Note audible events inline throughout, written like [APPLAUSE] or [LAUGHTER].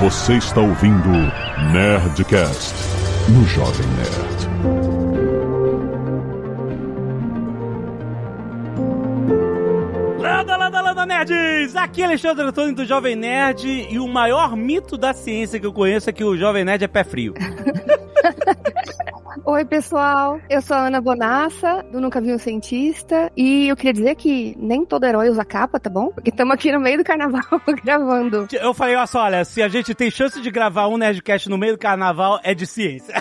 Você está ouvindo Nerdcast no Jovem Nerd. Landa, landa, landa, nerds! Aqui é Alexandre Antônio do Jovem Nerd e o maior mito da ciência que eu conheço é que o Jovem Nerd é pé frio. [LAUGHS] Oi, pessoal. Eu sou a Ana Bonassa, do Nunca Vi um Cientista. E eu queria dizer que nem todo herói usa capa, tá bom? Porque estamos aqui no meio do carnaval [LAUGHS] gravando. Eu falei, olha só, olha, se a gente tem chance de gravar um Nerdcast no meio do carnaval, é de ciência.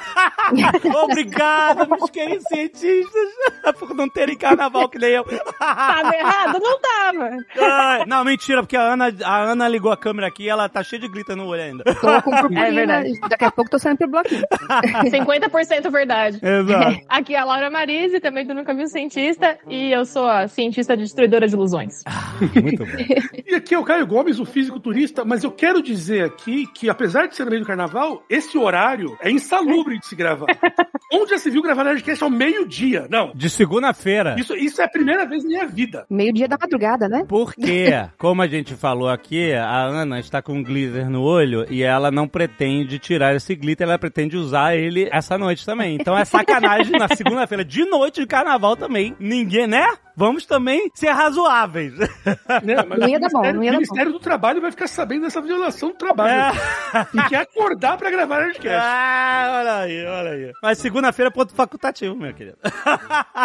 [LAUGHS] Obrigado, meus queridos cientistas, [LAUGHS] por não terem carnaval que nem eu. Tava errado? Não tava. Ai, não, mentira, porque a Ana, a Ana ligou a câmera aqui e ela tá cheia de glitter no olho ainda. Tô com purpurina. É verdade. Daqui a pouco tô saindo pro bloquinho. 50% verdade. [LAUGHS] Exato. [LAUGHS] Aqui é a Laura Marise, também do Nunca Vi um Cientista, e eu sou a cientista destruidora de ilusões. Muito bom. [LAUGHS] E aqui é o Caio Gomes, o físico turista, mas eu quero dizer aqui que, apesar de ser no meio do carnaval, esse horário é insalubre de se gravar. Onde já se viu gravar Nerdcast ao meio-dia? Não. De segunda-feira. Isso, isso é a primeira vez na minha vida. Meio-dia da madrugada, né? Porque, como a gente falou aqui, a Ana está com glitter no olho e ela não pretende tirar esse glitter, ela pretende usar ele essa noite também. Então é sacanagem na segunda-feira, de noite de carnaval também. Ninguém, né? Vamos também ser razoáveis. [LAUGHS] Né? Mas Não ia o dar bom, Ministério- não ia dar O Ministério do Trabalho vai ficar sabendo dessa violação do trabalho. [LAUGHS] E quer acordar pra gravar [LAUGHS] Nerdcast. Ah, olha aí, olha aí. Mas segunda-feira é ponto facultativo, meu querido.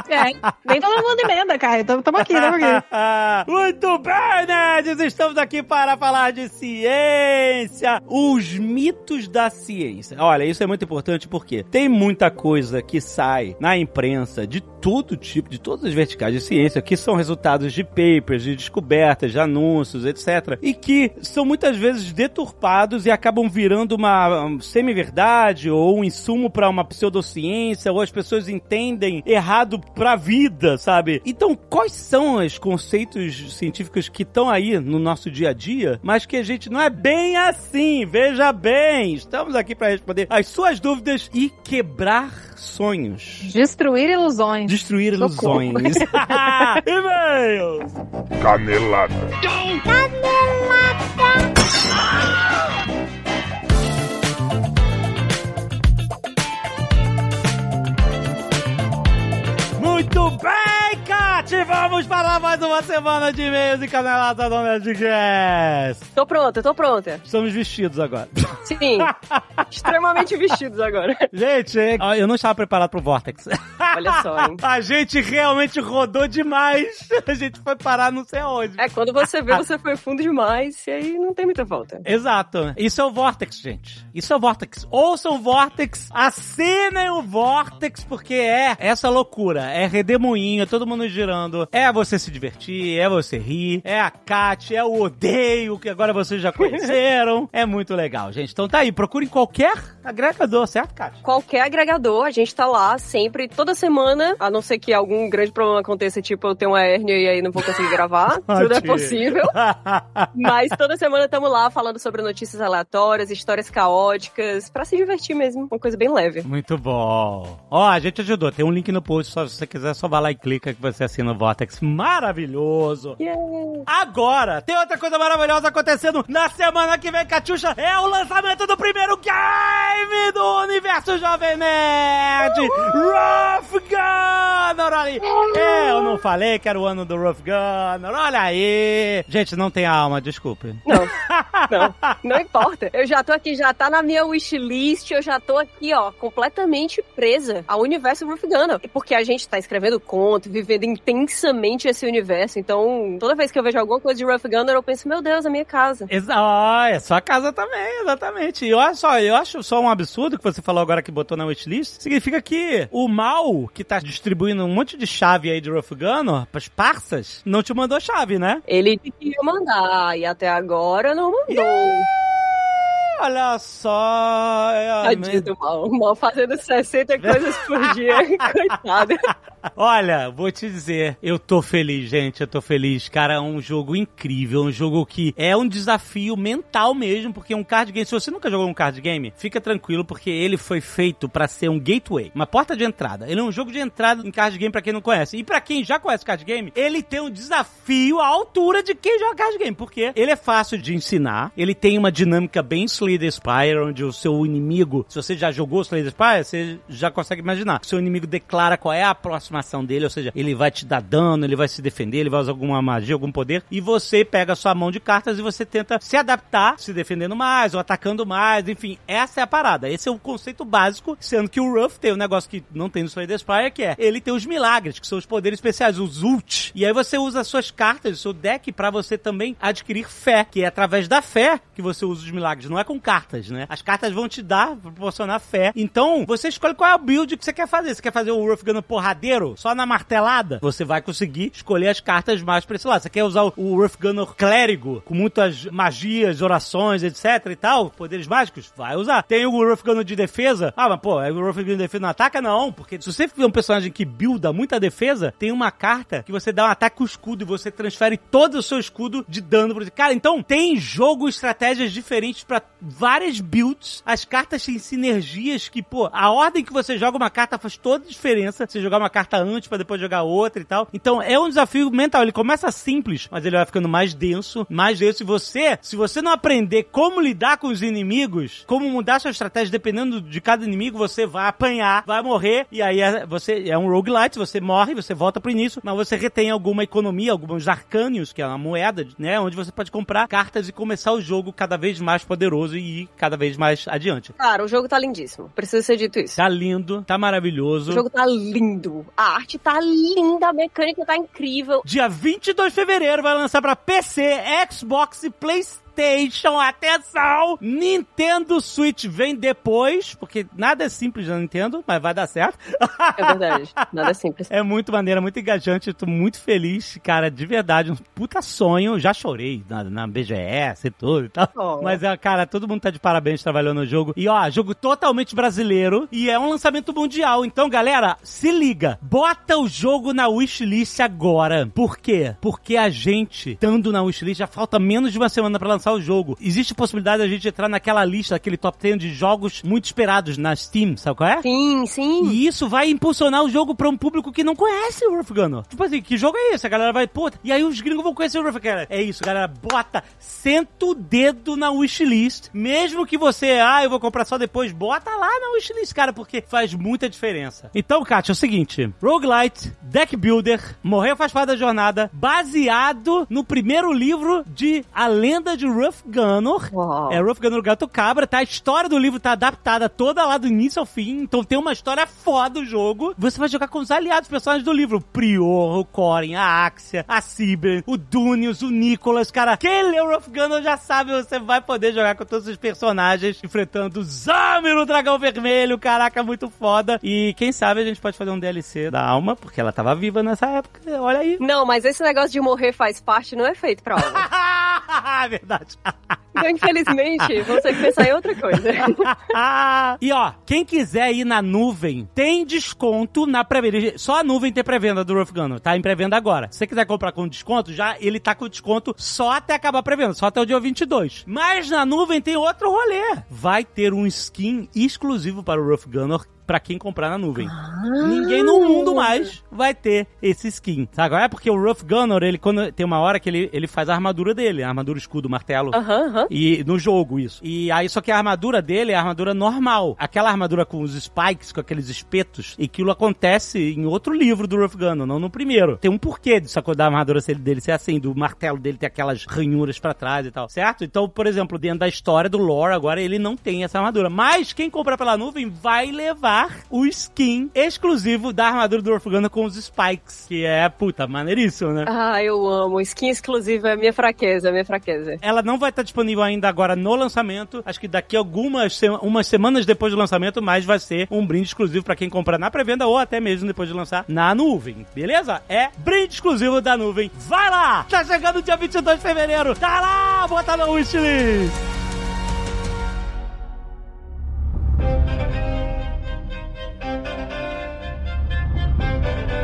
É, nem todo mundo emenda, cara. Então tamo aqui, tamo aqui. Muito bem, nerds! Estamos aqui para falar de ciência, os mitos da ciência. Olha, isso é muito importante porque tem muita coisa que sai na imprensa de todo tipo, de todas as verticais de ciência, que são resultados de papers, de descobertas, de anúncios, etc. E que são muitas vezes deturpados e acabam virando uma um, semi-verdade ou um insumo para uma pseudociência, ou as pessoas entendem errado pra vida, sabe? Então, quais são os conceitos científicos que estão aí no nosso dia a dia, mas que a gente não é bem assim? Veja bem, estamos aqui para responder as suas dúvidas e quebrar sonhos. Destruir ilusões. Destruir ilusões. [LAUGHS] [LAUGHS] E-mails! Canelada. Muito bem, Kat! Vamos para mais uma semana de e-mails e caneladas do Nerdcast. Tô pronta, tô pronta. Estamos vestidos agora. Sim. [LAUGHS] Extremamente vestidos agora. Gente, eu não estava preparado pro Vortex. Olha só, hein? [LAUGHS] A gente realmente rodou demais. [LAUGHS] A gente foi parar não sei aonde. É, quando você vê, você foi fundo demais e aí não tem muita volta. Exato. Isso é o Vortex, gente. Isso é o Vortex. Ouçam o Vortex, assinem o Vortex, porque é essa loucura. É redemoinho, é todo mundo girando. É você se divertir, é você rir, é a Kat, é o odeio, que agora vocês já conheceram. [LAUGHS] é muito legal, gente. Então tá aí, procurem qualquer agregador, certo, Kat? Qualquer agregador, a gente tá lá sempre, toda semana, a não ser que algum grande problema aconteça, tipo eu tenho uma hérnia e aí não vou conseguir gravar. [LAUGHS] Tudo é possível. [LAUGHS] Mas toda semana estamos lá falando sobre notícias aleatórias, histórias caóticas, pra se divertir mesmo, uma coisa bem leve. Muito bom. Ó, a gente ajudou. Tem um link no post, só se você quiser, só vai lá e clica que você assina o Vortex. Maravilhoso. Agora, tem outra coisa maravilhosa acontecendo na semana que vem, Catiuxa. É o lançamento do primeiro game do Universo Jovem Nerd. Rough Gunner, olha aí. Eu não falei que era o ano do Rough Gunner. Olha aí. Gente, não tem alma, desculpe. Não, [LAUGHS] não, não importa. Eu já tô aqui, já tá na minha wishlist, eu já tô aqui, ó, completamente presa ao universo Ruff Gunner. Porque a gente tá escrevendo conto, vivendo intensamente esse universo. Então, toda vez que eu vejo alguma coisa de Ruff Gunner, eu penso, meu Deus, a minha casa. Exa ó, é sua casa também, exatamente. E olha só, eu acho só um absurdo que você falou agora que botou na wishlist. Significa que o mal que tá distribuindo um monte de chave aí de Rough Gunner pras parças não te mandou chave, né? Ele queria mandar, e até agora não mandou. Olha só. é, Tadinho do mal. O mal fazendo 60 coisas por dia. [LAUGHS] Coitado. [LAUGHS] Olha, vou te dizer, eu tô feliz, gente, eu tô feliz. Cara, é um jogo incrível, um jogo que é um desafio mental mesmo, porque é um card game, se você nunca jogou um card game, fica tranquilo, porque ele foi feito pra ser um gateway, uma porta de entrada. Ele é um jogo de entrada em card game pra quem não conhece. E pra quem já conhece card game, ele tem um desafio à altura de quem joga card game, porque ele é fácil de ensinar, ele tem uma dinâmica bem Slay Spire, onde o seu inimigo, se você já jogou Slay Spire, você já consegue imaginar. O seu inimigo declara qual é a aproximação dele, ou seja, ele vai te dar dano, ele vai se defender, ele vai usar alguma magia, algum poder, e você pega a sua mão de cartas e você tenta se adaptar, se defendendo mais ou atacando mais, enfim, essa é a parada. Esse é o conceito básico, sendo que o Ruff tem um negócio que não tem no Slay the Spire, que é ele tem os milagres, que são os poderes especiais, os ult. E aí você usa as suas cartas, o seu deck, para você também adquirir fé, que é através da fé que você usa os milagres, não é com cartas, né? As cartas vão te dar, proporcionar fé. Então, você escolhe qual é o build que você quer fazer. Você quer fazer o Ruff Gunner porradeiro, só na martelada? Você vai conseguir escolher as cartas mais pra esse lado. Você quer usar o Ruff Gunner clérigo, com muitas magias, orações, etc e tal, poderes mágicos? Vai usar. Tem o Ruff Gunner de defesa? Ah, mas pô, o Ruff Gunner de defesa não ataca? Não, porque se você for um personagem que builda muita defesa, tem uma carta que você dá um ataque com o escudo e você transfere todo o seu escudo de dano pro... Cara, então tem jogo, estratégias diferentes para várias builds. As cartas têm sinergias que, pô, a ordem que você joga uma carta faz toda a diferença. Você jogar uma carta antes para depois jogar outra e tal. Então é um desafio mental. Ele começa simples, mas ele vai ficando mais denso, mais denso. E você, se você não aprender como lidar com os inimigos, como mudar sua estratégia dependendo de cada inimigo, você vai apanhar, vai morrer. E aí é, você é um roguelite, você morre, você volta pro início, mas você retém alguma economia, alguns arcânios, que é uma moeda, né? Onde você pode comprar cartas e começar o jogo cada vez mais poderoso e ir cada vez mais adiante. Cara, o jogo tá lindíssimo. Precisa ser dito isso. Tá lindo, tá maravilhoso. O jogo tá lindo. A arte tá linda, a mecânica tá incrível. Dia 22 de fevereiro vai lançar pra PC, Xbox e PlayStation. PlayStation, atenção! Nintendo Switch vem depois, porque nada é simples na Nintendo, mas vai dar certo. É verdade, nada é simples. [LAUGHS] É muito maneiro, muito engajante, eu tô muito feliz, cara, de verdade, um puta sonho, já chorei na, na BGS e tudo e tal. Oh. Mas, é, cara, todo mundo tá de parabéns trabalhando no jogo. E, ó, jogo totalmente brasileiro e é um lançamento mundial. Então, galera, se liga, bota o jogo na wishlist agora. Por quê? Porque a gente, estando na wishlist, já falta menos de uma semana pra lançar o jogo. Existe possibilidade da gente entrar naquela lista, aquele top 10 de jogos muito esperados na Steam, sabe qual é? Sim, sim. E isso vai impulsionar o jogo pra um público que não conhece o Rough Gunner. Tipo assim, que jogo é esse? A galera vai, puta. E aí os gringos vão conhecer o Rough Gunner. É isso, galera. Bota, senta o dedo na wishlist. Mesmo que você, ah, eu vou comprar só depois, bota lá na wishlist, cara, porque faz muita diferença. Então, Kátia, é o seguinte: Roguelite, Deck Builder, Morreu faz parte da jornada, baseado no primeiro livro de A Lenda de Rough Gunner. Uau. É Rough Gunner Gato Cabra, tá? A história do livro tá adaptada toda lá do início ao fim, então tem uma história foda do jogo. Você vai jogar com os aliados personagens do livro: o Prior, o Corin, a Axia, a Cibern, o Dunius, o Nicholas. Cara, quem leu Rough Gunner já sabe, você vai poder jogar com todos os personagens, enfrentando o Zamir, o Dragão Vermelho. Caraca, muito foda. E quem sabe a gente pode fazer um DLC da Alma, porque ela tava viva nessa época. Olha aí. Não, mas esse negócio de morrer faz parte não é feito pra [LAUGHS] alma. Verdade. Então, infelizmente, vou ter que pensar em outra coisa. [LAUGHS] e ó, quem quiser ir na nuvem, tem desconto na pré-venda. Só a nuvem tem pré-venda do Rough Gunner, tá em pré-venda agora. Se você quiser comprar com desconto, já ele tá com desconto só até acabar a pré-venda, só até o dia 22. Mas na nuvem tem outro rolê. Vai ter um skin exclusivo para o Rough Gunner pra quem comprar na nuvem. Ninguém no mundo mais vai ter esse skin. Sabe? É porque o Rough Gunner, ele quando tem uma hora que ele, ele faz a armadura dele, a armadura escudo, martelo. Aham, aham. E no jogo, isso. E aí, só que a armadura dele é a armadura normal. Aquela armadura com os spikes, com aqueles espetos, e aquilo acontece em outro livro do Rough Gunner, não no primeiro. Tem um porquê disso, da armadura dele ser assim, do martelo dele ter aquelas ranhuras pra trás e tal, certo? Então, por exemplo, dentro da história do lore, agora ele não tem essa armadura. Mas quem comprar pela nuvem vai levar o skin exclusivo da armadura do Gunner com os spikes, que é, puta, maneiríssimo, né? Ah, eu amo. Skin exclusiva é minha fraqueza, é minha fraqueza. Ela não vai estar disponível ainda agora no lançamento. Acho que daqui algumas umas semanas depois do lançamento, mas vai ser um brinde exclusivo pra quem comprar na pré-venda ou até mesmo depois de lançar na nuvem. Beleza? É brinde exclusivo da nuvem. Vai lá! Tá chegando o dia 22 de fevereiro. Tá lá! Bota na wishlist. E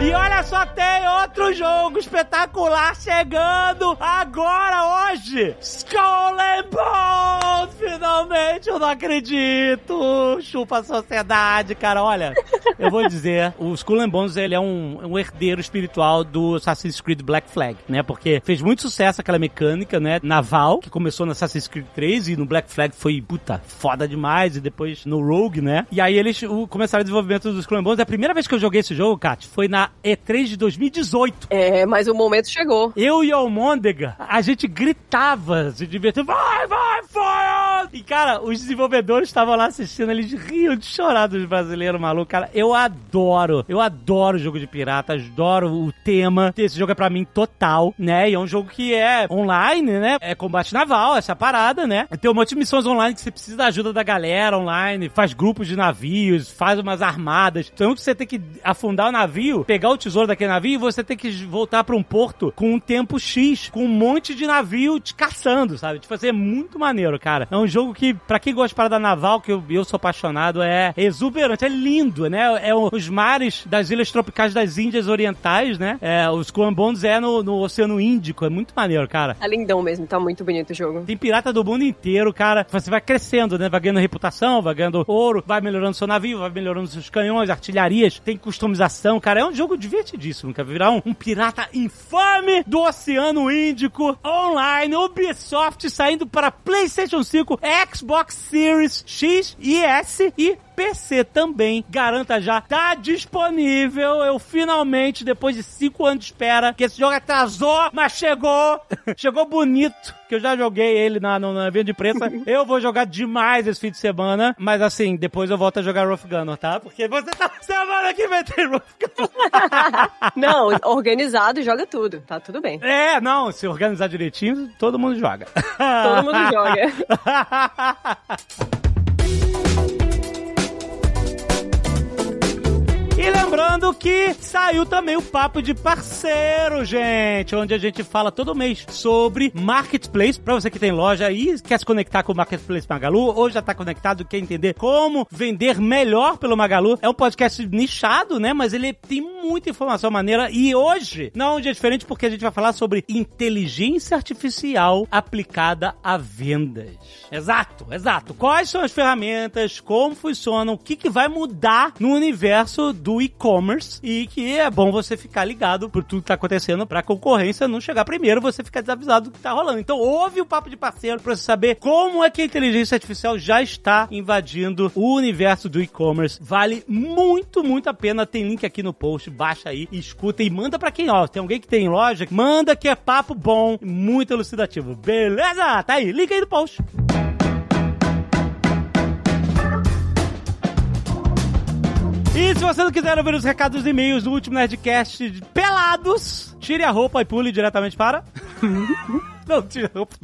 E olha só, tem outro jogo espetacular chegando agora, hoje! Skull and Bones! Finalmente, eu não acredito! Chupa a sociedade, cara. Olha, eu vou dizer, o Skull and Bones, ele é um, um herdeiro espiritual do Assassin's Creed Black Flag, né? Porque fez muito sucesso aquela mecânica, né? Naval, que começou no Assassin's Creed 3 e no Black Flag foi, puta, foda demais. E depois no Rogue, né? E aí eles o, começaram o desenvolvimento dos Skull and Bones. A primeira vez que eu joguei esse jogo, Kat, foi na E3 de 2018. É, mas o momento chegou. Eu e o Almôndega, a gente gritava, se divertia, vai, vai, vai! E, cara, os desenvolvedores estavam lá assistindo, eles riam de chorar dos brasileiros malucos. Cara, eu adoro, eu adoro jogo de pirata, adoro o tema. Esse jogo é pra mim total, né? E é um jogo que é online, né? É combate naval, essa parada, né? Tem um monte de missões online que você precisa da ajuda da galera online, faz grupos de navios, faz umas armadas. Então você tem que afundar o navio, pegar o tesouro daquele navio e você tem que voltar pra um porto com um tempo X, com um monte de navio te caçando, sabe? Tipo assim, é muito maneiro, cara. É um jogo que, pra quem gosta de parada naval, que eu, eu sou apaixonado, é exuberante, é lindo, né? É os mares das ilhas tropicais das Índias Orientais, né? É, os Coambondos é no, no Oceano Índico, é muito maneiro, cara. É lindão mesmo, tá muito bonito o jogo. Tem pirata do mundo inteiro, cara. Você vai crescendo, né? Vai ganhando reputação, vai ganhando ouro, vai melhorando seu navio, vai melhorando seus canhões, artilharias, tem customização, cara. É um jogo divertidíssimo, quer virar um, um pirata infame do Oceano Índico online, Ubisoft saindo para PlayStation 5, Xbox Series X e S e PC também. Garanta já, tá disponível. Eu finalmente, depois de cinco anos de espera, que esse jogo atrasou, mas chegou. [LAUGHS] chegou bonito. Que eu já joguei ele na, no, no evento de imprensa. [LAUGHS] eu vou jogar demais esse fim de semana. Mas assim, depois eu volto a jogar Rough Gunner, tá? Porque você tá semana que vai ter Rough Gunner. [LAUGHS] Não, organizado joga tudo. Tá tudo bem. É, não, se organizar direitinho, todo mundo joga. Todo mundo joga. E lembrando que saiu também o papo de parceiro, gente, onde a gente fala todo mês sobre marketplace. Pra você que tem loja e quer se conectar com o marketplace Magalu, ou já tá conectado, quer entender como vender melhor pelo Magalu. É um podcast nichado, né? Mas ele tem muita informação maneira. E hoje não é um dia diferente porque a gente vai falar sobre inteligência artificial aplicada a vendas. Exato, exato. Quais são as ferramentas, como funcionam, o que, que vai mudar no universo do e-commerce e que é bom você ficar ligado por tudo que tá acontecendo pra concorrência não chegar primeiro, você ficar desavisado do que tá rolando. Então ouve o papo de parceiro pra você saber como é que a inteligência artificial já está invadindo o universo do e-commerce. Vale muito, muito a pena. Tem link aqui no post, baixa aí, escuta e manda pra quem, ó, tem alguém que tem loja, manda que é papo bom, muito elucidativo. Beleza? Tá aí, link aí no post. E se você não quiser ouvir os recados e e-mails do último Nerdcast de pelados, tire a roupa e pule diretamente para. [LAUGHS] não, tire a roupa.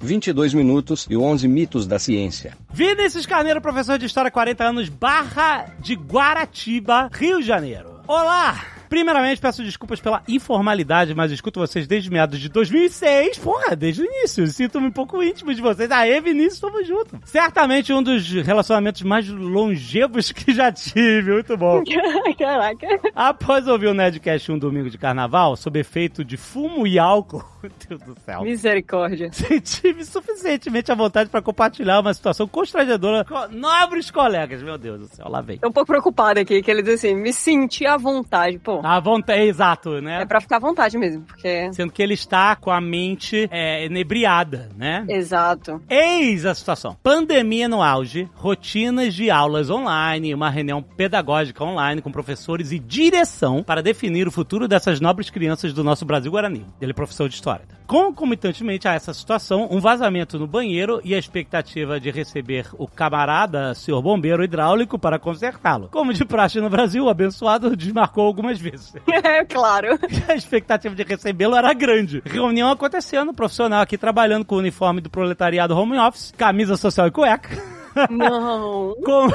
22 minutos e 11 mitos da ciência. Vinícius Carneiro, professor de História, 40 anos, Barra de Guaratiba, Rio de Janeiro. Olá! Primeiramente, peço desculpas pela informalidade, mas escuto vocês desde meados de 2006. Porra, desde o início. Sinto-me um pouco íntimo de vocês. Aê, Vinícius, tamo junto. Certamente um dos relacionamentos mais longevos que já tive. Muito bom. [LAUGHS] Caraca. Após ouvir o Nerdcast um domingo de carnaval, sob efeito de fumo e álcool, [LAUGHS] meu Deus do céu. Misericórdia. Senti-me suficientemente à vontade para compartilhar uma situação constrangedora com nobres colegas. Meu Deus do céu, lá vem. Tô um pouco preocupada aqui, que ele diz assim, me senti à vontade. Pô, À vontade, exato, né? é pra ficar à vontade mesmo, porque... Sendo que ele está com a mente é, inebriada, né? Exato. Eis a situação. Pandemia no auge, rotinas de aulas online, uma reunião pedagógica online com professores e direção para definir o futuro dessas nobres crianças do nosso Brasil Guarani. Ele é professor de história. Concomitantemente a essa situação, um vazamento no banheiro e a expectativa de receber o camarada, senhor bombeiro hidráulico, para consertá-lo. Como de praxe no Brasil, o abençoado desmarcou algumas vezes. [LAUGHS] É, claro. [LAUGHS] a expectativa de recebê-lo era grande. Reunião acontecendo, profissional aqui trabalhando com o uniforme do proletariado home office, camisa social e cueca. Não. Com...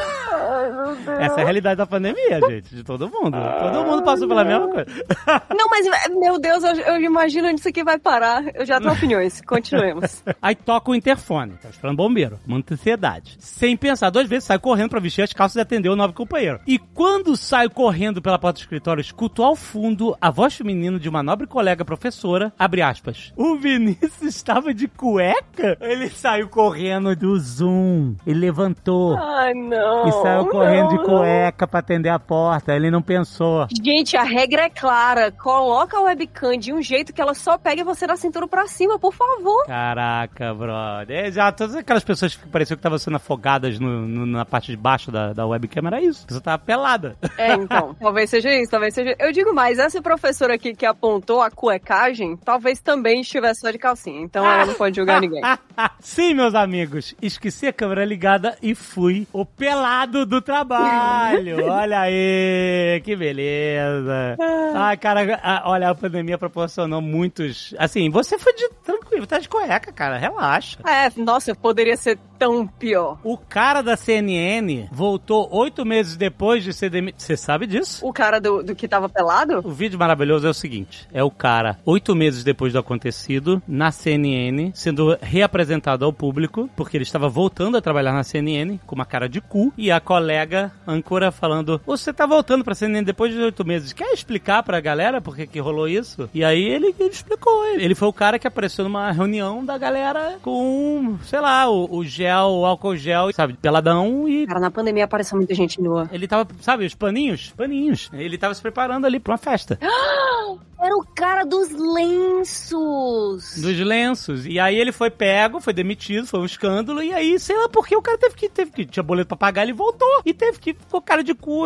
Essa é a realidade da pandemia, gente, de todo mundo. Todo mundo passou pela mesma coisa. [LAUGHS] Não, mas, meu Deus, eu, eu imagino onde isso aqui vai parar. Eu já tenho opiniões. Continuemos. [LAUGHS] Aí toca o interfone, tá esperando bombeiro, muita ansiedade. Sem pensar duas vezes, sai correndo pra vestir as calças e atender o novo companheiro. E quando saio correndo pela porta do escritório, escuto ao fundo a voz feminina de uma nobre colega professora, abre aspas. O Vinícius estava de cueca? Ele saiu correndo do Zoom. Ele levantou. Ai, não. E saiu correndo não, de cueca pra atender a porta. Ele não pensou. Gente, a regra é clara. Coloca a webcam de um jeito que ela só pegue você da cintura pra cima, por favor. Caraca, brother. É, já todas aquelas pessoas que pareciam que estavam sendo afogadas no- no- na parte de baixo da, da webcam era isso. Pessoa tava pelada. É, então. [LAUGHS] talvez seja isso, talvez seja. Eu digo mais, essa professora aqui que apontou a cuecagem, talvez também estivesse só de calcinha. Então ela não pode julgar ninguém. [LAUGHS] Sim, meus amigos, esqueci a câmera ligada e fui o pelado do trabalho. [LAUGHS] Olha aí, que beleza. Ai, cara, a- olha, a pandemia proporcionou muitos. Assim, você foi de tranquilo, tá de cueca, cara, relaxa. É, nossa, poderia ser tão pior. O cara da CNN voltou oito meses depois de ser demitido. Você sabe disso? O cara do, do que tava pelado? O vídeo maravilhoso é o seguinte: é o cara, oito meses depois do acontecido, na CNN, sendo reapresentado ao público, porque ele estava voltando a trabalhar na CNN com uma cara de cu, e a colega âncora falando: Você tá voltando pra CNN depois de oito meses, quer explicar pra galera por que, que rolou isso? E aí ele, ele explicou. Ele foi o cara que apareceu numa reunião da galera com, sei lá, o, o gel, o álcool gel, sabe, peladão e Cara, na pandemia apareceu muita gente nua. ele tava, sabe, os paninhos? Paninhos. Ele tava se preparando ali pra uma festa. [GASPS] Era o cara dos lenços! Dos lenços. E aí ele foi pego, foi demitido, foi um escândalo. E aí, sei lá porque o cara teve que, teve que, tinha boleto pra pagar, ele voltou. E teve que, ficou cara de cu,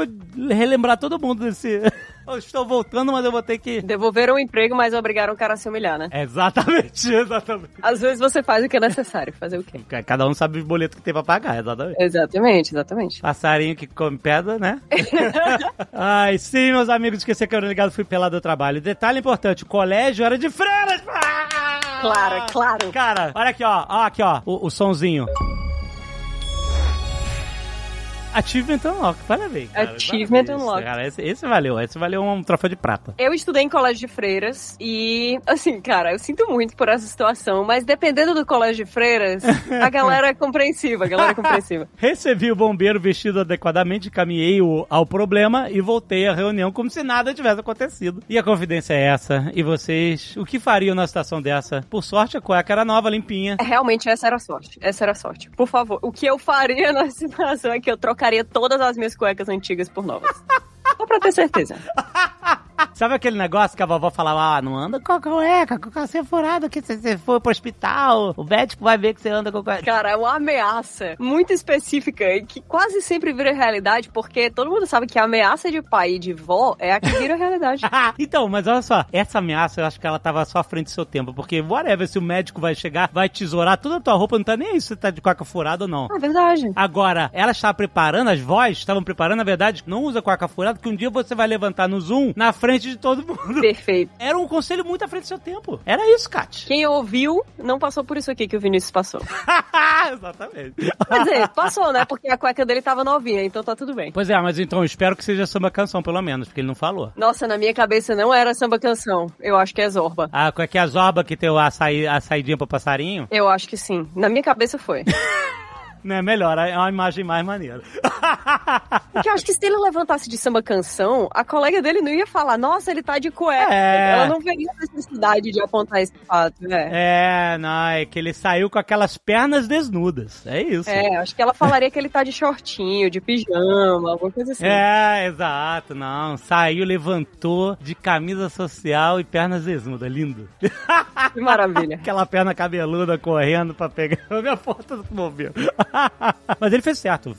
relembrar todo mundo desse. [LAUGHS] eu estou voltando, mas eu vou ter que. Devolveram o emprego, mas obrigaram o cara a se humilhar, né? Exatamente, [LAUGHS] exatamente. Às vezes você faz o que é necessário. Fazer o quê? Cada um sabe os boletos que tem pra pagar, exatamente. Exatamente, exatamente. Passarinho que come pedra, né? [LAUGHS] Ai, sim, meus amigos, esqueci que eu era ligado, fui pelado do trabalho. Detalhe importante, o colégio era de freiras! Ah! Claro, claro. Cara, olha aqui, ó. ó aqui, ó, o, o sonzinho. Achievement Unlock, parabéns. Cara. Achievement Parabéns, Unlock. Cara, esse, esse valeu, esse valeu um troféu de prata. Eu estudei em colégio de freiras e, assim, cara, eu sinto muito por essa situação, mas dependendo do colégio de freiras, a [LAUGHS] galera é compreensiva, a galera é compreensiva. [LAUGHS] Recebi o bombeiro vestido adequadamente, caminhei o- ao problema e voltei à reunião como se nada tivesse acontecido. E a confidência é essa. E vocês, o que fariam na situação dessa? Por sorte, a cueca era nova, limpinha. Realmente, essa era a sorte. Essa era a sorte. Por favor, o que eu faria [LAUGHS] na situação é que eu trocaria todas as minhas cuecas antigas por novas. Só pra ter certeza. [LAUGHS] Sabe aquele negócio que a vovó falava, ah, não anda com a cueca, com a calcinha furada, que você- você foi pro hospital, o médico vai ver que você anda com a cueca. Cara, é uma ameaça muito específica e que quase sempre vira realidade, porque todo mundo sabe que a ameaça de pai e de vó é a que vira realidade. [LAUGHS] então, mas olha só, essa ameaça eu acho que ela tava só à frente do seu tempo, porque whatever, se o médico vai chegar, vai tesourar toda a tua roupa, não tá nem aí se você tá de cueca furada ou não. É verdade. Agora, ela estava preparando, as vozes estavam preparando, na verdade, não usa cueca furada, porque um dia você vai levantar no Zoom na frente de todo mundo. Perfeito. Era um conselho muito à frente do seu tempo. Era isso, Kat. Quem ouviu não passou por isso aqui que o Vinícius passou. [LAUGHS] Exatamente. Quer dizer, passou, né? Porque a cueca dele tava novinha, então tá tudo bem. Pois é, mas então espero que seja samba canção, pelo menos, porque ele não falou. Nossa, na minha cabeça não era samba canção. Eu acho que é Zorba. Ah, qual é que é a zorba que tem o açaí, a saidinha pro passarinho? Eu acho que sim. Na minha cabeça foi. [LAUGHS] Não é melhor, é uma imagem mais maneira. Porque eu acho que se ele levantasse de samba canção, a colega dele não ia falar, nossa, ele tá de cueca. É. Ela não veria a necessidade de apontar esse fato, né? É, não, é que ele saiu com aquelas pernas desnudas. É isso. É, acho que ela falaria que ele tá de shortinho, de pijama, alguma coisa assim. É, exato, não. Saiu, levantou de camisa social e pernas desnudas. Lindo. Que maravilha. [LAUGHS] Aquela perna cabeluda correndo pra pegar [LAUGHS] minha foto do bombeiro. [LAUGHS] Mas ele fez certo.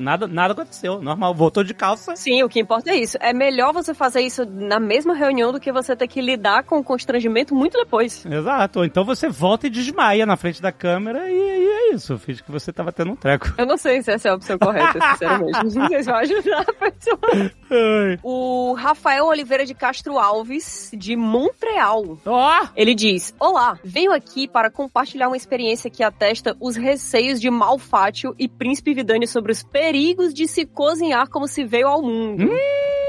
Nada, nada aconteceu. Normal. Voltou de calça. Sim, o que importa é isso. É melhor você fazer isso na mesma reunião do que você ter que lidar com o constrangimento muito depois. Exato. Então você volta e desmaia na frente da câmera e, e é isso. Fiz que você tava tendo um treco. Eu não sei se essa é a opção correta, [LAUGHS] sinceramente. Se vai ajudar a pessoa. Ai. O Rafael Oliveira de Castro Alves, de Montreal. Ó! Ele diz: Olá, venho aqui para compartilhar uma experiência que atesta os receios de Malfátio e Príncipe Vidani sobre os perigos de se cozinhar como se veio ao mundo. Nha.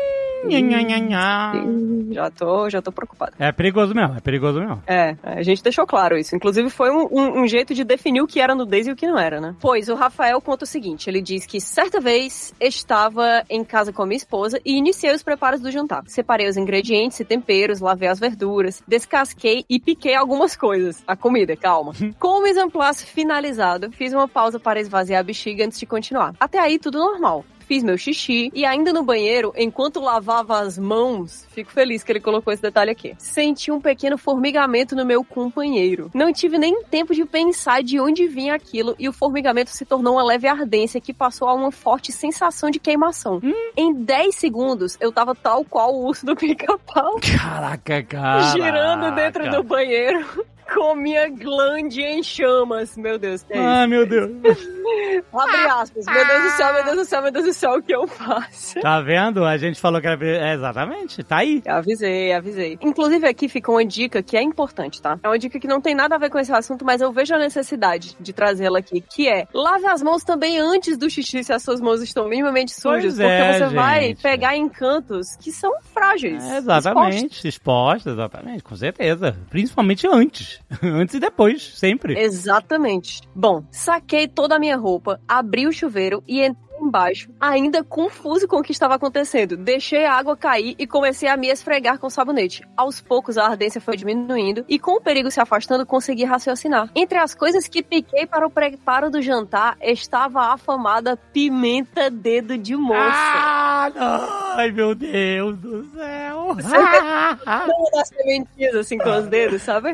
Já tô, já tô preocupada. É perigoso mesmo, é perigoso mesmo. É, a gente deixou claro isso. Inclusive, foi um, um- um jeito de definir o que era nudez e o que não era, né? Pois o Rafael conta o seguinte: ele diz que certa vez estava em casa com a minha esposa e iniciei os preparos do jantar. Separei os ingredientes e temperos, lavei as verduras, descasquei e piquei algumas coisas. A comida, calma. [LAUGHS] Com o mise en place finalizado, fiz uma pausa para esvaziar a bexiga antes de continuar. Até aí, tudo normal fiz meu xixi e ainda no banheiro, enquanto lavava as mãos, fico feliz que ele colocou esse detalhe aqui. Senti um pequeno formigamento no meu companheiro. Não tive nem tempo de pensar de onde vinha aquilo e o formigamento se tornou uma leve ardência que passou a uma forte sensação de queimação. Em 10 segundos, eu tava tal qual o urso do pica-pau, Caraca, cara. girando dentro do banheiro. Com minha glande em chamas, meu Deus. É isso. Ai, meu Deus. [LAUGHS] Abre aspas. Meu Deus do céu, meu Deus do céu, meu Deus do céu, o que eu faço? Tá vendo? A gente falou que era. É, exatamente, tá aí. Avisei, avisei. Inclusive, aqui fica uma dica que é importante, tá? É uma dica que não tem nada a ver com esse assunto, mas eu vejo a necessidade de trazê-la aqui, que é lave as mãos também antes do xixi se as suas mãos estão minimamente sujas, Pois porque é, você vai gente. pegar em cantos que são frágeis. É, exatamente, exposta, exatamente, com certeza. Principalmente antes. [LAUGHS] antes e depois, sempre. Exatamente. Bom, saquei toda a minha roupa, abri o chuveiro e entrei embaixo, ainda confuso com o que estava acontecendo. Deixei a água cair e comecei a me esfregar com sabonete. Aos poucos a ardência foi diminuindo e com o perigo se afastando consegui raciocinar. Entre as coisas que piquei para o preparo do jantar estava a afamada pimenta dedo de moça. Ah, não. Ai, meu Deus do céu. [LAUGHS] Uma das sementinhas assim com os dedos, sabe?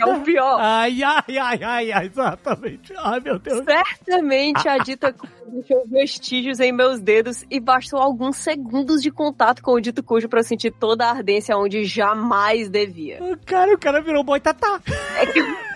É o pior. Ai, ai, ai, ai, exatamente. Ai, meu Deus. Certamente a dita deixou vestígios em meus dedos e bastou alguns segundos de contato com o dito cujo para eu sentir toda a ardência onde jamais devia. O cara, o cara virou boitatá. É que...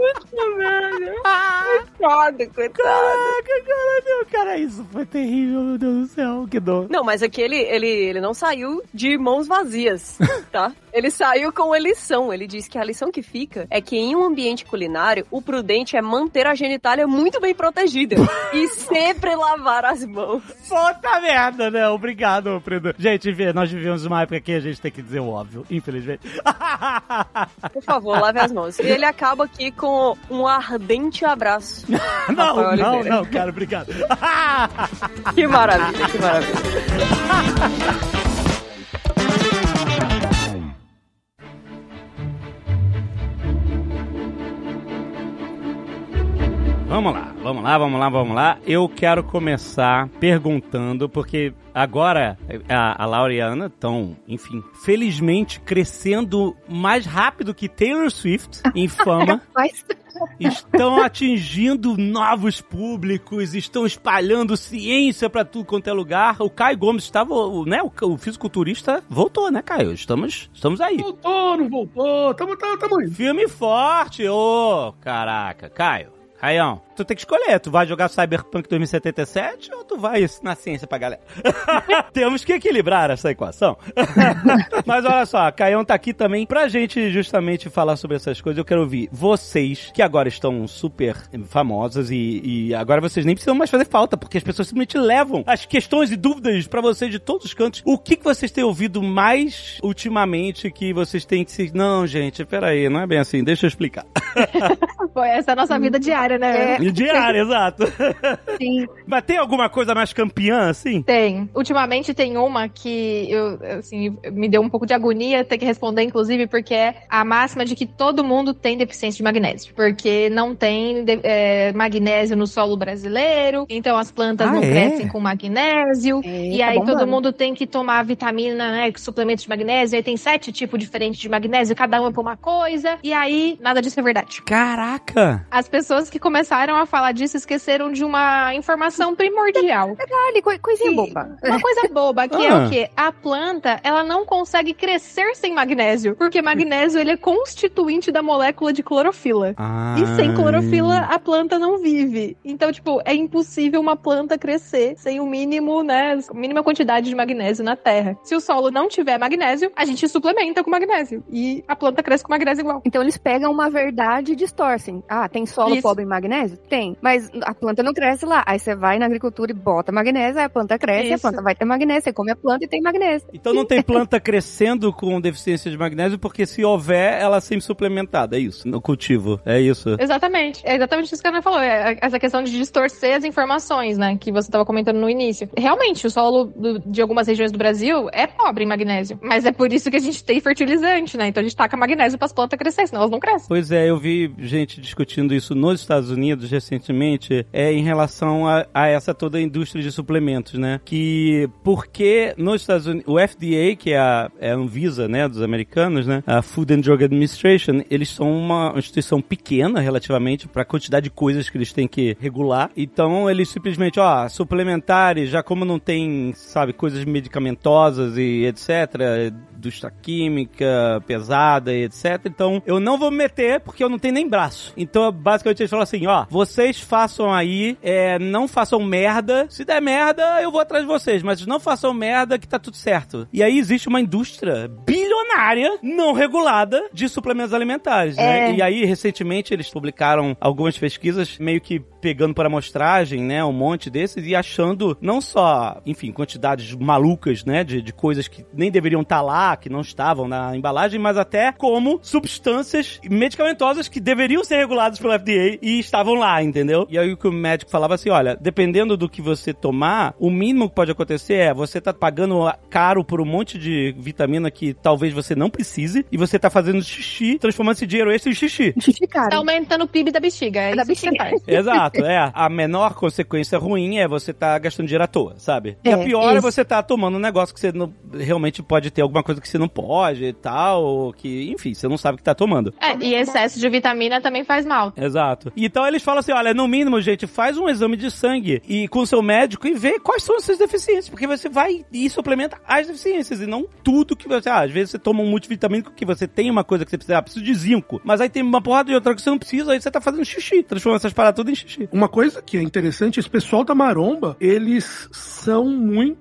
Puta merda. Coitado, coitado. Caraca, cara, meu, cara, isso foi terrível, meu Deus do céu, que dor. Não, mas aquele, ele, ele não saiu de mãos vazias, [LAUGHS] tá? Ele saiu com uma lição. Ele diz que a lição que fica é que em um ambiente culinário, o prudente é manter a genitália muito bem protegida [LAUGHS] e sempre lavar as mãos. Puta merda, né? Obrigado, Fredo. Gente, nós vivemos uma época que a gente tem que dizer o óbvio, infelizmente. Por favor, lave as mãos. E ele acaba aqui com um ardente abraço. [LAUGHS] não, Rafael não, Oliveira. não, cara, obrigado. Que maravilha, que maravilha. [LAUGHS] Vamos lá, vamos lá, vamos lá, vamos lá. Eu quero começar perguntando, porque agora a, a Laura e a Ana estão, enfim, felizmente crescendo mais rápido que Taylor Swift em [LAUGHS] fama. Mas estão atingindo novos públicos, estão espalhando ciência pra tudo quanto é lugar. O Caio Gomes estava, o- né, o, o fisiculturista voltou, né, Caio? Estamos, estamos aí. Voltou, não voltou, tamo, tamo, tamo indo. Filme forte, ô, caraca, Caio. Caião, tu tem que escolher, tu vai jogar Cyberpunk 2077 ou tu vai ensinar ciência pra galera? [LAUGHS] Temos que equilibrar essa equação. [LAUGHS] Mas olha só, Caião tá aqui também pra gente justamente falar sobre essas coisas. Eu quero ouvir vocês, que agora estão super famosas e, e agora vocês nem precisam mais fazer falta, porque as pessoas simplesmente levam as questões e dúvidas pra vocês de todos os cantos. O que, que vocês têm ouvido mais ultimamente que vocês têm que se... Não, gente, peraí, não é bem assim, deixa eu explicar. [LAUGHS] Foi essa a nossa vida diária, né? É. Diário, [LAUGHS] exato. sim. Mas tem alguma coisa mais campeã, assim? Tem. Ultimamente tem uma que eu, assim, me deu um pouco de agonia ter que responder, inclusive, porque é a máxima de que todo mundo tem deficiência de magnésio. Porque não tem é, magnésio no solo brasileiro, então as plantas Ah, não é? crescem com magnésio. É, e tá aí todo bombando. mundo tem que tomar vitamina, né? Suplementos de magnésio. Aí tem sete tipos diferentes de magnésio, cada um é pra uma coisa. E aí, nada disso é verdade. Caraca! As pessoas que começaram a falar disso esqueceram de uma informação primordial. Detalhe, coi- coisinha Sim. boba. Uma coisa boba, que é Ah. o quê? A planta, ela não consegue crescer sem magnésio, porque magnésio ele é constituinte da molécula de clorofila. Ah. E sem clorofila, a planta não vive. Então, tipo, é impossível uma planta crescer sem o mínimo, né, a mínima quantidade de magnésio na terra. Se o solo não tiver magnésio, a gente suplementa com magnésio. E a planta cresce com magnésio igual. Então eles pegam uma verdade e distorcem. Ah, tem solo Isso. pobre em magnésio? Tem. Mas a planta não cresce lá. Aí você vai na agricultura e bota magnésio, aí a planta cresce, a Isso. planta vai ter magnésio. Você come a planta e tem magnésio. Então não tem planta [LAUGHS] crescendo com deficiência de magnésio, porque se houver, ela é sempre suplementada. É isso, no cultivo. É isso. Exatamente. É exatamente isso que a Ana falou. É essa questão de distorcer as informações, né? Que você estava comentando no início. Realmente, o solo do- de algumas regiões do Brasil é pobre em magnésio. Mas é por isso que a gente tem fertilizante, né? Então a gente taca magnésio para as plantas crescerem, senão elas não crescem. Pois é, eu vi gente discutindo isso nos Estados Unidos recentemente, é em relação a, a essa toda a indústria de suplementos, né? Que porque nos Estados Unidos, o FDA, que é a, é Anvisa, né, dos americanos, né, a Food and Drug Administration, eles são uma instituição pequena relativamente para a quantidade de coisas que eles têm que regular. Então eles simplesmente, ó, suplementares, já como não tem, sabe, coisas medicamentosas e etc, indústria química pesada e etc. Então, eu não vou me meter porque eu não tenho nem braço. Então, basicamente, eles falam assim, ó, vocês façam aí, é, não façam merda. Se der merda, eu vou atrás de vocês, mas não façam merda que tá tudo certo. E aí existe uma indústria bilionária não regulada de suplementos alimentares, né? É. E aí, recentemente, eles publicaram algumas pesquisas meio que pegando para amostragem, né, um monte desses e achando não só, enfim, quantidades malucas, né, de, de coisas que nem deveriam estar lá, que não estavam na embalagem, mas até como substâncias medicamentosas que deveriam ser reguladas pelo FDA e estavam lá, entendeu? E aí o que o médico falava assim, olha, dependendo do que você tomar, o mínimo que pode acontecer é você tá pagando caro por um monte de vitamina que talvez você não precise e você tá fazendo xixi, transformando esse dinheiro extra em xixi. Xixi, cara. Tá aumentando o PIB da bexiga. É Da bexiga. faz. [LAUGHS] [LAUGHS] Exato, é. A menor consequência ruim é você tá gastando dinheiro à toa, sabe? E a É, pior é isso. você tá tomando um negócio que você não, realmente pode ter alguma coisa que você não pode e tal, ou que, enfim, você não sabe o que tá tomando. É, e excesso de vitamina também faz mal. Exato. Então eles falam assim: olha, no mínimo, gente, faz um exame de sangue e com o seu médico e vê quais são as suas deficiências, porque você vai e suplementa as deficiências e não tudo que você. Ah, às vezes você toma um multivitamínico que você tem uma coisa que você precisa, ah, preciso de zinco, mas aí tem uma porrada de outra que você não precisa, aí você tá fazendo xixi, transforma essas paradas tudo em xixi. Uma coisa que é interessante, esse pessoal da maromba, eles são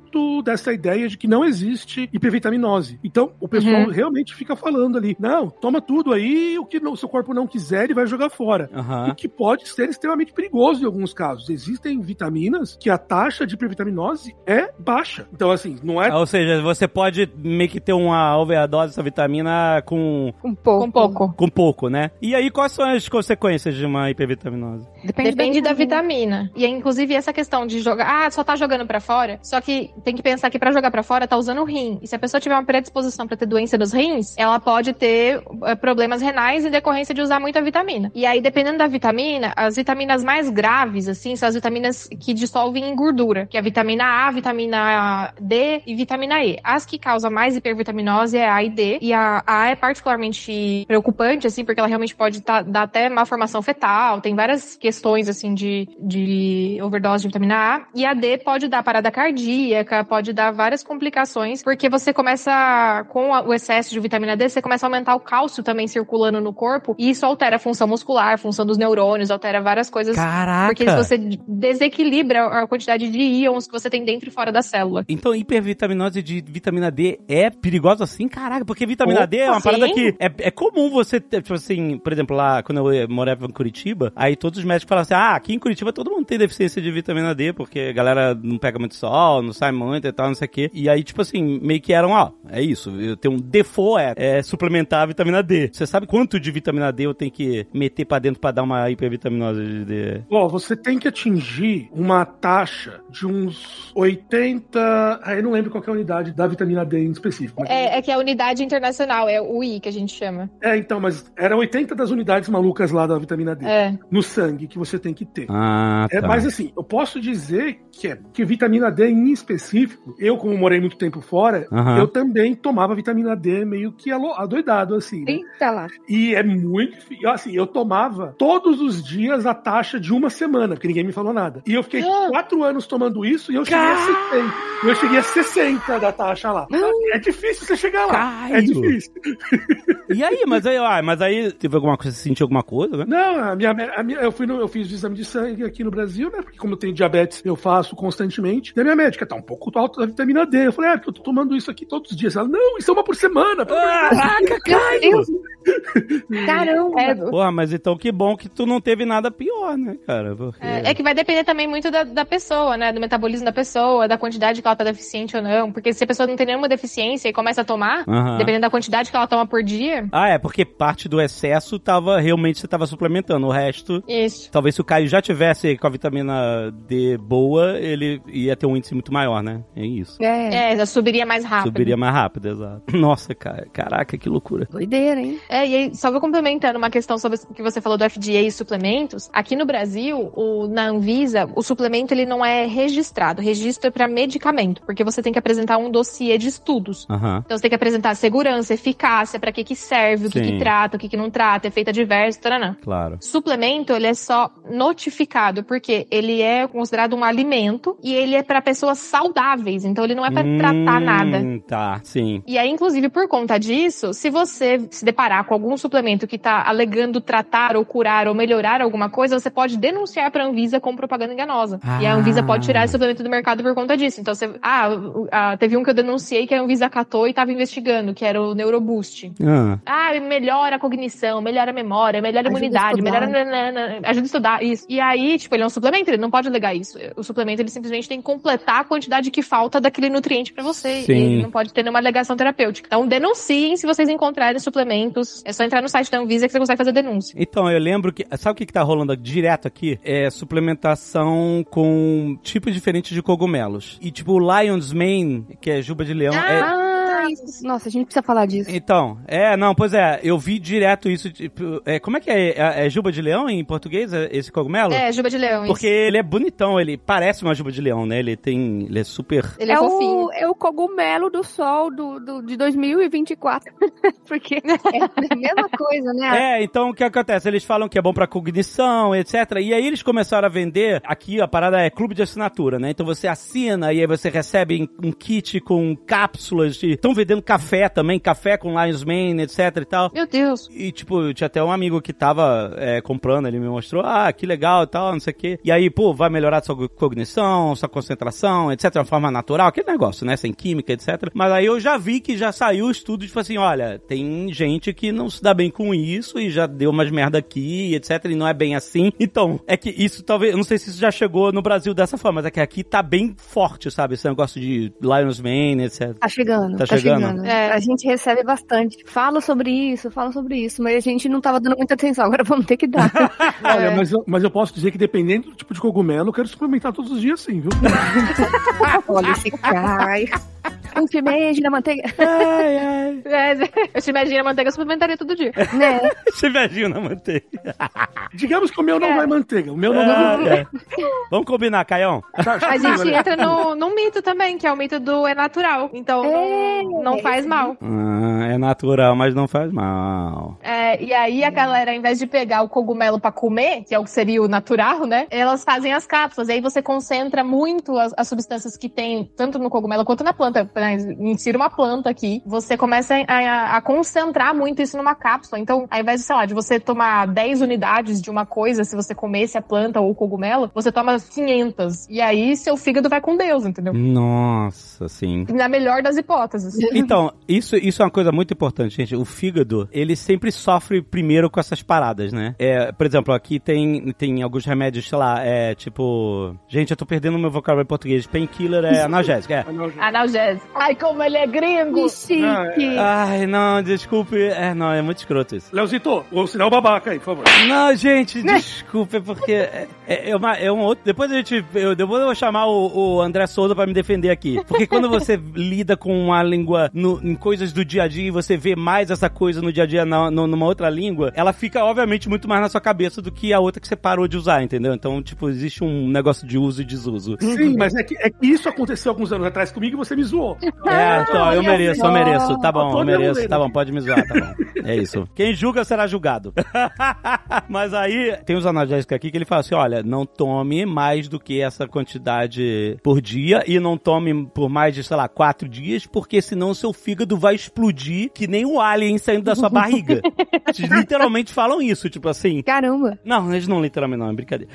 muito dessa ideia de que não existe hipervitaminose. Então, o pessoal Uhum. realmente fica falando ali, não, toma tudo aí, o que o seu corpo não quiser, ele vai jogar fora. Aham. O que pode ser extremamente perigoso em alguns casos. Existem vitaminas que a taxa de hipervitaminose é baixa. Então, assim, não é Ou seja, você pode meio que ter uma overdose dessa vitamina com, Um pouco. Com pouco. com pouco, né? E aí, quais são as consequências de uma hipervitaminose? Depende da vitamina. E inclusive essa questão de jogar, ah, só tá jogando pra fora. Só que tem que pensar que pra jogar pra fora tá usando o rim. E se a pessoa tiver uma predisposição pra ter doença dos rins, ela pode ter eh, problemas renais em decorrência de usar muita vitamina. E aí dependendo da vitamina, as vitaminas mais graves assim são as vitaminas que dissolvem em gordura, que é a vitamina A, vitamina D e vitamina E. As que causam mais hipervitaminose é a A e D, e a A é particularmente preocupante assim, porque ela realmente pode tá- dar até malformação fetal, tem várias questões assim de, de overdose de vitamina A, e a D pode dar parada cardíaca, pode dar várias complicações, porque você começa com o excesso de vitamina D, você começa a aumentar o cálcio também circulando no corpo, e isso altera a função muscular, a função dos neurônios, altera várias coisas Caraca! porque você desequilibra a quantidade de íons que você tem dentro e fora da célula. Então, hipervitaminose de vitamina D é perigosa assim? Caraca, porque vitamina Opa, D é uma sim. parada que é, é comum você ter, tipo assim, por exemplo, lá quando eu morava em Curitiba, aí todos os médicos falam assim: ah, aqui em Curitiba todo mundo tem deficiência de vitamina D, porque a galera não pega muito sol, não sai muito e tal, não sei o quê. E aí, tipo assim, meio que eram, ó, é isso, eu tenho um default é, é suplementar a vitamina D. Você sabe quanto de vitamina D eu tenho que meter pra dentro pra dar uma hipervitaminose de D? Ó, você tem que atingir uma taxa de uns 80. Ah, eu não lembro qual que é a unidade da vitamina D em específico. mas- É, é que é a unidade internacional, é o I que a gente chama. É, então, mas era 80 das unidades malucas lá da vitamina D É. no sangue que você tem que ter. Ah, É, mas assim, eu posso dizer que é que vitamina D em Pacífico, eu, como morei muito tempo fora, Aham. eu também tomava vitamina D meio que adoidado, assim. né? Eita lá. E é muito difícil. Assim, eu tomava todos os dias a taxa de uma semana, porque ninguém me falou nada. E eu fiquei Ah. quatro anos tomando isso e eu cheguei a 60. Eu cheguei a 60 da taxa lá. É difícil você chegar lá. Caio. É difícil. E aí, mas aí, ah, mas aí teve alguma coisa, você sentiu alguma coisa, né? Não, a minha, a minha- eu, fui no, eu fiz o exame de sangue aqui no Brasil, né? Porque como eu tenho diabetes, eu faço constantemente. E a minha médica tá um pouco alta da vitamina D. Eu falei, é, porque eu tô tomando isso aqui todos os dias. Ela, não, isso é uma por semana. de [LAUGHS] Deus." Caraca, Meu Caio! Caramba. É, Porra, mas então que bom que tu não teve nada pior, né, cara? Porque... É, é que vai depender também muito da, da pessoa, né? Do metabolismo da pessoa, da quantidade que ela tá deficiente ou não. Porque se a pessoa não tem nenhuma deficiência e começa a tomar, Aham. dependendo da quantidade que ela toma por dia, Ah, é, porque parte do excesso tava realmente você tava suplementando. O resto, isso. talvez se o Caio já tivesse com a vitamina D boa, ele ia ter um índice muito maior, né? É isso. É, É, já subiria mais rápido. Subiria mais rápido, exato. [LAUGHS] Nossa, cara, caraca, que loucura. doideira, hein? É, e aí, só vou complementando uma questão sobre o que você falou do FDA e suplementos. Aqui no Brasil, o, na Anvisa, o suplemento ele não é registrado. Registro é para medicamento, porque você tem que apresentar um dossiê de estudos. Aham. Então você tem que apresentar segurança, eficácia, para que que serve, o que que trata, o que que não trata, efeito adverso, taranã. Claro. Suplemento, ele é só notificado, porque ele é considerado um alimento e ele é para pessoas saudáveis, então ele não é para tratar Hum, nada. Tá, sim. E aí, inclusive, por conta disso, se você se deparar com algum suplemento que tá alegando tratar ou curar ou melhorar alguma coisa, você pode denunciar pra Anvisa com propaganda enganosa. E a Anvisa Ah. pode tirar esse suplemento do mercado por conta disso. Então, você, ah, ah, teve um que eu denunciei que a Anvisa catou e tava investigando, que era o Neuroboost. Ah, Ah, melhora a cognição, melhora a memória, melhora a imunidade, melhora. Ajuda a estudar, isso. E aí, tipo, ele é um suplemento, ele não pode alegar isso. O suplemento, ele simplesmente tem que completar a quantidade que falta daquele nutriente pra você. Sim. E não pode ter nenhuma alegação terapêutica. Então, denunciem se vocês encontrarem suplementos. É só entrar no site da Anvisa que você consegue fazer denúncia. Então, eu lembro que. Sabe o que, que tá rolando direto aqui? É suplementação com tipos diferentes de cogumelos. E tipo, o Lion's Mane, que é juba de leão. é- Ah, isso. Nossa, a gente precisa falar disso. Então, é, não, pois é, eu vi direto isso. Tipo, é, como é que é? é? é juba de leão em português, é esse cogumelo? É, juba de leão. Porque isso. ele é bonitão, ele parece uma juba de leão, né? Ele tem. Ele é super. Ele é, fofinho. o, é o cogumelo do sol do, do, de 2024. [LAUGHS] Porque é a mesma coisa, né? É, então o que acontece? Eles falam que é bom pra cognição, etc. E aí eles começaram a vender. Aqui a parada é clube de assinatura, né? Então você assina e aí você recebe um kit com cápsulas de. Estão vendendo café também, café com Lions Mane, etc e tal. Meu Deus. E, tipo, eu tinha até um amigo que tava é, comprando, ele me mostrou, ah, que legal e tal, não sei o quê. E aí, pô, vai melhorar sua cognição, sua concentração, etc, de uma forma natural, aquele negócio, né, sem química, etc. Mas aí eu já vi que já saiu o estudo, tipo assim, olha, tem gente que não se dá bem com isso e já deu umas merda aqui, etc, e não é bem assim. [LAUGHS] Então, é que isso talvez, eu não sei se isso já chegou no Brasil dessa forma, mas é que aqui tá bem forte, sabe, esse negócio de Lions Mane, etc. Tá chegando, Tá tá, chegando? Chegando. É. A gente recebe bastante. Fala sobre isso, fala sobre isso, mas a gente não tava dando muita atenção. Agora vamos ter que dar. [LAUGHS] Olha, É. mas, eu, mas eu posso dizer que dependendo do tipo de cogumelo, eu quero suplementar todos os dias sim, viu? [LAUGHS] Olha esse cai. Um shimeji na manteiga. Ai, ai. [LAUGHS] É, eu te imagino a manteiga suplementaria todo dia. Né? [LAUGHS] Você imagina a manteiga. Digamos que o meu não É. vai manteiga. O meu não vai Ah, manteiga. é. Vamos combinar, Caião? Tá, A gente entra no, num mito também, que é o mito do é natural. Então É, não, não faz mal. Ah, é natural, mas não faz mal. É, e aí a galera, ao invés de pegar o cogumelo pra comer, que é o que seria o natural, né? Elas fazem as cápsulas. E aí você concentra muito as, as substâncias que tem, tanto no cogumelo quanto na planta. Né? Insira uma planta aqui. Você começa a, a- a concentrar muito isso numa cápsula. Então, ao invés de, sei lá, de você tomar 10 unidades de uma coisa, se você comesse a planta ou o cogumelo, você toma 500. E aí seu fígado vai com Deus, entendeu? Nossa, sim. Na melhor das hipóteses. [LAUGHS] Então, isso, isso é uma coisa muito importante, gente. O fígado, ele sempre sofre primeiro com essas paradas, né? É, por exemplo, aqui tem, tem alguns remédios, sei lá, é tipo. Gente, eu tô perdendo o meu vocabulário em português. Painkiller é [LAUGHS] analgésico, é. Analgésico. Ai, como ele é gringo! Que chique. Ai, não, desculpe. É, não, é muito escroto isso. Leozito, o sinal babaca aí, por favor. Não, gente, desculpa, é porque é, é, é uma, é um outro. Depois a gente. Eu, depois eu vou chamar o, o André Souza pra me defender aqui. Porque quando [LAUGHS] você lida com uma língua no- em coisas do dia a dia e você vê mais essa coisa no dia a dia na, no- numa outra língua, ela fica, obviamente, muito mais na sua cabeça do que a outra que você parou de usar, entendeu? Então, tipo, existe um negócio de uso e desuso. Sim, mas é que, é que isso aconteceu alguns anos atrás comigo e você me zoou. É, eu mereço, eu mereço. Tá bom, eu mereço. Tá bom, pode me zoar, tá bom. É isso. [LAUGHS] Quem julga será julgado. [LAUGHS] Mas aí, tem os analgésicos aqui que ele fala assim: olha, não tome mais do que essa quantidade por dia e não tome por mais de, sei lá, quatro dias, porque senão o seu fígado vai explodir que nem um alien saindo da sua barriga. [LAUGHS] Eles literalmente falam isso, tipo assim. Caramba. Não, eles não literalmente não, é brincadeira.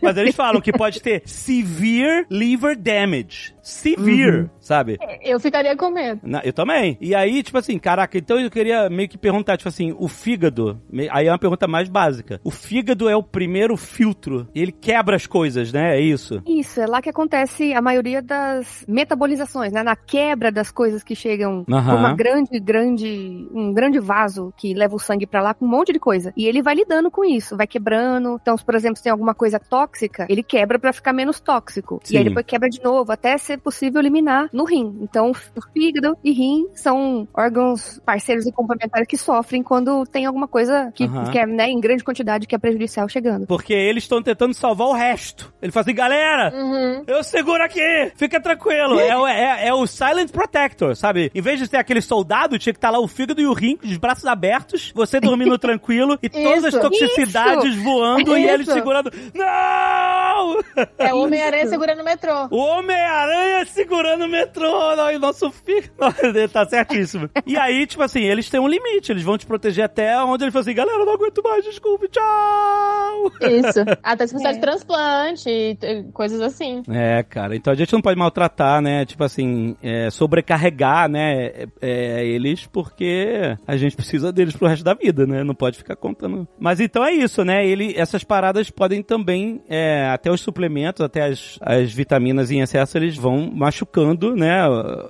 Mas eles falam que pode ter severe liver damage. Severe, sabe? Eu ficaria com medo. Na- eu também. E aí, tipo assim, caraca, então eu queria meio que perguntar, tipo assim, o fígado, aí é uma pergunta mais básica. O fígado é o primeiro filtro, ele quebra as coisas, né? É isso. Isso, é lá que acontece a maioria das metabolizações, né? Na quebra das coisas que chegam Aham. por uma grande, grande, um grande vaso que leva o sangue pra lá com um monte de coisa. E ele vai lidando com isso, vai quebrando. Então, se, por exemplo, se tem alguma coisa tóxica, ele quebra pra ficar menos tóxico. Sim. E aí depois quebra de novo, até ser possível eliminar no rim. Então, o fígado e rim são órgãos parceiros e complementares que sofrem quando tem alguma coisa que, Aham. que é, né, em grande quantidade que é prejudicial chegando. Porque eles estão tentando salvar o resto. Ele fala assim, galera, Uhum. eu seguro aqui, fica tranquilo. É, o- é- é o Silent Protector, sabe? Em vez de ter aquele soldado, tinha que estar lá o fígado e o rim, os braços abertos, você dormindo [LAUGHS] tranquilo e todas as Isso. toxicidades voando e Isso. eles segurando. Não! É o Homem-Aranha [LAUGHS] segurando o metrô. O Homem-Aranha segurando o metrô, e o nosso filho. [LAUGHS] Tá certíssimo. E aí, tipo assim, eles têm um limite, eles vão te proteger até onde ele fala assim, galera, eu não aguento mais, desculpe, tchau! Isso. [LAUGHS] Até se precisar de transplante coisas assim. É, cara, então a gente não pode maltratar, né? Tipo assim, é, sobrecarregar, né? é, é, eles, porque a gente precisa deles pro resto da vida, né? Não pode ficar contando. Mas então é isso, né? Ele, essas paradas podem também, é, até os suplementos, até as, as vitaminas em excesso, eles vão machucando, né?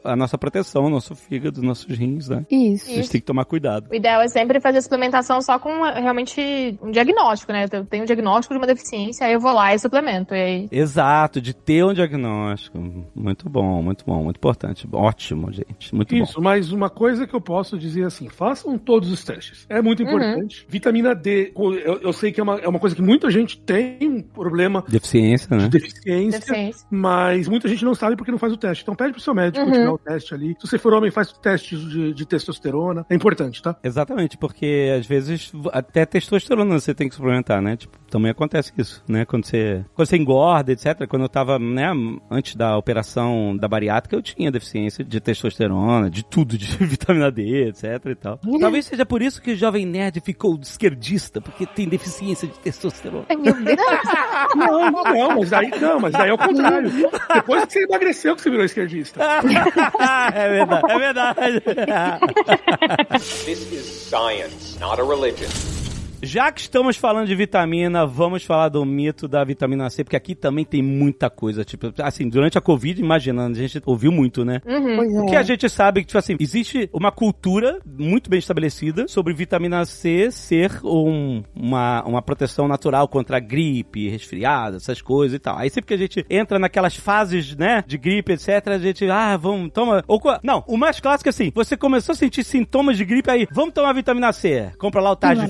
A, nossa proteção, nosso fígado, nossos rins, né? Isso. A gente tem que tomar cuidado. O ideal é sempre fazer a suplementação só com realmente um diagnóstico, né? Eu tenho um diagnóstico de uma deficiência, aí eu vou lá e suplemento. E aí. Exato, de ter um diagnóstico. Muito bom, muito bom, muito importante. Ótimo, gente. Muito bom. Isso, mas uma coisa que eu posso dizer assim, façam todos os testes. É muito Uhum. importante. Vitamina D, eu, eu sei que é uma, é uma coisa que muita gente tem um problema Deficiência, de né? deficiência, Deficiência. mas muita gente não sabe porque não faz o teste. Então pede pro seu médico Uhum. tirar o teste ali. Se você for homem, faz o teste de, de testosterona. É importante, tá? Exatamente, porque às vezes até testosterona você tem que suplementar, né? Tipo, também acontece isso, né? Quando você, quando você engorda, etc. Quando eu tava, né, antes da operação da bariátrica, eu tinha deficiência de testosterona, de tudo, de [LAUGHS] vitamina D, etc e tal. Talvez seja por isso que o Jovem Nerd ficou esquerdista, porque tem deficiência de testosterona. Ai, meu Deus. Não, não, não, mas daí não, mas daí é o contrário. Depois que você emagreceu que você virou esquerdista. [LAUGHS] é verdade, é verdade. This is science, not a religion. Já que estamos falando de vitamina, vamos falar do mito da vitamina C, porque aqui também tem muita coisa. Tipo, assim, durante a Covid, imaginando, a gente ouviu muito, né? Uhum. Pois O que é. a gente sabe que, tipo assim, existe uma cultura muito bem estabelecida sobre vitamina C ser um- uma, uma proteção natural contra gripe, resfriado, essas coisas e tal. Aí sempre que a gente entra naquelas fases, né, de gripe, etc., a gente, ah, vamos, toma. Ou, não, o mais clássico é assim: você começou a sentir sintomas de gripe, aí, vamos tomar vitamina C. Compra lá o Taj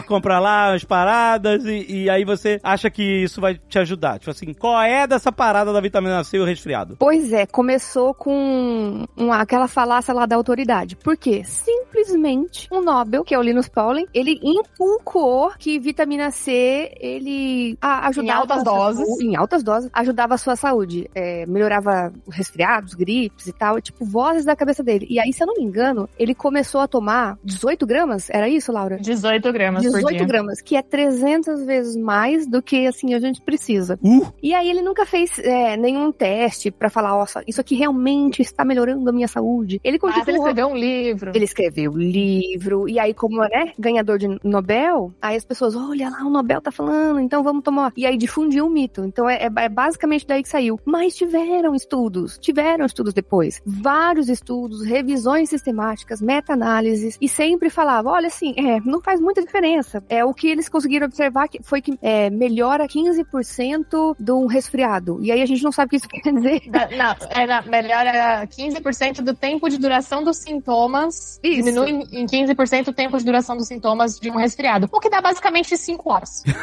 Maravilha. For, compra lá as paradas, e, e aí você acha que isso vai te ajudar. Tipo assim, qual é dessa parada da vitamina C e o resfriado? Pois é, começou com uma- aquela falácia lá da autoridade. Por quê? Simplesmente um Nobel, que é o Linus Pauling, ele inculcou que vitamina C, ele a- ajudava... Em altas a sua doses. saúde- Em altas doses. Ajudava a sua saúde. É, melhorava os resfriados, gripes e tal. Tipo, vozes da cabeça dele. E aí, se eu não me engano, ele começou a tomar 18 gramas? Era isso, Laura? 18 gramas. 18 dia. gramas, que é 300 vezes mais do que, assim, a gente precisa. Uh, E aí ele nunca fez é, nenhum teste pra falar, nossa, isso aqui realmente está melhorando a minha saúde. Ele Mas ele continuou. escreveu um livro. Ele escreveu livro, e aí, como né, ganhador de Nobel, aí as pessoas, olha lá, o Nobel tá falando, então vamos tomar. E aí difundiu o mito. Então é, é- é basicamente daí que saiu. Mas tiveram estudos, tiveram estudos depois. Vários estudos, revisões sistemáticas, meta-análises, e sempre falava, olha assim, é, não faz muita diferença. É o que eles conseguiram observar que foi que é, melhora 15% de um resfriado. E aí a gente não sabe o que isso [LAUGHS] quer dizer. Da- Não, é na, melhora 15% do tempo de duração dos sintomas. Isso. Diminui em 15% o tempo de duração dos sintomas de um resfriado. O que dá basicamente 5 horas. [LAUGHS]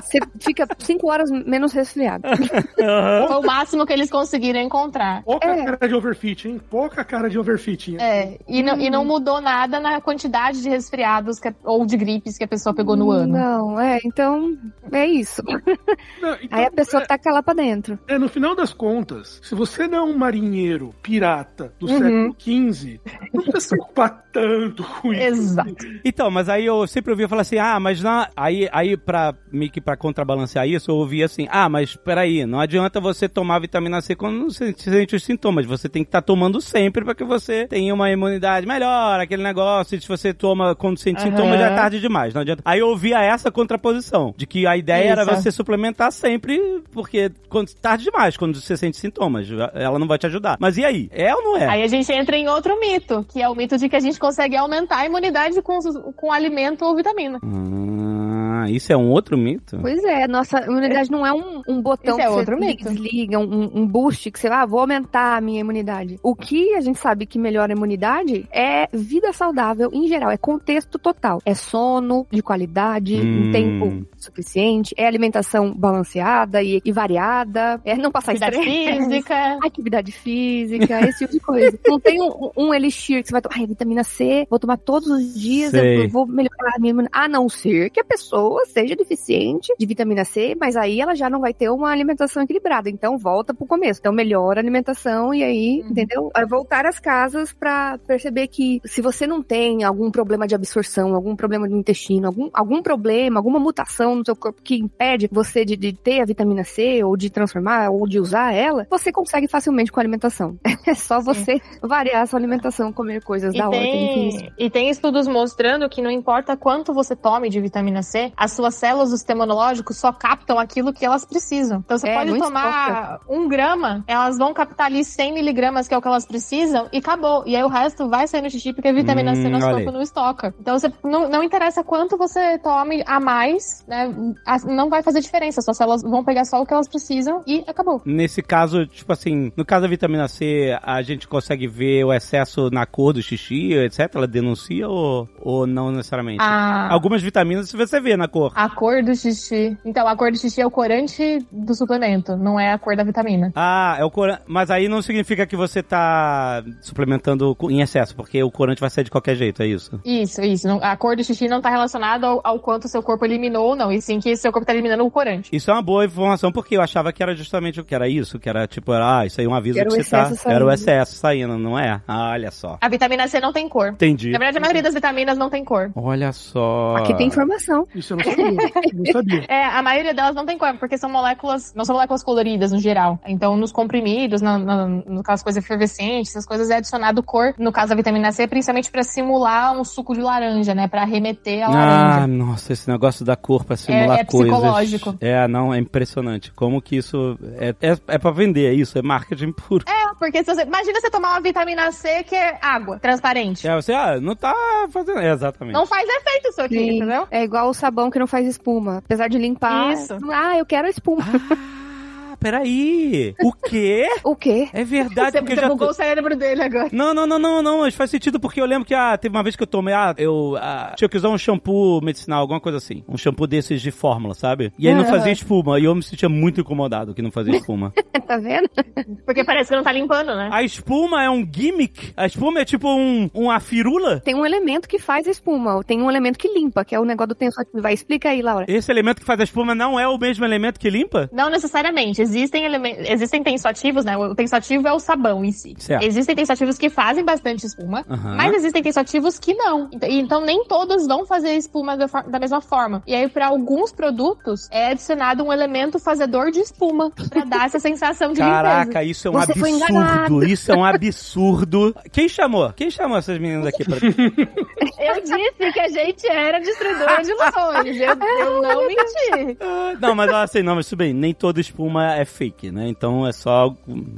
Você fica 5 horas menos resfriado. Foi o máximo que eles conseguiram encontrar. Pouca É. cara de overfit, hein? Pouca cara de overfit. hein? É, e, não, e não mudou nada na quantidade de resfriados que ou de gripes que a pessoa pegou no ano. Não, é, então é isso. Não, então, Aí a pessoa taca lá pra dentro. É, no final das contas, se você não é um marinheiro pirata do Uhum. século XV, não precisa se preocupar tanto com isso. Exato. Então, mas aí eu sempre ouvia falar assim, ah, mas na... aí, aí pra, meio que pra contrabalancear isso, eu ouvia assim, ah, mas peraí, não adianta você tomar vitamina C quando você sente os sintomas, você tem que estar tomando sempre pra que você tenha uma imunidade melhor, aquele negócio, se você toma quando sente Aham. sintomas já é tarde demais, não adianta. Aí eu ouvia essa contraposição, de que a ideia era Isso. você suplementar sempre, porque quando tarde demais, quando você sente sintomas, ela não vai te ajudar. Mas e aí? É ou não é? Aí a gente entra em outro mito, que é o mito de que a gente consegue aumentar a imunidade com, com alimento ou vitamina. Ah, isso é um outro mito? Pois é, nossa imunidade não é um, um botão é que outro você mito. desliga, um, um boost que você, ah, vou aumentar a minha imunidade. O que a gente sabe que melhora a imunidade é vida saudável em geral, é contexto total. É sono de qualidade, Hum. em tempo suficiente, é alimentação balanceada e, e variada, é não passar Atividade estresse. física. [LAUGHS] Atividade física, esse tipo de coisa. Não tem um, um elixir que você vai tomar, ai, vitamina C, vou tomar todos os dias, eu, Sei. eu vou melhorar a minha imunidade. A não ser que a pessoa seja deficiente de vitamina C, mas aí ela já não vai ter uma alimentação equilibrada. Então volta pro começo. Então melhora a alimentação e aí, Uhum. entendeu? É voltar às casas pra perceber que se você não tem algum problema de absorção, algum problema do intestino, algum, algum problema, alguma mutação no seu corpo que impede você de, de ter a vitamina C ou de transformar ou de usar ela, você consegue facilmente com a alimentação. [LAUGHS] É só você variar a sua alimentação, comer coisas E da ordem. enfim. e tem estudos mostrando que não importa quanto você tome de vitamina C, as suas células do sistema imunológico só captam aquilo que elas precisam. Então você É, pode tomar um grama, elas vão captar ali 100 miligramas, que é o que elas precisam, e acabou. E aí o resto vai sair no xixi porque a vitamina C Hum, nosso olha corpo não estoca. Então você não, não interessa quanto você tome a mais, né? a- Não vai fazer diferença. Suas células vão pegar só o que elas precisam e acabou. Nesse caso, tipo assim, no caso da vitamina C, a gente consegue ver o excesso na cor do xixi, etc? Ela denuncia ou, ou não necessariamente? A, Algumas vitaminas você vê na cor. a cor do xixi. Então, a cor do xixi é o corante do suplemento, não é a cor da vitamina. Ah, é o corante. Mas aí não significa que você tá suplementando em excesso, porque o corante vai sair de qualquer jeito, é isso? Isso, isso. A cor do xixi não tá relacionada ao, ao quanto seu corpo eliminou ou não, e sim que seu corpo tá eliminando o corante. Isso é uma boa informação, porque eu achava que era justamente o que era isso, que era tipo, ah, isso aí é um aviso Era que o você tá. excesso Era o saindo. excesso saindo, não é? Ah, olha só. A vitamina C não tem cor. Entendi. Na verdade, a maioria das vitaminas não tem cor. Olha só. Aqui tem informação. Isso eu não sabia. Eu não sabia. É, a maioria delas não tem cor, porque são moléculas, não são moléculas coloridas no geral. Então, nos comprimidos, na, na, no caso, coisas efervescentes, essas coisas é adicionado cor, no caso da vitamina C, principalmente pra simular um suco de laranja, né? Pra remeter a laranja. Ah, nossa, esse negócio da cor pra simular É- é coisas. psicológico. É, não, é impressionante. Como que isso é, é, é pra vender, é isso, é marketing puro. É, porque se você, imagina você tomar uma vitamina C que é água, transparente. É, você, ah, não tá fazendo. É, exatamente. Não faz efeito isso aqui, Sim. entendeu? É igual o sabão que não faz espuma. Apesar de limpar. Isso. Ah, eu quero a espuma. Ah, peraí. O quê? o quê? É verdade, Você, porque você já. bugou o cérebro dele agora. Não, não, não, não, não, mas faz sentido porque eu lembro que ah, teve uma vez que eu tomei, ah, eu ah, tinha que usar um shampoo medicinal, alguma coisa assim. Um shampoo desses de fórmula, sabe? E aí não fazia espuma, e eu me sentia muito incomodado que não fazia espuma. [LAUGHS] tá vendo? Porque parece que não tá limpando, né? a espuma é um gimmick? A espuma é tipo um, uma firula? Tem um elemento que faz a espuma. Tem um elemento que limpa, que é o negócio do tensor. Vai, explica aí, Laura. Esse elemento que faz a espuma não é o mesmo elemento que limpa? Não necessariamente. Existem elementos, existem tensoativos, né? O tensoativo é o sabão em si. Certo. Existem tensoativos que fazem bastante espuma, Aham. mas existem tensoativos que não. Então, nem todos vão fazer espuma da, da mesma forma. E aí, para alguns produtos, é adicionado um elemento fazedor de espuma pra dar essa sensação de limpeza. Caraca, isso é um Você absurdo. Isso é um absurdo. Quem chamou? Quem chamou essas meninas aqui pra. [LAUGHS] Eu disse que a gente era distribuidora de [LAUGHS] loções. Eu, eu não menti. Ah, Não, mas assim, não, mas tudo bem. Nem toda espuma é fake, né? Então é só.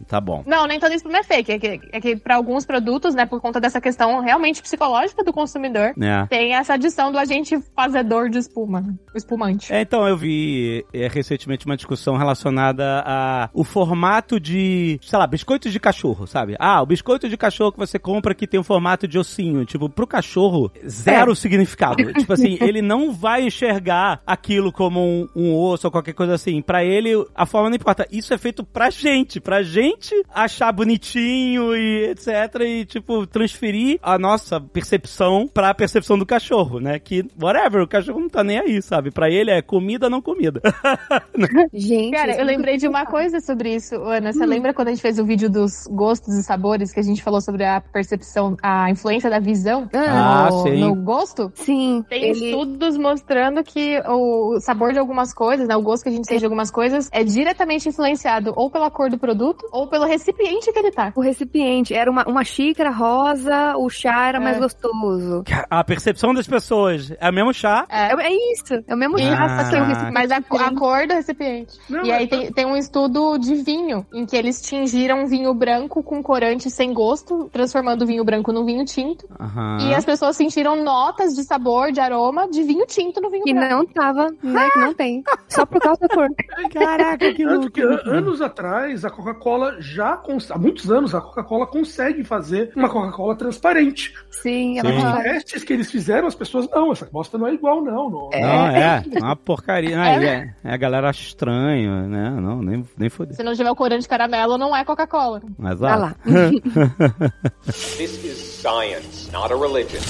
Tá bom. Não, nem toda espuma é fake. É que, é que para alguns produtos, né, por conta dessa questão realmente psicológica do consumidor, É. tem essa adição do agente fazedor de espuma, o espumante. É, então, eu vi é, recentemente uma discussão relacionada a o formato de, sei lá, biscoitos de cachorro, sabe? Ah, o biscoito de cachorro que você compra que tem o formato de ossinho. Tipo, pro cachorro, zero significado. [LAUGHS] tipo assim, ele não vai enxergar aquilo como um, um osso ou qualquer coisa assim. Pra ele, a forma não importa. Isso é feito pra gente, pra gente achar bonitinho e etc. E, tipo, transferir a nossa percepção pra percepção do cachorro, né? Que, whatever, o cachorro não tá nem aí, sabe? Pra ele é comida, não comida. [LAUGHS] Gente. Cara, isso eu é lembrei de uma coisa sobre isso, Ana. Você lembra quando a gente fez o vídeo dos gostos e sabores, que a gente falou sobre a percepção, a influência da visão Ah, no, sim. no gosto? Sim, Tem ele... estudos mostrando que o sabor de algumas coisas, né, o gosto que a gente sente de algumas coisas, é diretamente influenciado ou pela cor do produto ou pelo recipiente que ele tá. O recipiente era uma, uma xícara rosa, o chá era É. mais gostoso. A percepção das pessoas é o mesmo chá. É, É, é isso, é o mesmo chá, só que o Ah. recipiente Mas a, a cor do recipiente. Não, e aí é- tem, tem um estudo de vinho, em que eles tingiram vinho branco com corante sem gosto, transformando o vinho branco num vinho tinto. Aham. E as pessoas sentiram notas de sabor, de aroma, de vinho tinto no vinho que branco. não tava, né, que não tem. [LAUGHS] Só por causa da cor. Caraca, que que louco. An- anos atrás, a Coca-Cola já, há muitos anos, a Coca-Cola consegue fazer uma Coca-Cola transparente. Sim, ela Sim. Os testes que eles fizeram, as pessoas, não, essa bosta não é igual, não. não. Não, é, [LAUGHS] é uma porcaria. Não, é, é, a galera acha estranho, né? Não, nem, nem foder. Se não tiver o corante de caramelo, não é Coca-Cola. Mas ah, lá. [LAUGHS] This is science, not a religion.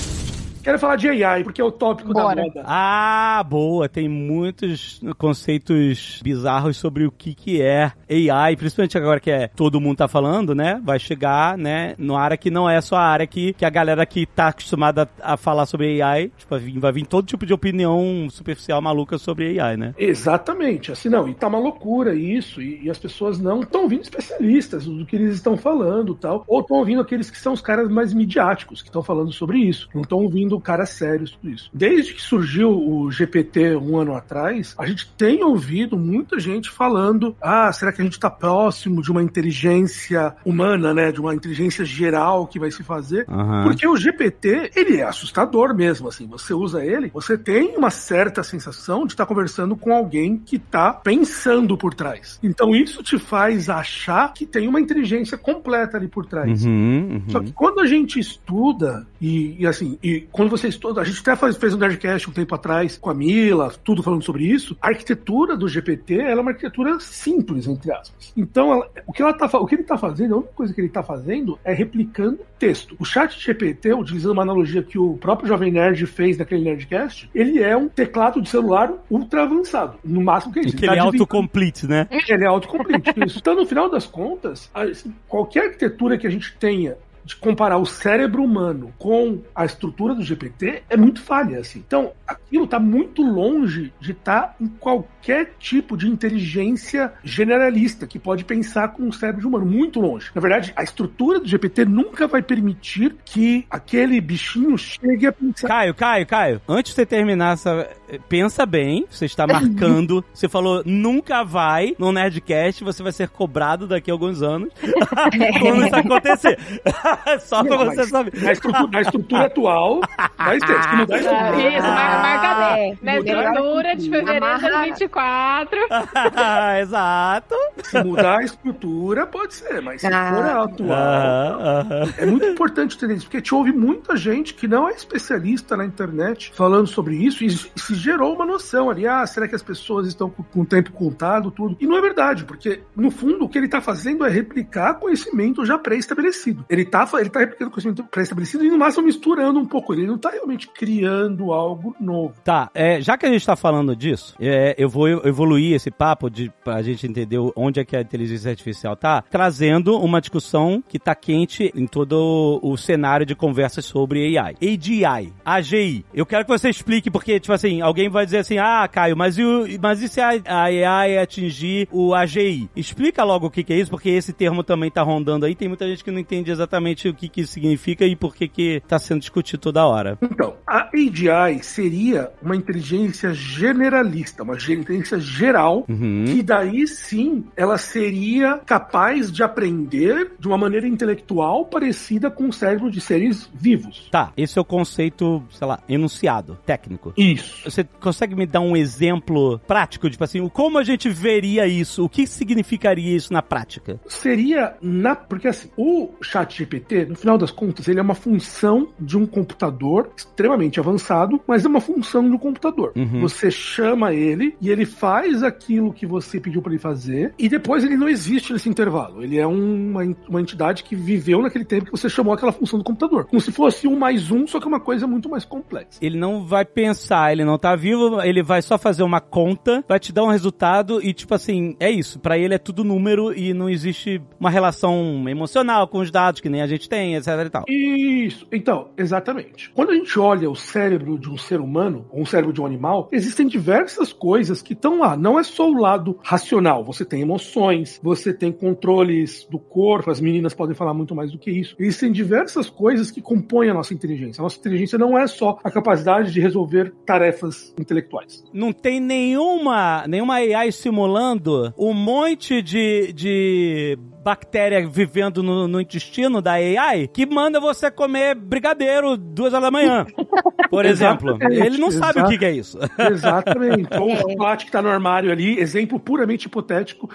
Quero falar de AI, porque é o tópico Bora. da moda. Ah, boa. Tem muitos conceitos bizarros sobre o que que é AI, principalmente agora que é todo mundo tá falando, né? Vai chegar, né, numa área que não é só a área que, que a galera que tá acostumada a, falar sobre AI, tipo, vai vir, vai vir todo tipo de opinião superficial maluca sobre AI, né? Exatamente, assim, não, e tá uma loucura isso, e, e as pessoas não estão ouvindo especialistas do que eles estão falando tal, ou estão ouvindo aqueles que são os caras mais midiáticos que estão falando sobre isso, não estão ouvindo caras sérios tudo isso. Desde que surgiu o GPT um ano atrás, a gente tem ouvido muita gente falando, ah, será que a gente tá próximo de uma inteligência humana, né, de uma inteligência geral que vai se fazer? Aham. Porque o GPT, ele é assustador mesmo, assim. Você usa ele, você tem uma certa sensação de estar conversando com alguém que está pensando por trás. Então isso te faz achar que tem uma inteligência completa ali por trás. Uhum, Só uhum. que quando a gente estuda, e, e assim, e quando você estuda, a gente até faz- fez um Nerdcast um tempo atrás com a Mila, tudo falando sobre isso, a arquitetura do GPT ela é uma arquitetura simples, entre aspas. Então, ela- o, que ela tá, o que ele está fazendo, a única coisa que ele está fazendo é replicando texto. O chat GPT, utilizando uma analogia que o próprio Jovem Nerd fez naquele Nerdcast, ele é um teclado de celular ultra avançado. No máximo que é isso. Que ele é tá dividindo- autocomplete, né? ele é autocomplete. isso. Então, no final das contas, a- assim, qualquer arquitetura que a gente tenha de comparar o cérebro humano com a estrutura do GPT é muito falha, assim. Então, aquilo está muito longe de estar em qualquer tipo de inteligência generalista que pode pensar com o cérebro humano, muito longe. Na verdade, a estrutura do GPT nunca vai permitir que aquele bichinho chegue a pensar. Caio, Caio, Caio, antes de você terminar essa. Pensa bem, você está marcando. Você falou nunca vai no Nerdcast, você vai ser cobrado daqui a alguns anos. [LAUGHS] [LAUGHS] quando isso acontecer. [LAUGHS] Só pra Não, você mas saber. Na estrutura, na estrutura atual, vai ter. Se mudar a estrutura. Ah, Isso, mar- marca bem. é. Na estrutura de fevereiro de Amarra- 24. [LAUGHS] Exato. Se mudar a estrutura, pode ser, mas se Ah. for a atual. Aham, aham. É muito importante entender isso, porque te ouve muita gente que não é especialista na internet falando sobre isso, e se gerou uma noção ali, ah, será que as pessoas estão com, com o tempo contado, tudo? E não é verdade, porque, no fundo, o que ele está fazendo é replicar conhecimento já pré-estabelecido. Ele está tá, ele tá replicando conhecimento pré-estabelecido e no máximo misturando um pouco. Ele não tá realmente criando algo novo. Tá, é, já que a gente tá falando disso, é, eu vou evoluir esse papo de, pra gente entender onde é que a inteligência artificial tá, trazendo uma discussão que tá quente em todo o cenário de conversas sobre AI. AGI, AGI. Eu quero que você explique, porque, tipo assim, alguém vai dizer assim, ah, Caio, mas e, o, mas e se a, a AI atingir o AGI? Explica logo o que, que é isso, porque esse termo também tá rondando aí, tem muita gente que não entende exatamente o que, que isso significa e por que que tá sendo discutido toda hora. Então, a AGI seria uma inteligência generalista, uma inteligência geral, Uhum. que daí sim ela seria capaz de aprender de uma maneira intelectual parecida com o cérebro de seres vivos. Tá, esse é o conceito, sei lá, enunciado, técnico. Isso. Você consegue me dar um exemplo prático, tipo assim, como a gente veria isso? O que significaria isso na prática? Seria na. Porque assim, o chat GPT, no final das contas, ele é uma função de um computador extremamente avançado, mas é uma função do computador. Uhum. Você chama ele e ele faz aquilo que você pediu para ele fazer, e depois ele não existe nesse intervalo. Ele é uma, uma entidade que viveu naquele tempo que você chamou aquela função do computador. Como se fosse um mais um, só que uma coisa muito mais complexa. Ele não vai pensar, ele não tá vivo, ele vai só fazer uma conta, vai te dar um resultado e, tipo assim, é isso. Pra ele é tudo número e não existe uma relação emocional com os dados que nem a gente tem, etc e tal. Isso. Então, exatamente. Quando a gente olha o cérebro de um ser humano, ou um cérebro de um animal, existem diversas coisas que estão lá. Não é só o lado racional. Você tem emoções, você tem controles do corpo, as meninas podem falar muito mais do que isso. Existem diversas coisas que compõem a nossa inteligência. A nossa inteligência não é só a capacidade de resolver tarefas intelectuais. Não tem nenhuma, nenhuma AI simulando um monte de, de bactéria vivendo no, no intestino da AI que manda você comer brigadeiro duas horas da manhã. [LAUGHS] Por exemplo. Ele não sabe o que, que é isso. Exatamente. Ou o chocolate que tá no armário ali, exemplo puramente hipotético.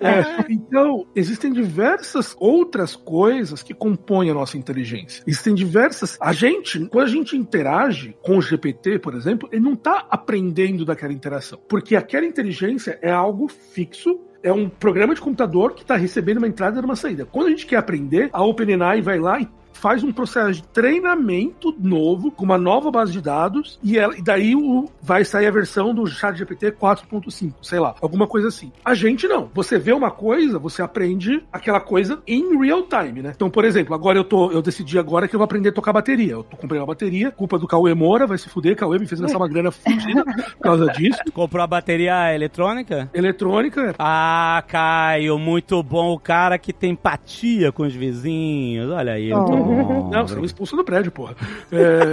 É, então, existem diversas outras coisas que compõem a nossa inteligência. Existem diversas. A gente, quando a gente interage com o GPT, por exemplo, ele não está aprendendo daquela interação. Porque aquela inteligência é algo fixo. É um programa de computador que está recebendo uma entrada e uma saída. Quando a gente quer aprender, a OpenAI vai lá e faz um processo de treinamento novo, com uma nova base de dados, e, ela, e daí o, vai sair a versão do ChatGPT 4.5, sei lá, alguma coisa assim. A gente não. Você vê uma coisa, você aprende aquela coisa em real time, né? Então, por exemplo, agora eu tô, eu decidi agora que eu vou aprender a tocar bateria. Eu tô comprei uma bateria, culpa do Cauê Moura, vai se fuder, Cauê me fez gastar uma grana fodida [LAUGHS] por causa disso. Comprou a bateria eletrônica? Eletrônica, Ah, Caio, muito bom. O cara que tem empatia com os vizinhos. Olha aí, muito bom. Não, você é expulso do prédio, porra. É,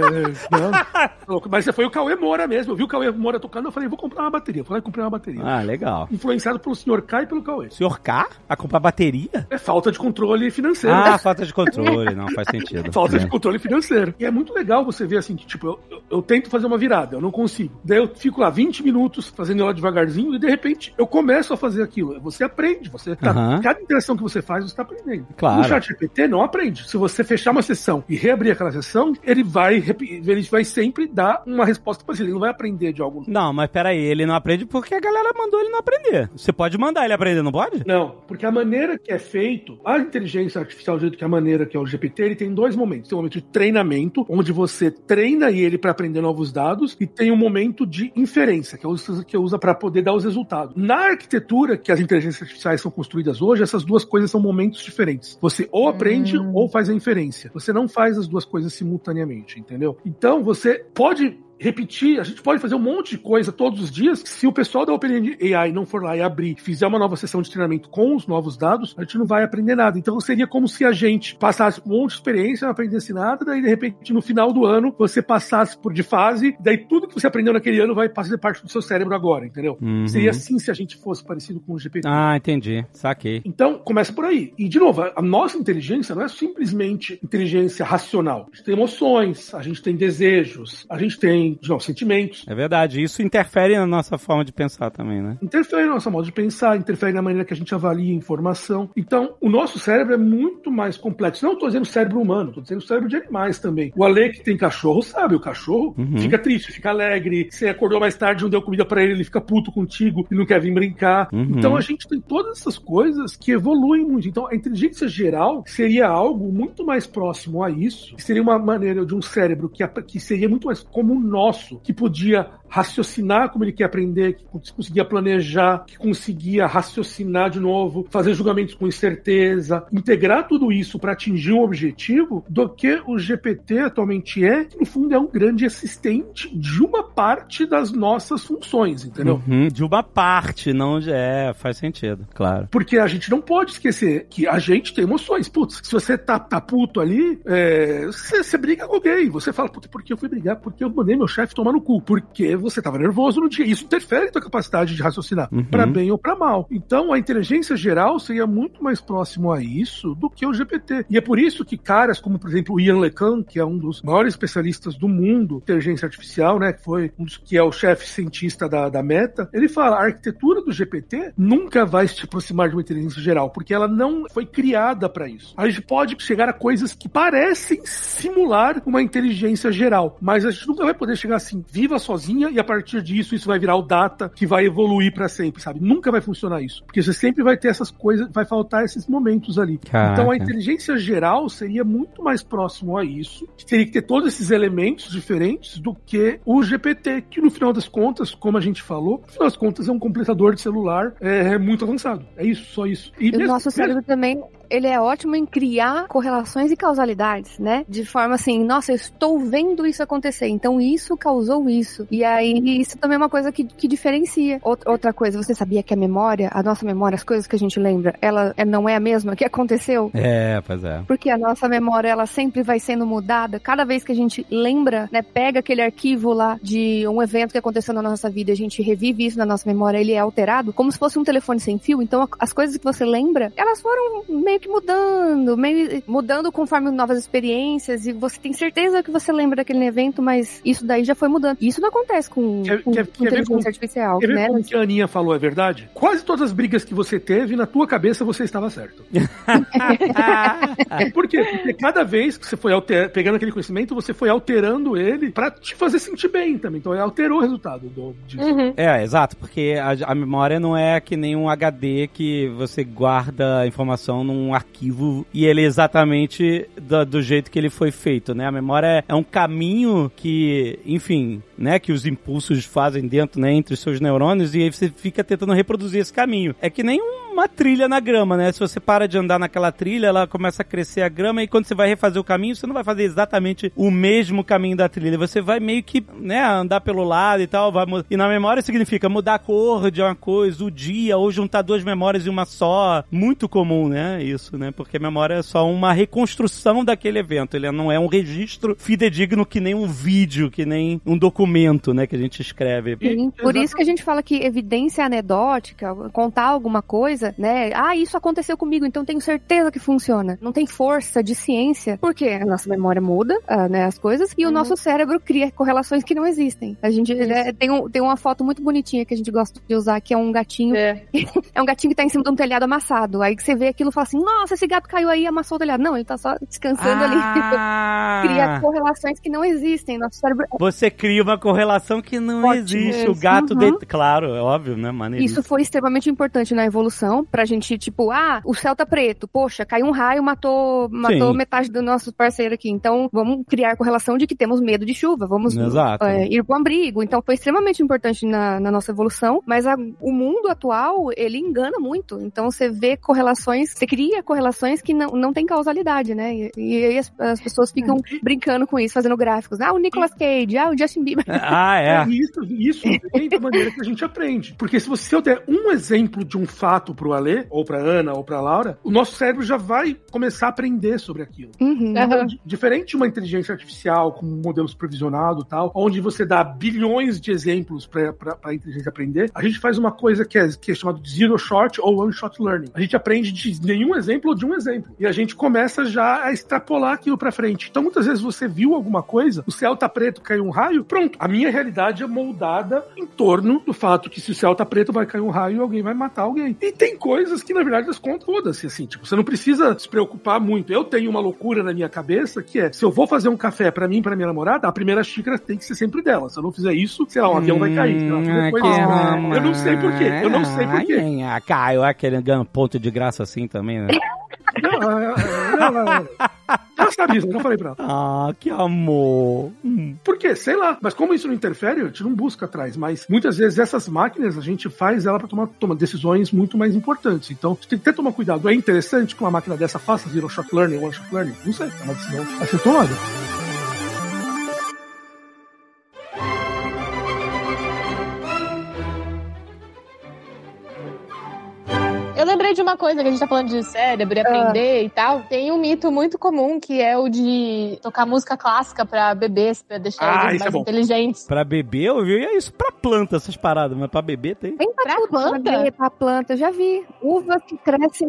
não. [LAUGHS] Mas foi o Cauê Moura mesmo. Eu vi o Cauê Moura tocando, eu falei, vou comprar uma bateria. Eu falei, comprei uma bateria. Ah, legal. Influenciado pelo senhor K e pelo Cauê. Senhor K? A comprar bateria? É falta de controle financeiro. Ah, falta de controle. Não faz sentido. [LAUGHS] Falta É. de controle financeiro. E é muito legal você ver assim, que, tipo, eu, eu, eu tento fazer uma virada, eu não consigo. Daí eu fico lá 20 minutos fazendo ela devagarzinho e de repente eu começo a fazer aquilo. Você aprende, você tá, cada interação que você faz, você tá aprendendo. Claro. O chat GPT não aprende. Se você fechar uma sessão e reabrir aquela sessão, ele vai, ele vai sempre dar uma resposta parecida. Ele não vai aprender de algo. Não, mas peraí, ele não aprende porque a galera mandou ele não aprender. Você pode mandar ele aprender, não pode? Não, porque a maneira que é feito, a inteligência artificial, do jeito que é a maneira que é o GPT, ele tem dois momentos. Tem um momento de treinamento, onde você treina ele para aprender novos dados, e tem um momento de inferência, que é o que usa para poder dar os resultados. Na arquitetura que as inteligências artificiais são construídas hoje, essas duas coisas são momentos diferentes. Você ou aprende ou faz a inferência. Você não faz as duas coisas simultaneamente, entendeu? Então você pode repetir, a gente pode fazer um monte de coisa todos os dias. Se o pessoal da OpenAI não for lá e abrir, fizer uma nova sessão de treinamento com os novos dados, a gente não vai aprender nada. Então seria como se a gente passasse um monte de experiência, não aprendesse nada, daí de repente no final do ano você passasse por de fase, daí tudo que você aprendeu naquele ano vai fazer parte do seu cérebro agora, entendeu? Uhum. Seria assim se a gente fosse parecido com o GPT. Ah, entendi. Saquei. Então, começa por aí. E, de novo, a- a nossa inteligência não é simplesmente inteligência racional. A gente tem emoções, a gente tem desejos, a gente tem sen- não, sentimentos. É verdade. Isso interfere na nossa forma de pensar também, né? Interfere no nosso modo de pensar, interfere na maneira que a gente avalia a informação. Então, o nosso cérebro é muito mais complexo. Não estou dizendo cérebro humano, estou dizendo cérebro de animais também. O Ale que tem cachorro sabe, o cachorro Uhum. fica triste, fica alegre. Você acordou mais tarde, não deu comida para ele, ele fica puto contigo e não quer vir brincar. Uhum. Então a gente tem todas essas coisas que evoluem muito. Então a inteligência geral seria algo muito mais próximo a isso. Seria uma maneira de um cérebro que, que seria muito mais como o nosso, que podia raciocinar como ele quer aprender, que conseguia planejar, que conseguia raciocinar de novo, fazer julgamentos com incerteza, integrar tudo isso para atingir um objetivo, do que o GPT atualmente é, que no fundo é um grande assistente de uma parte das nossas funções, entendeu? Uhum, De uma parte, não. É, faz sentido, claro. Porque a gente não pode esquecer que a gente tem emoções. Putz, se você tá, tá puto ali, é, você, você briga com alguém. Você fala, puta, por que eu fui brigar? Porque eu mandei meu chefe tomar no cu. Porque você tava nervoso no dia. Isso interfere na tua capacidade de raciocinar, Uhum. pra bem ou pra mal. Então, a inteligência geral seria muito mais próximo a isso do que o GPT. E é por isso que caras como, por exemplo, o Ian LeCun, que é um dos maiores especialistas do mundo, inteligência artificial, né, que foi um dos que é o chefe cientista da, da Meta, ele fala, a arquitetura do GPT nunca vai se aproximar de uma inteligência geral, porque ela não foi criada para isso. A gente pode chegar a coisas que parecem simular uma inteligência geral, mas a gente nunca vai poder chegar assim, viva sozinha e a partir disso isso vai virar o data que vai evoluir para sempre, sabe? Nunca vai funcionar isso, porque você sempre vai ter essas coisas, vai faltar esses momentos ali. Caraca. Então a inteligência geral seria muito mais próximo a isso, que teria que ter todos esses elementos diferentes do que o GPT, que no final das contas, como a gente falou, no final das contas é um completador de celular é, muito avançado. É isso, só isso. E o nosso cérebro também, ele é ótimo em criar correlações e causalidades, né? De forma assim, nossa, eu estou vendo isso acontecer, então isso causou isso. E aí, isso também é uma coisa que, que diferencia. Outra, coisa, você sabia que a memória, a nossa memória, as coisas que a gente lembra, ela é- não é a mesma que aconteceu? É, pois é. Porque a nossa memória, ela sempre vai sendo mudada. Cada vez que a gente lembra, né, pega aquele arquivo lá de um evento que aconteceu na nossa vida, a gente revive isso na nossa memória, ele é alterado, como se fosse um telefone sem fio. Então, as coisas que você lembra, elas foram meio que mudando, meio mudando conforme novas experiências, e você tem certeza que você lembra daquele evento, mas isso daí já foi mudando. Isso não acontece com, Quer- com quer- quer ver inteligência como- artificial, Quer ver né? como que a Aninha falou é verdade? Quase todas as brigas que você teve, na tua cabeça você estava certo. [LAUGHS] Por quê? Porque cada vez que você foi alter- pegando aquele conhecimento, você foi alterando ele pra te fazer sentir bem também. Então ele alterou o resultado do, disso. É, exato, porque a, a memória não é que nem um HD que você guarda a informação num arquivo e ele é exatamente do, do jeito que ele foi feito, né? A memória é, é um caminho que, enfim, né, que os impulsos fazem dentro, né, entre os seus neurônios e aí você fica tentando reproduzir esse caminho. É que nem uma trilha na grama, né? Se você para de andar naquela trilha, ela começa a crescer a grama e quando você vai refazer o caminho, você não vai fazer exatamente o mesmo caminho da trilha. Você vai meio que, né, andar pelo lado e tal. Vai, e na memória significa mudar a cor de uma coisa, o dia, ou juntar duas memórias em uma só. Muito comum, né? Isso, né? Porque a memória é só uma reconstrução daquele evento. Ele não é um registro fidedigno que nem um vídeo, que nem um documento, né? Que a gente escreve. Sim, por isso que a gente fala que evidência anedótica, contar alguma coisa, né? Ah, isso aconteceu comigo, então tenho certeza que funciona. Não tem força de ciência, porque a nossa memória muda, ah, né, as coisas, e o nosso cérebro cria correlações que não existem. A gente né, tem, um, tem uma foto muito bonitinha que a gente gosta de usar, que é um gatinho. É. [LAUGHS] É um gatinho que tá em cima de um telhado amassado. Aí que você vê aquilo e fala assim: nossa, esse gato caiu aí e amassou o telhado. Não, ele tá só descansando ali. Ah! [LAUGHS] Cria correlações que não existem. Nosso cérebro Você cria uma correlação que não existe. O Isso, gato, uhum. de... claro, é óbvio, né, maneiríssimo. Isso foi extremamente importante na evolução, pra gente, tipo, ah, o céu tá preto, poxa, caiu um raio, matou, matou Sim. metade do nosso parceiro aqui. Então, vamos criar correlação de que temos medo de chuva, vamos Exato. é, ir pro abrigo. Então, foi extremamente importante na, na nossa evolução, mas a- o mundo atual, ele engana muito. Então, você vê correlações, você cria correlações que não, não tem causalidade, né? E, e aí as, as pessoas ficam brincando com isso, fazendo gráficos. Ah, o Nicolas Cage, ah, o Justin Bieber. [LAUGHS] Ah, é. E Isso, isso vem da maneira que a gente aprende. Porque se você se eu der um exemplo de um fato pro Alê, ou pra Ana, ou pra Laura, o nosso cérebro já vai começar a aprender sobre aquilo. Uhum. Aham. Diferente de uma inteligência artificial com um modelo supervisionado e tal, onde você dá bilhões de exemplos para a inteligência aprender, a gente faz uma coisa que é, que é chamada de zero shot ou one shot learning. A gente aprende de nenhum exemplo ou de um exemplo. E a gente começa já a extrapolar aquilo para frente. Então, muitas vezes você viu alguma coisa, o céu tá preto, caiu um raio, pronto. A minha realidade é moldada em torno do fato que se o céu tá preto, vai cair um raio e alguém vai matar alguém. E tem coisas que, na verdade, das contas, foda-se, assim, tipo, você não precisa se preocupar muito. Eu tenho uma loucura na minha cabeça que é, se eu vou fazer um café para mim e pra minha namorada, a primeira xícara tem que ser sempre dela. Se eu não fizer isso, sei lá, um avião vai cair. lá, Hum, eu não sei por quê. Eu não sei por quê. Ai, Ah, Caio, aquele ponto de graça assim também, né? [LAUGHS] Não, ela, ela, sabe isso, eu já falei pra ela. ah, que amor. Hum. Por quê? Sei lá. Mas como isso não interfere, a gente não busca atrás. Mas muitas vezes essas máquinas a gente faz ela para tomar, tomar decisões muito mais importantes. Então, a gente tem que ter tomar cuidado. É interessante que uma máquina dessa faça zero shot learning, one shot learning? Não sei. É uma decisão a ser tomada. Eu lembrei de uma coisa que a gente tá falando de cérebro e aprender e tal. Tem um mito muito comum que é o de tocar música clássica pra bebês, pra deixar Ah, eles isso mais é inteligentes. Pra beber, eu vi é isso pra planta, essas paradas, mas pra beber tem. Tem pra, Pra planta? pra planta, eu já vi. Uvas que crescem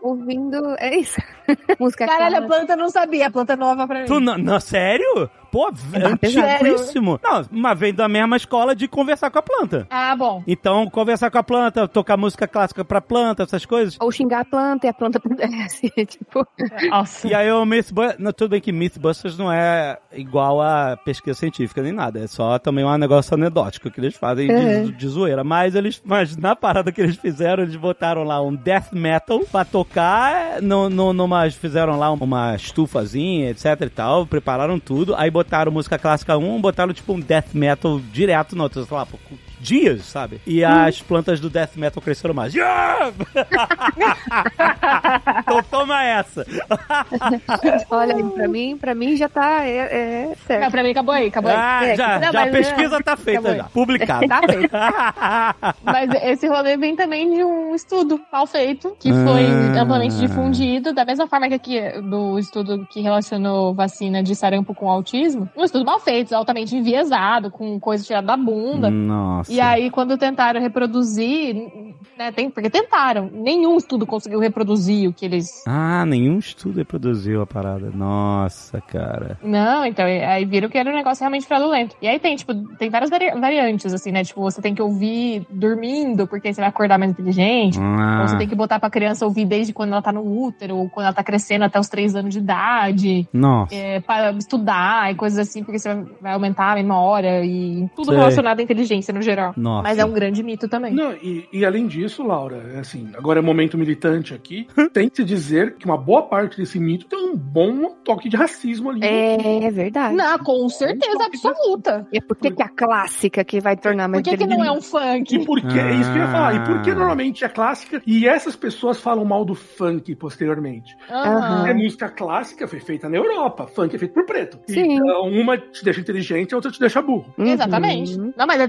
ouvindo. É isso. [LAUGHS] Música Caralho, a clássica. planta não sabia, a planta nova pra mim. Tu, não, não, sério? Pô, É pesado. antiquíssimo. Não, mas vem da mesma escola de conversar com a planta. Ah, bom. Então, conversar com a planta, tocar música clássica pra planta, essas coisas. Ou xingar a planta e a planta [LAUGHS] pudesse. tipo. Nossa. E aí o Mythbusters, não, tudo bem que Mythbusters não é igual a pesquisa científica nem nada, é só também um negócio anedótico que eles fazem de, Uhum. de zoeira, mas eles, mas na parada que eles fizeram, eles botaram lá um death metal pra tocar, no, no, numa, fizeram lá uma estufazinha, etc e tal, prepararam tudo, aí botaram música clássica 1, botaram tipo um death metal direto no outro, sei lá, dias, sabe? E as plantas do death metal cresceram mais. Yeah! [LAUGHS] então toma essa. [LAUGHS] Olha aí, pra mim, pra mim já tá. É, é Não, certo. pra mim acabou aí, acabou aí. Ah, É, já, não, já a pesquisa é, tá feita acabou já, publicada. [LAUGHS] Tá. Mas esse rolê vem também de um estudo mal feito, que foi Ah. amplamente difundido, da mesma forma que aqui do estudo que relacionou vacina de sarampo com autismo. Um estudo mal feito, altamente enviesado, com coisa tirada da bunda. Nossa. E aí, quando tentaram reproduzir, né, tem, porque tentaram, nenhum estudo conseguiu reproduzir o que eles. Ah, nenhum estudo reproduziu a parada. Nossa, cara. Não, então, aí viram que era um negócio realmente fraudulento. E aí tem, tipo, tem várias vari- variantes, assim, né? Tipo, você tem que ouvir dormindo, porque você vai acordar mais inteligente. Ah, Ou você tem que botar pra criança ouvir desde quando ela tá no útero, ou quando ela tá crescendo até os três anos de idade, Nossa. é, para estudar e coisas assim, porque você vai- vai aumentar a memória e tudo Sei. relacionado à inteligência no geral. Nossa. Mas é um grande mito também. Não, e, e além disso, Laura, é assim, agora é momento militante aqui, [LAUGHS] tem que se dizer que uma boa parte desse mito tem um bom toque de racismo ali. É, é verdade. Não, com certeza absoluta. E por que, que a clássica que vai tornar mais Por que, que não é um E funk? por que, é isso que eu ia falar. E por que Ah. normalmente é clássica e essas pessoas falam mal do funk posteriormente? Porque música clássica foi feita na Europa, funk é feito por preto. Sim. Então, uma te deixa inteligente, a outra te deixa burro. Uhum. Exatamente. Não, mas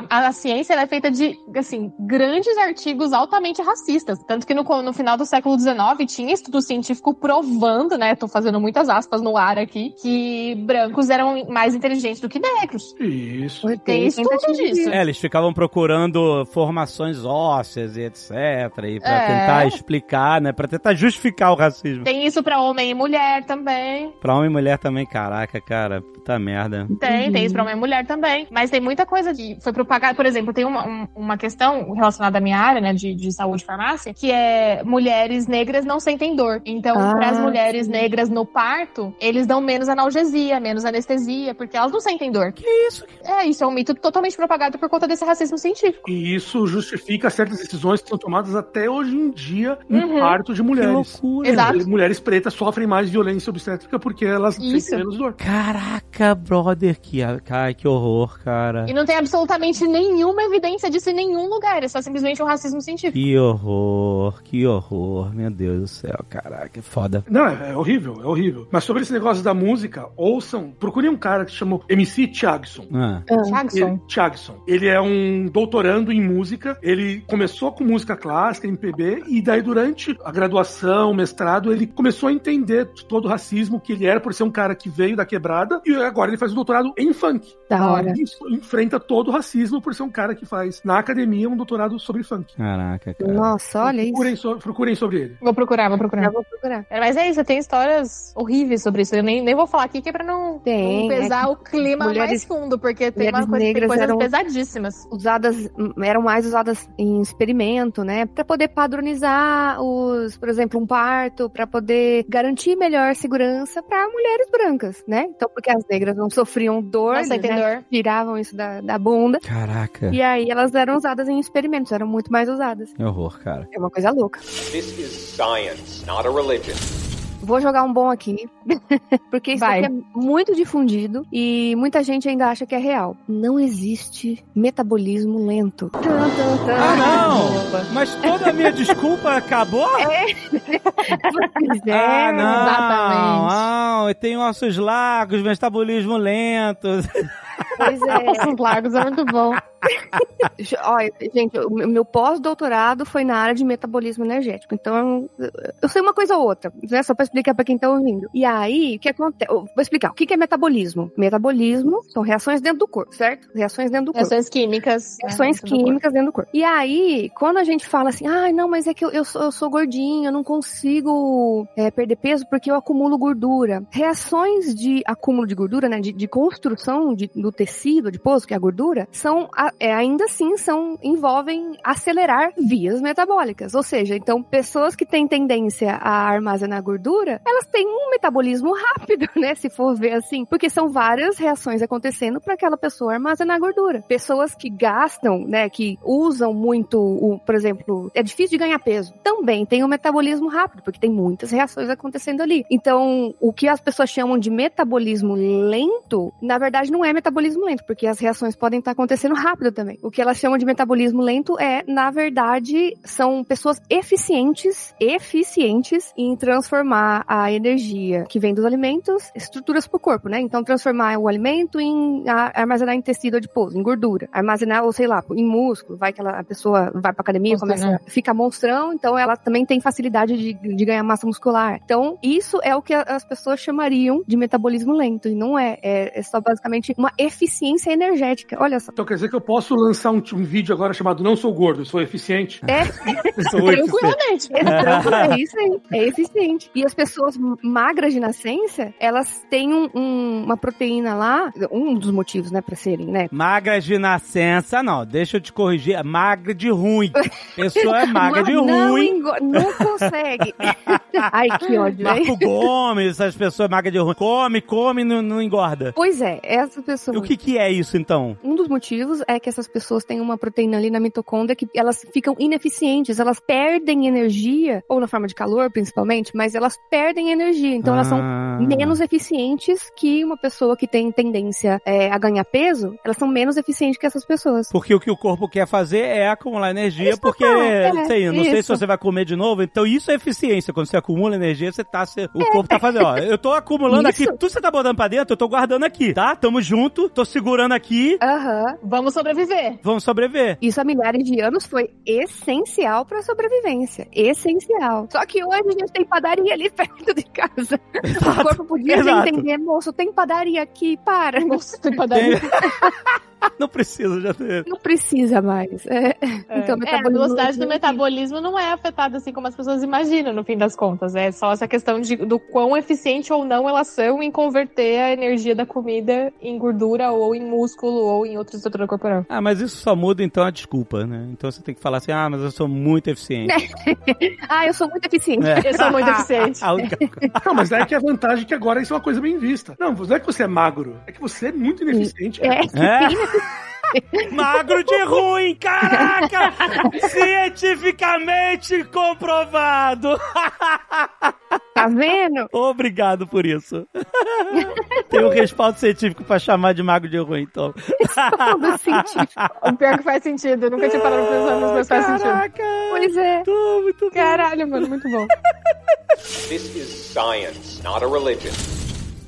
a, a- ciência ela é feita de, assim, grandes artigos altamente racistas. Tanto que no, no final do século XIX tinha estudo científico provando, né? Tô fazendo muitas aspas no ar aqui, que brancos eram mais inteligentes do que negros. Isso. Tem estudo disso. É, eles ficavam procurando formações ósseas e etc. E pra É. tentar explicar, né? Pra tentar justificar o racismo. Tem isso pra homem e mulher também. Pra homem e mulher também, caraca, cara. Puta merda. Tem, tem Uhum. isso pra homem e mulher também. Mas tem muita coisa que foi propagada. Por exemplo, tem uma, um- uma questão relacionada à minha área, né, de, de saúde e farmácia, que é mulheres negras não sentem dor. Então, Ah, para as mulheres sim. negras no parto, eles dão menos analgesia, menos anestesia, porque elas não sentem dor. Que isso? É, isso é um mito totalmente propagado por conta desse racismo científico. E isso justifica certas decisões que são tomadas até hoje em dia em Uhum. parto de Que mulheres. loucura. Exato. Mulheres pretas sofrem mais violência obstétrica porque elas Isso. sentem menos dor. Caraca, brother, que, ai, que horror, cara. E não tem absolutamente nenhuma evidência disso em nenhum lugar. É só simplesmente um racismo científico. Que horror, que horror. Meu Deus do céu, caraca, é foda. Não, é, é horrível, é horrível. Mas sobre esse negócio da música, ouçam, procurem um cara que se chamou MC Thiagson. Ah, Jackson. Ele, Thiagson. Ele é um doutorando em música. Ele começou com música clássica, MPB, e daí durante a graduação, mestrado, ele começou a entender todo o racismo que ele era por ser um cara que veio da quebrada e agora ele faz um doutorado em funk. Da hora. E isso enfrenta todo o racismo por ser um cara que faz na academia um doutorado sobre funk. caraca, cara. Nossa, olha isso. Procurem, so- procurem sobre ele. Vou procurar, vou procurar. Já vou procurar. É, Mas é isso, tem histórias horríveis sobre isso. Eu nem, nem vou falar aqui que é pra não, Tem, não pesar é o clima mulheres- mais fundo, porque tem, uma coisa, tem negras coisas eram- pesadíssimas. usadas eram mais usadas em experimento, né, Pra poder padronizar os, por exemplo, um parto, pra poder garantir melhor segurança pra mulheres brancas, né? Então, porque as negras não sofriam dor, Nossa, né? entendeu? tiravam isso da, da bunda, Caraca, e aí elas eram usadas em experimentos, eram muito mais usadas. que horror, cara. É uma coisa louca. This is science, not a religion. Vou jogar um bom aqui, [LAUGHS] porque isso Vai. aqui é muito difundido e muita gente ainda acha que é real. Não existe metabolismo lento. Tum, tum, tum. Ah, não! Mas toda a minha desculpa acabou? [LAUGHS] Pois é, ah, não! exatamente. Ah, eu tenho ossos largos, metabolismo lento. [LAUGHS] Pois é. [LAUGHS] Os lagos é muito bom. Olha, gente, o meu pós-doutorado foi na área de metabolismo energético. Então, eu- sei uma coisa ou outra, né? Só pra explicar pra quem tá ouvindo. E aí, o que acontece? eu Vou explicar. O que é metabolismo? Metabolismo são reações dentro do corpo, certo? Reações dentro do corpo. Reações químicas. né, Reações dentro do corpo. químicas dentro do corpo. E aí, quando a gente fala assim, ai, não, mas é que eu, eu, sou, eu sou gordinho, eu não consigo é, perder peso porque eu acumulo gordura. Reações de acúmulo de gordura, né, de, de construção de- do tecido adiposo, que é a gordura, são, é, ainda assim, são, envolvem acelerar vias metabólicas. Ou seja, então, pessoas que têm tendência a armazenar gordura, elas têm um metabolismo rápido, [LAUGHS] né, se for ver assim, porque são várias reações acontecendo para aquela pessoa armazenar gordura. Pessoas que gastam, né, que usam muito, o, por exemplo, é difícil de ganhar peso, também tem um metabolismo rápido, porque tem muitas reações acontecendo ali. Então, o que as pessoas chamam de metabolismo lento, na verdade não é metabolismo lento, porque as reações podem estar acontecendo rápido também. O que elas chamam de metabolismo lento é, na verdade, são pessoas eficientes, eficientes em transformar a energia que vem dos alimentos, estruturas pro corpo, né? Então, transformar o alimento em armazenar em tecido adiposo, em gordura, armazenar, ou sei lá, em músculo, vai que ela, a pessoa vai pra academia, Músculo, começa, né? fica monstrão, então ela também tem facilidade de, de ganhar massa muscular. Então, isso é o que as pessoas chamariam de metabolismo lento, e não é, é, é só basicamente uma eficiência energética. Olha só. Então quer dizer que eu posso lançar um, um vídeo agora chamado Não Sou Gordo, Sou Eficiente? É, [LAUGHS] Sou Tranquilamente. É, [LAUGHS] tranquilo, é isso aí, é eficiente. E as pessoas magras de nascença, elas têm um- um- uma proteína lá, um dos motivos, né, pra serem, né? Magras de nascença, não. Deixa eu te corrigir. é Magra de ruim. Pessoa é magra de não, ruim. engo- não consegue. [LAUGHS] Ai, que ódio? Marco Gomes, essas pessoas magras de ruim. Come, come e não, não engorda. Pois é, essa pessoa. O que, que é isso, então? Um dos motivos é que essas pessoas têm uma proteína ali na mitocôndria que elas ficam ineficientes, elas perdem energia, ou na forma de calor principalmente, mas elas perdem energia, então elas são Ah. menos eficientes que uma pessoa que tem tendência é, a ganhar peso, elas são menos eficientes que essas pessoas. Porque o que o corpo quer fazer é acumular energia, Isso, porque, é, não sei, não sei se isso. você vai comer de novo, então isso é eficiência. Quando você acumula energia, você tá, você- o É. corpo tá fazendo, ó, eu tô acumulando Isso. aqui, tudo que você tá botando pra dentro, eu tô guardando aqui, tá? Tamo junto, tô segurando aqui, Aham. Vamos sobreviver. vamos sobreviver. Isso há milhares de anos foi essencial pra sobrevivência. Essencial. Só que hoje a gente tem padaria ali [LAUGHS] perto de casa. O corpo podia exato. entender, moço, tem padaria aqui, para. Nossa, tem padaria. [LAUGHS] [LAUGHS] Não precisa já ter. Não precisa mais. É. Então, o É, a velocidade do metabolismo não é afetada assim como as pessoas imaginam, no fim das contas. É só essa questão de, do quão eficiente ou não elas são em converter a energia da comida em gordura ou em músculo ou em outra estrutura corporal. Ah, mas isso só muda então a desculpa, né? Então você tem que falar assim, ah, mas eu sou muito eficiente. [LAUGHS] Ah, eu sou muito eficiente. É. Eu sou muito eficiente. [LAUGHS] Não, mas é que a vantagem é que agora isso é uma coisa bem vista. Não, não é que você é magro, é que você é muito ineficiente. É. É? [LAUGHS] Magro de ruim, caraca! Cientificamente comprovado! [LAUGHS] Tá vendo? Obrigado por isso. [LAUGHS] Tem um respaldo científico pra chamar de magro de ruim, então. Todo científico. O pior que faz sentido. Eu nunca tinha parado pra pensar nisso, mas faz sentido. Caraca! Pois é. Tô muito bom. Caralho, mano, muito bom. This is science, not a religion.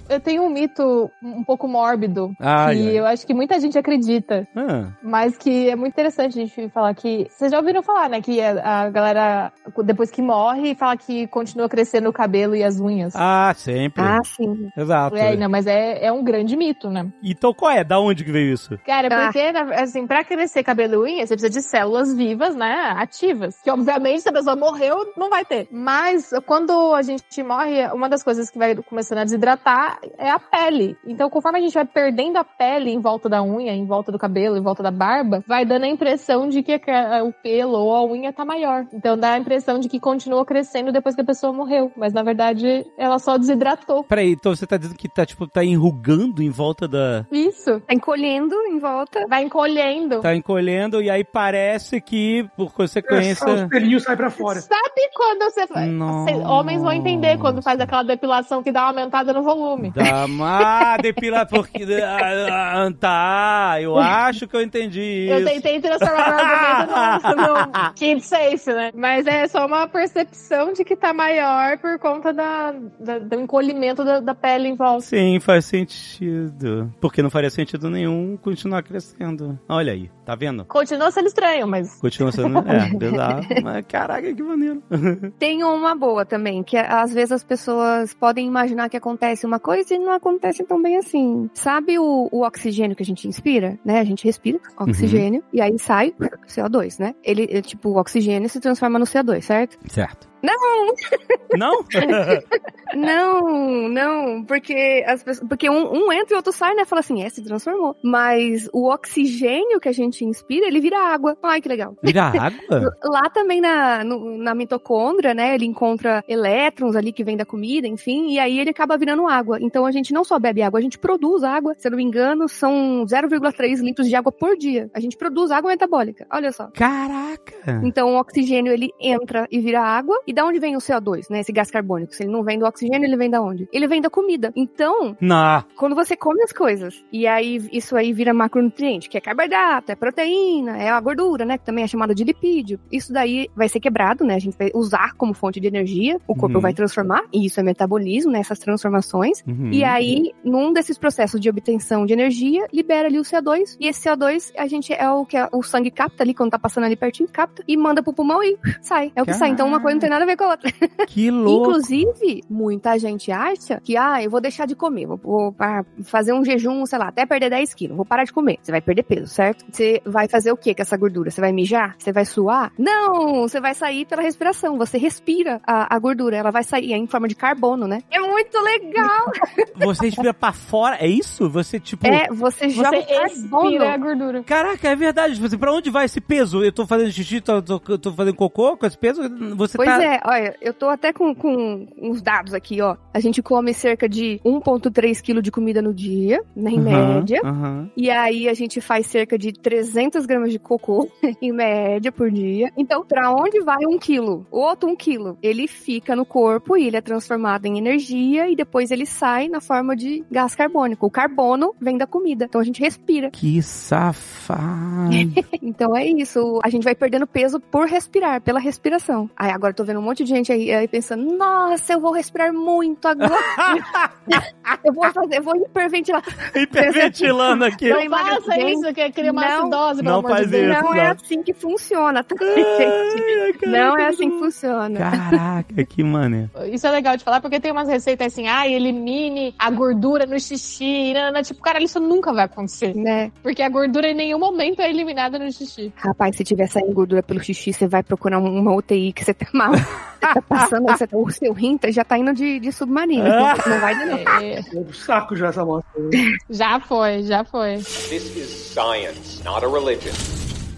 Eu tenho um mito um pouco mórbido, Ai, que ai. eu acho que muita gente acredita. Ah, Mas que é muito interessante a gente falar que. Vocês já ouviram falar, né? Que a, a galera, depois que morre, fala que continua crescendo o cabelo e as unhas. Ah, sempre. Ah, sim. Exato. É, não, mas é, é um grande mito, né? Então qual é? Da onde que veio isso? Cara, Ah. porque, assim, pra crescer cabelo e unha, você precisa de células vivas, né? Ativas. Que, obviamente, se a pessoa morreu, não vai ter. Mas, quando a gente morre, uma das coisas que vai começando a desidratar é a pele. Então, conforme a gente vai perdendo a pele em volta da unha, em volta do cabelo, em volta da barba, vai dando a impressão de que o pelo ou a unha tá maior. Então, dá a impressão de que continua crescendo depois que a pessoa morreu. Mas, na verdade, ela só desidratou. Peraí, então você tá dizendo que tá, tipo, tá enrugando em volta da... Isso. Tá encolhendo em volta. Vai encolhendo. Tá encolhendo e aí parece que, por É, só consequência... os pelinhos saem pra fora. Sabe quando você faz? Nossa. Homens vão entender quando faz aquela depilação que dá uma aumentada no volume. Dá uma depila porque... Ah, tá, eu acho que eu entendi Eu isso. tentei transformar o argumento no, [LAUGHS] no keep safe, né? Mas é só uma percepção de que tá maior por conta da, da- do encolhimento da, da pele em volta. Sim, faz sentido. Porque não faria sentido nenhum continuar crescendo. Olha aí, tá vendo? Continua sendo estranho, mas Continua sendo... [LAUGHS] É, bizarro. Mas caraca, que maneiro. Tem uma boa também, que às vezes as pessoas podem imaginar que acontece uma coisa e não acontece tão bem assim. Sabe o, o oxigênio que a gente inspira, né? A gente respira oxigênio e aí sai CO2, né? Ele, ele, tipo, o oxigênio se transforma no CO2, certo? Certo. Não! Não? [LAUGHS] Não, não, porque as pessoas, porque um, um entra e o outro sai, né? Fala assim, é, se transformou. Mas o oxigênio que a gente inspira, ele vira água. Ai, que legal. Vira [LAUGHS] água? Lá também na, no- na mitocôndria, né? Ele encontra elétrons ali que vem da comida, enfim, e aí ele acaba virando água. Então a gente não só bebe água, a gente produz água. Se eu não me engano, são 0,3 litros de água por dia. A gente produz água metabólica. Olha só. Caraca! Então o oxigênio ele entra e vira água. E da onde vem o CO2, né? Esse gás carbônico? Se ele não vem do oxigênio, ele vem da onde? Ele vem da comida. Então, Não. quando você come as coisas e aí isso aí vira macronutriente, que é carboidrato, é proteína, é a gordura, né? Que também é chamada de lipídio. Isso daí vai ser quebrado, né? A gente vai usar como fonte de energia, o corpo Uhum. vai transformar, e isso é metabolismo, né? Essas transformações. Uhum. E aí, num desses processos de obtenção de energia, libera ali o CO2. E esse CO2, a gente é o que o sangue capta ali, quando tá passando ali pertinho, capta, e manda pro pulmão e sai. É o que sai. Então uma coisa não tem nada a ver com a outra. [LAUGHS] Que louco. Inclusive, muita gente acha que, ah, eu vou deixar de comer, vou, vou pa- fazer um jejum, sei lá, até perder 10 quilos, vou parar de comer. Você vai perder peso, certo? Você vai fazer o que com essa gordura? Você vai mijar? Você vai suar? Não! Você vai sair pela respiração. Você respira a, a gordura, ela vai sair em forma de carbono, né? É muito legal! [LAUGHS] Você respira pra fora, é isso? Você, tipo... é, você joga carbono. a gordura. Caraca, é verdade. Você, pra onde vai esse peso? Eu tô fazendo xixi, tô, tô, tô fazendo cocô com esse peso? Você Pois tá... é, olha, eu tô até com, com uns dados aqui, ó. A gente come cerca de 1,3 kg de comida no dia, né, em Aham, média. aham. E aí a gente faz cerca de 300 gramas de cocô, [LAUGHS] em média, por dia. Então, pra onde vai um quilo? O outro um quilo. Ele fica no corpo e ele é transformado em energia e depois ele sai na forma de gás carbônico. O carbono vem da comida. Então a gente respira. Que safado. [LAUGHS] Então é isso. A gente vai perdendo peso por respirar, pela respiração. Aí agora eu tô vendo um monte de gente aí, aí pensando, nossa, eu vou respirar muito agora. [LAUGHS] eu vou fazer, eu vou hiperventilar. Hiperventilando aqui. Não Não faça isso, que cria uma Não, acidose, pelo não amor faz de Deus. isso. Não é não. assim que funciona, tá, [LAUGHS] gente? Não é assim que funciona. Caraca, que mané. Isso é legal de falar, porque tem umas receitas assim, ah, elimine a gordura no xixi, nanana. tipo, cara, isso nunca vai acontecer. Né? Porque a gordura em nenhum momento é eliminada no xixi. Rapaz, se tiver saindo gordura pelo xixi, você vai procurar um- uma UTI que você tá mal. Você tá passando, você tá- o seu rim já tá indo de, de submarino. Não vai dar, não. É, É saco já essa moto. [LAUGHS] já foi, já foi. This is science, not a religion.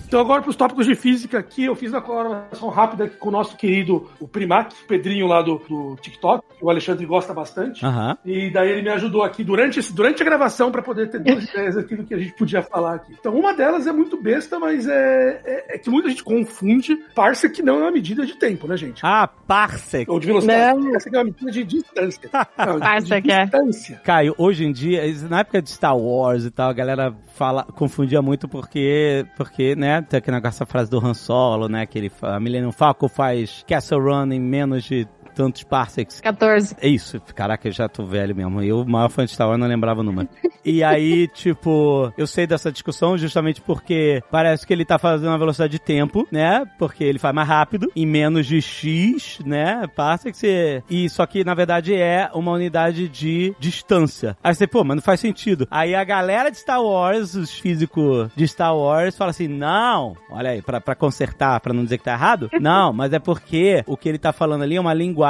Então agora para os tópicos de física aqui, eu fiz uma colaboração rápida aqui com o nosso querido o Primac, o Pedrinho lá do, do TikTok, que o Alexandre gosta bastante. Aham. E daí ele me ajudou aqui durante, esse, durante a gravação para poder ter duas [LAUGHS] ideias aqui do que a gente podia falar aqui. Então uma delas é muito besta, mas é, é, é que muita gente confunde parse que não é uma medida de tempo, né, gente? Ah, parsec. Ou de velocidade. Não. Essa aqui é uma medida de distância. [LAUGHS] Não, de Parsec, é. distância. Caio, hoje em dia, na época de Star Wars e tal, a galera fala, confundia muito porque, porque, né, tem aquele negócio, frase do Han Solo, né, que ele fala, Millennium Falcon faz Castle Run em menos de tantos parsecs. 14. É isso, caraca, eu já tô velho mesmo. Eu, o maior fã de Star Wars, não lembrava o número. E aí, [LAUGHS] tipo, eu sei dessa discussão justamente porque parece que ele tá fazendo uma velocidade de tempo, né? Porque ele faz mais rápido, em menos de X, né? Parsecs. E, e só que, na verdade, é uma unidade de distância. Aí você, pô, mas não faz sentido. Aí a galera de Star Wars, os físicos de Star Wars, fala assim, não, olha aí, pra, pra consertar, pra não dizer que tá errado, [LAUGHS] não, mas é porque o que ele tá falando ali é uma linguagem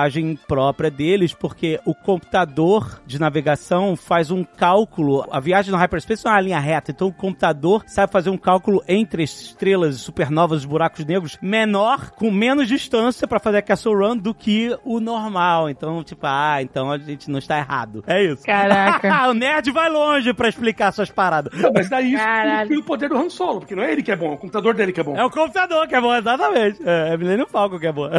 própria deles, porque o computador de navegação faz um cálculo. A viagem no hyperspace não é uma linha reta, então o computador sabe fazer um cálculo entre estrelas, supernovas, buracos negros menor, com menos distância pra fazer a Castle Run do que o normal. Então, tipo, ah, então a gente não está errado. É isso. Caraca. [LAUGHS] o nerd vai longe pra explicar suas paradas. Não, mas daí isso o poder do Han Solo, porque não é ele que é bom, é o computador dele que é bom. É o computador que é bom, exatamente. É, é Millennium Falcon que é bom. [LAUGHS]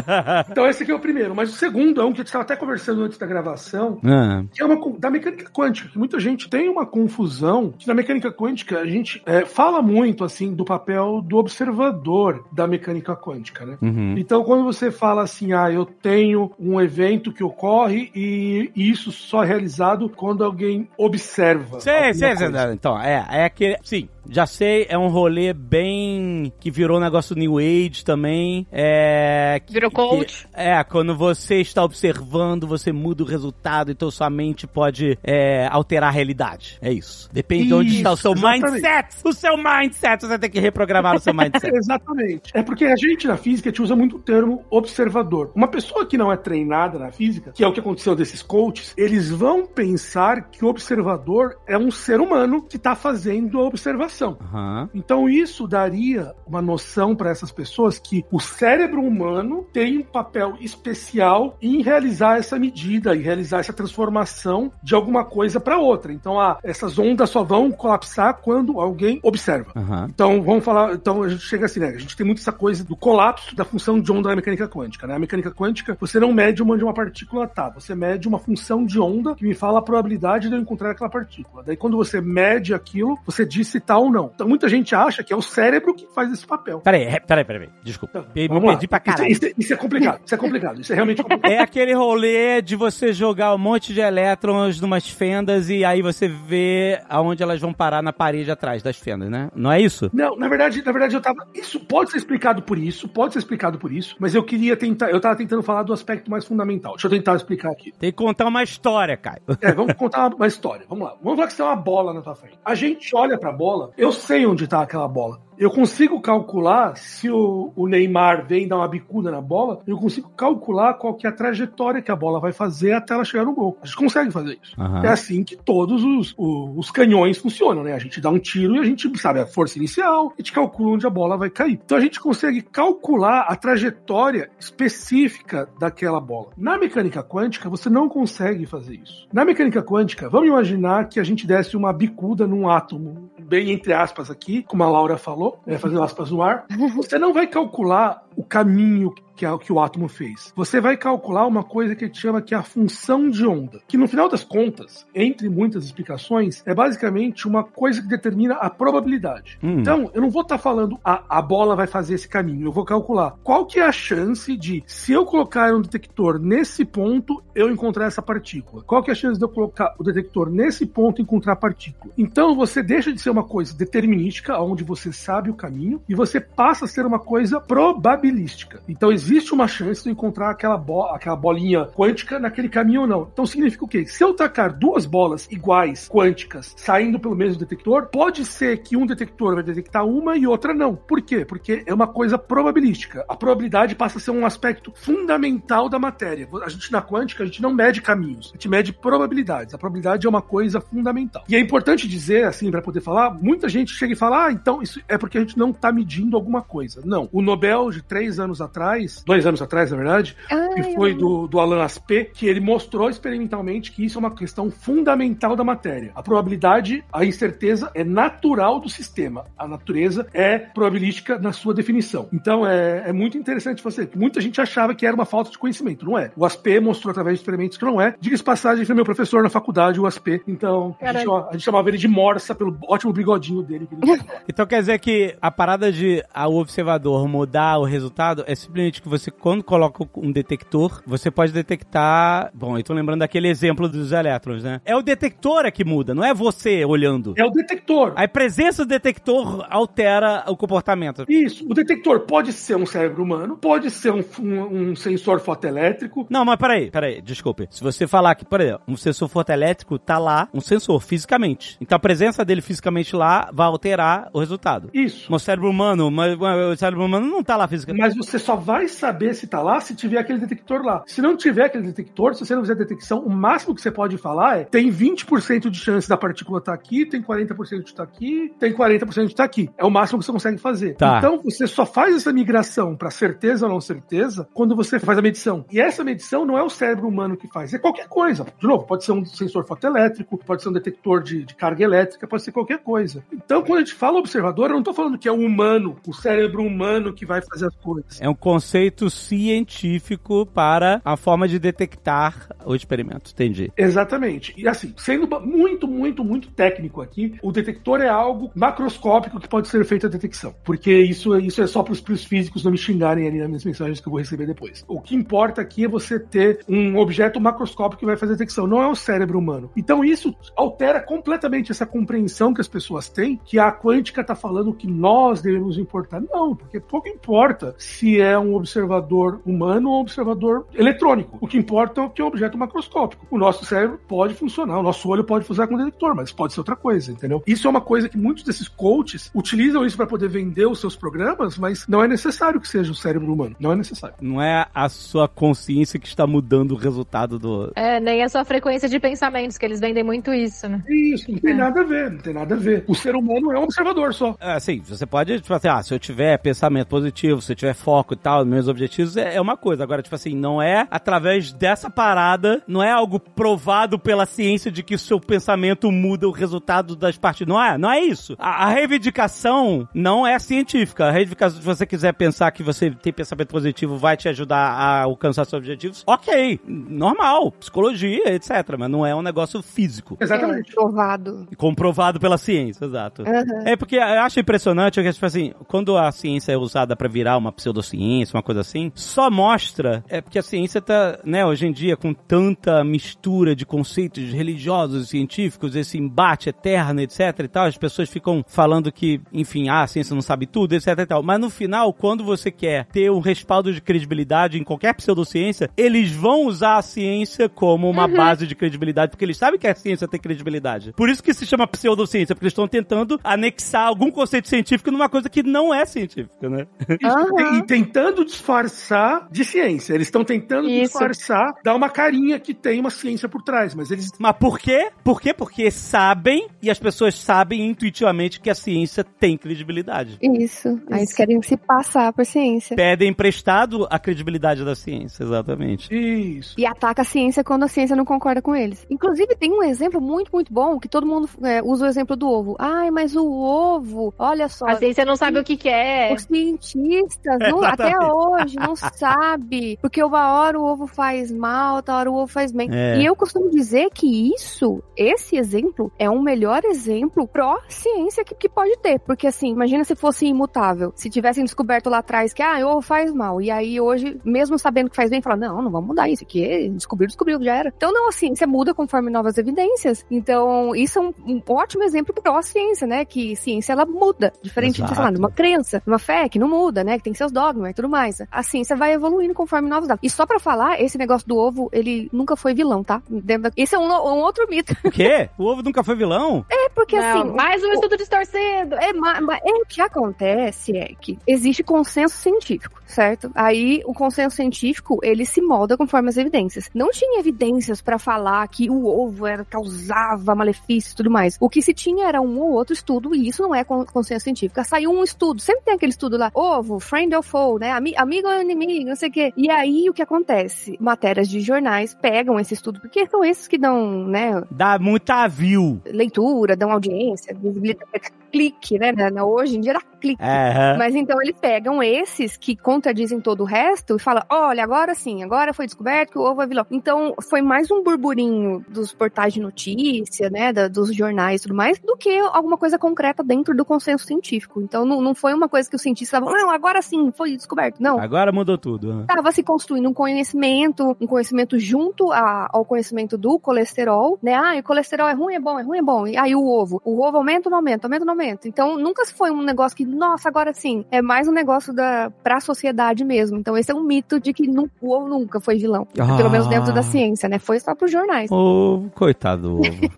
Então esse aqui é o primeiro. Mas o segundo é um que a gente estava até conversando antes da gravação, Ah, que é uma da mecânica quântica, que muita gente tem uma confusão, que na mecânica quântica a gente é, fala muito assim do papel do observador da mecânica quântica, né? uhum. Então, quando você fala assim, ah, eu tenho um evento que ocorre e isso só é realizado quando alguém observa. Sei, sei. coisa. Então, é, é aquele. Sim, já sei, é um rolê bem. que virou um negócio New Age também. É. que- Virou que- coach. é, quando você está observando, você muda o resultado, então sua mente pode é, alterar a realidade. É isso. Depende de onde Isso, está o seu exatamente. mindset. O seu mindset, você tem que reprogramar o seu [LAUGHS] mindset. Exatamente. É porque a gente na física a gente usa muito o termo observador. Uma pessoa que não é treinada na física, que é o que aconteceu desses coaches, eles vão pensar que o observador é um ser humano que está fazendo a observação. Aham. Então isso daria uma noção para essas pessoas que o cérebro humano tem um papel especial em realizar essa medida e realizar essa transformação de alguma coisa para outra. Então, ah, essas ondas só vão colapsar quando alguém observa. Aham. Então, vamos falar. Então, a gente chega assim, né? A gente tem muito essa coisa do colapso da função de onda da mecânica quântica, né? A mecânica quântica, você não mede onde uma partícula tá, você mede uma função de onda que me fala a probabilidade de eu encontrar aquela partícula. Daí, quando você mede aquilo, você diz se tá ou não. Então, muita gente acha que é o cérebro que faz esse papel. Peraí, é, peraí, peraí. Desculpa. Então, Me vamos lá. perdi pra caralho. Isso, isso- isso é complicado, isso é complicado, isso é realmente complicado. [LAUGHS] É aquele rolê de você jogar um monte de elétrons numas fendas e aí você vê aonde elas vão parar na parede atrás das fendas, né? Não é isso? Não, na verdade, na verdade eu tava. Isso pode ser explicado por isso, pode ser explicado por isso, mas eu queria tentar. Eu tava tentando falar do aspecto mais fundamental. Deixa eu tentar explicar aqui. Tem que contar uma história, Caio. É, vamos contar uma, uma história. Vamos lá. Vamos falar que você tem uma bola na tua frente. A gente olha pra bola, eu sei onde tá aquela bola. Eu consigo calcular se o, o Neymar vem dar uma bicuda na bola, eu consigo calcular qual que é a trajetória que a bola vai fazer até ela chegar no gol. A gente consegue fazer isso. Aham. É assim que todos os, os canhões funcionam, né? A gente dá um tiro e a gente sabe a força inicial, a gente calcula onde a bola vai cair. Então a gente consegue calcular a trajetória específica daquela bola. Na mecânica quântica, você não consegue fazer isso. Na mecânica quântica, vamos imaginar que a gente desse uma bicuda num átomo, bem entre aspas aqui, como a Laura falou, né, fazendo aspas no ar. [LAUGHS] Você não vai calcular o caminho que, é, que o átomo fez. Você vai calcular uma coisa que a gente chama que é a função de onda, que no final das contas, entre muitas explicações, é basicamente uma coisa que determina a probabilidade. Hum. Então, eu não vou estar falando a, a bola vai fazer esse caminho, eu vou calcular qual que é a chance de, se eu colocar um detector nesse ponto, eu encontrar essa partícula. Qual que é a chance de eu colocar o detector nesse ponto e encontrar a partícula? Então, você deixa de ser uma coisa determinística, onde você sabe o caminho, e você passa a ser uma coisa probabilística. Então, existe existe uma chance de encontrar aquela, bo aquela bolinha quântica naquele caminho ou não. Então significa o quê? Se eu tacar duas bolas iguais, quânticas, saindo pelo mesmo detector, pode ser que um detector vai detectar uma e outra não. Por quê? Porque é uma coisa probabilística. A probabilidade passa a ser um aspecto fundamental da matéria. A gente na quântica, a gente não mede caminhos, a gente mede probabilidades. A probabilidade é uma coisa fundamental. E é importante dizer, assim, para poder falar, muita gente chega e fala, ah, então isso é porque a gente não está medindo alguma coisa. Não. O Nobel de três anos atrás, dois anos atrás, na verdade, Ai, que foi do, do Alan Aspect, que ele mostrou experimentalmente que isso é uma questão fundamental da matéria. A probabilidade, a incerteza é natural do sistema. A natureza é probabilística na sua definição. Então é, é muito interessante você, muita gente achava que era uma falta de conhecimento, não é? O Aspect mostrou através de experimentos que não é. Diga-se passagem, foi meu professor na faculdade, o Aspect. Então, a gente, Caralho. a gente chamava ele de Morsa pelo ótimo bigodinho dele. que ele. [LAUGHS] Então quer dizer que a parada de o observador mudar o resultado é simplesmente que você, quando coloca um detector, você pode detectar. Bom, eu tô lembrando daquele exemplo dos elétrons, né? É o detector é que muda, não é você olhando. é o detector. A presença do detector altera o comportamento. Isso, o detector pode ser um cérebro humano, pode ser um, um- um sensor fotoelétrico, Não, mas peraí, peraí, desculpe. Se você falar que, por exemplo, um sensor fotoelétrico tá lá, um sensor, fisicamente. Então a presença dele fisicamente lá vai alterar o resultado. isso. No cérebro humano, mas mas o cérebro humano não tá lá fisicamente. Mas você só vai saber se tá lá se tiver aquele detector lá. Se não tiver aquele detector, se você não fizer detecção, o máximo que você pode falar é tem 20% de chance da partícula estar aqui, tem 40% de estar aqui, tem 40% de estar aqui. É o máximo que você consegue fazer. Tá. Então você só faz essa migração para certeza ou não certeza quando você faz a medição. E essa medição não é o cérebro humano que faz, é qualquer coisa. De novo, pode ser um sensor fotoelétrico, pode ser um detector de, de carga elétrica, pode ser qualquer coisa. Então, quando a gente fala observador, eu não tô falando que é o humano, o cérebro humano que vai fazer as coisas. É um conceito científico para a forma de detectar o experimento. Entendi. Exatamente. E assim, sendo muito, muito, muito técnico aqui, o detector é algo macroscópico que pode ser feito a detecção. Porque isso, isso é só para os físicos não me xingarem ali nas minhas mensagens que eu vou receber depois. O que importa aqui é você ter um objeto macroscópico que vai fazer detecção, não é o cérebro humano. Então isso altera completamente essa compreensão que as pessoas têm que a quântica está falando que nós devemos importar. Não, porque pouco importa se é um observador humano ou um observador eletrônico. O que importa é que é um objeto macroscópico. O nosso cérebro pode funcionar, o nosso olho pode funcionar com detector, mas pode ser outra coisa, entendeu? Isso é uma coisa que muitos desses coaches utilizam isso para poder vender os seus programas, mas não é necessário que seja o cérebro humano. Não é necessário. Não é a sua consciência que está mudando o resultado do. É, nem a sua frequência de pensamentos, que eles vendem muito isso, né? Isso, não tem É. nada a ver, não tem nada a ver. O ser humano é um observador só. É, assim, você pode, tipo assim, ah, se eu tiver pensamento positivo, se eu tiver foco e tal, meus objetivos, é, é uma coisa. Agora, tipo assim, não é através dessa parada, não é algo provado pela ciência de que o seu pensamento muda o resultado das partes. Não é, não é isso. A, a reivindicação não é científica. A reivindicação, se você quiser pensar que você tem pensamento positivo, vai te ajudar a alcançar seus objetivos, ok, normal, psicologia, etc. Mas não é um negócio físico. Exatamente. É provado. Comprovado pela ciência, exato. Aham. É porque eu acho impressionante que, tipo assim, quando a ciência é usada pra virar uma pseudociência, uma coisa assim, só mostra, é porque a ciência tá, né, hoje em dia, com tanta mistura de conceitos religiosos e científicos, esse embate eterno, etc e tal, as pessoas ficam falando que, enfim, ah, a ciência não sabe tudo, etc e tal. Mas no final, quando você quer ter um respaldo de credibilidade em qualquer pseudociência, eles vão usar a ciência como uma base de credibilidade, porque eles sabem que a ciência tem credibilidade. Por isso que se chama pseudociência, porque eles estão tentando anexar algum conceito científico numa coisa que não é científica, né? Aham. E tentando disfarçar de ciência. Eles estão tentando Isso. disfarçar, dar uma carinha que tem uma ciência por trás, mas eles Mas por quê? Por quê? Porque sabem, e as pessoas sabem intuitivamente que a ciência tem credibilidade. Isso. Aí eles querem se passar por ciência. Pedem emprestado a credibilidade da ciência, exatamente. Isso. E ataca a ciência quando a ciência não concorda com eles. Inclusive, tem um exemplo muito, muito bom que todo mundo é, usa o exemplo do ovo. Ai, mas o ovo, olha só. A ciência não sabe o que, que é. Os cientistas [LAUGHS] não- até Exatamente. Hoje não sabe porque uma hora o ovo faz mal, outra hora o ovo faz bem. É. E eu costumo dizer que isso, esse exemplo, é um melhor exemplo pró-ciência que, que pode ter. Porque assim, imagina se fosse imutável. Se tivessem descoberto lá atrás que, ah, o ovo faz mal. E aí hoje, mesmo sabendo que faz bem, fala, não, não vamos mudar isso aqui. Descobriu, descobriu, já era. Então não, a ciência muda conforme novas evidências. Então, isso é um, um ótimo exemplo pró-ciência, né? Que ciência, ela muda. Diferente de, sei lá, Exato. de uma crença, uma fé que não muda, né? Que tem seus dogmas e tudo mais. Coisa. A ciência vai evoluindo conforme novos dados. E só pra falar, esse negócio do ovo, ele nunca foi vilão, tá? Dentro da- Esse é um, um outro mito. O quê? O ovo nunca foi vilão? É porque Não, assim. mais um o- estudo distorcido. É, ma- ma- é, o que acontece é que existe consenso científico, certo? Aí o consenso científico ele se molda conforme as evidências. Não tinha evidências pra falar que o ovo era causava malefícios e tudo mais. O que se tinha era um ou outro estudo e isso não é con- consenso científico. Saiu um estudo, sempre tem aquele estudo lá, ovo, friend or foe, né? Ami- amigo ou inimigo, não sei o quê. E aí o que acontece? Matérias de jornais pegam esse estudo porque são esses que dão, né, Dá muita view. leitura, dão audiência, visibilidade, clique, né? Hoje em dia dá clique. É. Mas então eles pegam esses que contradizem todo o resto e falam: olha, agora sim, agora foi descoberto que o ovo é vilão. Então foi mais um burburinho dos portais de notícia, né? da- dos jornais e tudo mais, do que alguma coisa concreta dentro do consenso científico. Então não, não foi uma coisa que os cientistas estavam, não, agora sim, foi descoberto. Não. Agora mudou tudo. né? Estava se construindo um conhecimento, um conhecimento junto a- ao conhecimento do colesterol, né? Ah, o colesterol é ruim, é bom, é ruim, é bom. E aí o ovo, o ovo aumenta ou não aumenta, aumenta ou não aumenta. Então nunca foi um negócio que, nossa, agora sim. É mais um negócio da pra sociedade mesmo. Então esse é um mito de que nu- o ovo nunca foi vilão. Ah. Pelo menos dentro da ciência, né? Foi só pros jornais. Ô, coitado do ovo. [LAUGHS]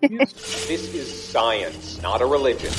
This is science, not a religion.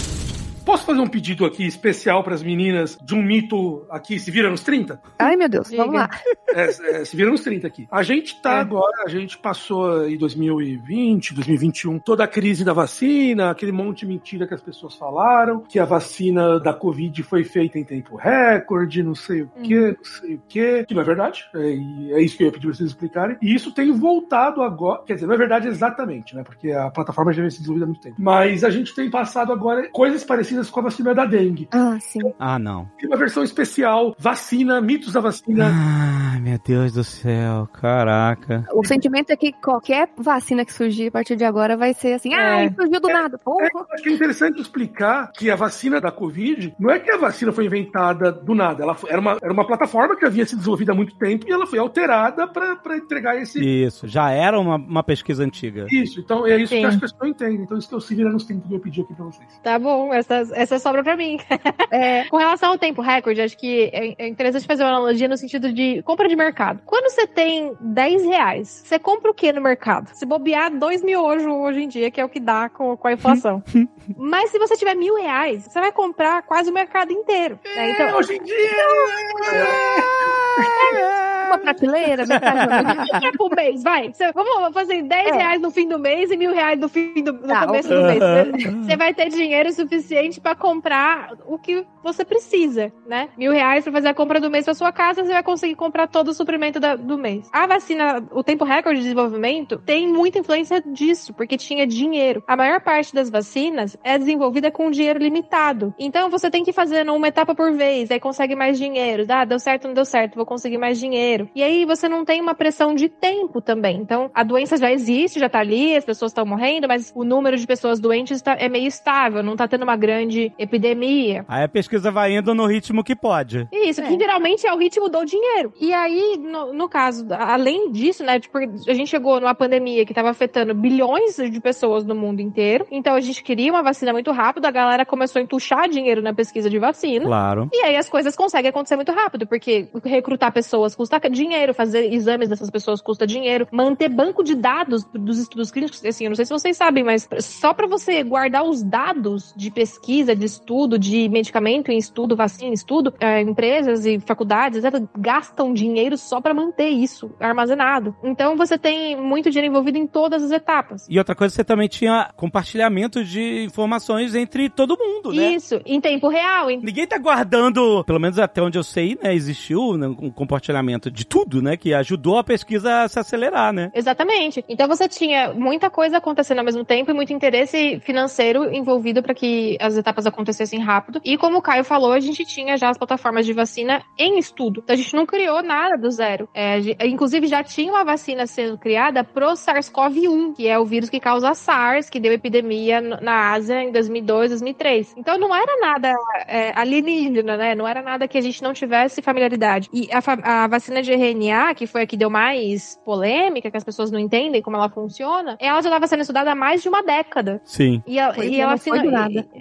Posso fazer um pedido aqui especial para as meninas de um mito aqui, se vira nos 30? Ai, meu Deus, vamos lá. [LAUGHS] É, é, se vira nos 30 aqui. A gente tá É. agora, a gente passou em 2020, 2021, toda a crise da vacina, aquele monte de mentira que as pessoas falaram, que a vacina da Covid foi feita em tempo recorde, não sei o que, não sei o que, que não é verdade. É, e é isso que eu ia pedir pra vocês explicarem. E isso tem voltado agora, quer dizer, não é verdade exatamente, né? Porque a plataforma já vem se desenvolvida há muito tempo. Mas a gente tem passado agora coisas parecidas com a vacina da dengue. Ah, sim. Ah, não. Tem uma versão especial, vacina, mitos da vacina. Ai, meu Deus do céu. Caraca. O sentimento é que qualquer vacina que surgir a partir de agora vai ser assim, É. ai, surgiu do nada. Porra. É, eu acho que é interessante explicar que a vacina da Covid não é que a vacina foi inventada do nada. Ela foi- era, uma, era uma plataforma que havia sido desenvolvida há muito tempo e ela foi alterada para entregar esse. Isso, já era uma, uma pesquisa antiga. Isso, então é isso Sim. que as pessoas entendem. Então, isso que eu se vira nos 30 que eu pedi aqui pra vocês. Tá bom, essa, essa sobra pra mim. É, [LAUGHS] Com relação ao tempo recorde, acho que é é interessante fazer uma analogia no sentido de compra de mercado. Quando você tem 10 reais, você compra o que no mercado? Se bobear, dois miojos hoje em dia, que é o que dá com, com a inflação. [LAUGHS] Mas se você tiver mil reais, você vai comprar quase o mercado inteiro. né? Então, hoje em dia. uma prateleira, metade é por mês? Vai. Você- vamos fazer 10 É. reais no fim do mês e mil reais no, fim do, no Tá, começo do mês. Você vai ter dinheiro suficiente pra comprar o que você precisa, né? Mil reais pra fazer a compra do mês pra sua casa, você vai conseguir comprar todo o suprimento da- do mês. A vacina, o tempo recorde de desenvolvimento, tem muita influência disso, porque tinha dinheiro. A maior parte das vacinas é desenvolvida com dinheiro limitado. Então você tem que fazer uma etapa por vez, aí consegue mais dinheiro. Ah, deu certo, não deu certo, vou conseguir mais dinheiro. E aí você não tem uma pressão de tempo também. Então a doença já existe, já tá ali, as pessoas estão morrendo, mas o número de pessoas doentes tá- é meio estável, não tá tendo uma grande epidemia. Aí a pesquisa vai indo no ritmo que pode. Isso, que geralmente é o ritmo do dinheiro. E aí, no, no caso, além disso, né, tipo, a gente chegou numa pandemia que estava afetando bilhões de pessoas no mundo inteiro. Então a gente queria uma vacina muito rápido, a galera começou a entuchar dinheiro na pesquisa de vacina. Claro. E aí as coisas conseguem acontecer muito rápido, porque recrutar pessoas custa dinheiro, fazer exames dessas pessoas custa dinheiro, manter banco de dados dos estudos clínicos, assim, eu não sei se vocês sabem, mas só para você guardar os dados de pesquisa, de estudo, de medicamento em estudo, vacina em estudo, é, empresas e faculdades, etc, gastam dinheiro só para manter isso armazenado. Então você tem muito dinheiro envolvido em todas as etapas. E outra coisa, você também tinha compartilhamento de informações entre todo mundo, né? Isso, em tempo real, em Ninguém tá guardando, pelo menos até onde eu sei, né? Existiu né, um compartilhamento de tudo, né? Que ajudou a pesquisa a se acelerar, né? Exatamente. Então você tinha muita coisa acontecendo ao mesmo tempo e muito interesse financeiro envolvido para que as etapas acontecessem rápido. E como o Caio falou, a gente tinha já as plataformas de vacina em estudo. Então a gente não criou nada do zero. É, a gente- inclusive já tinha uma vacina sendo criada pro SARS-CoV-1, que é o vírus que causa SARS, que deu epidemia na Ásia em 2002, 2003. Então não era nada é, alienígena, né? Não era nada que a gente não tivesse familiaridade. E a, a vacina de RNA, que foi a que deu mais polêmica, que as pessoas não entendem como ela funciona, ela já estava sendo estudada há mais de uma década. Sim. E ela, Pois e ela,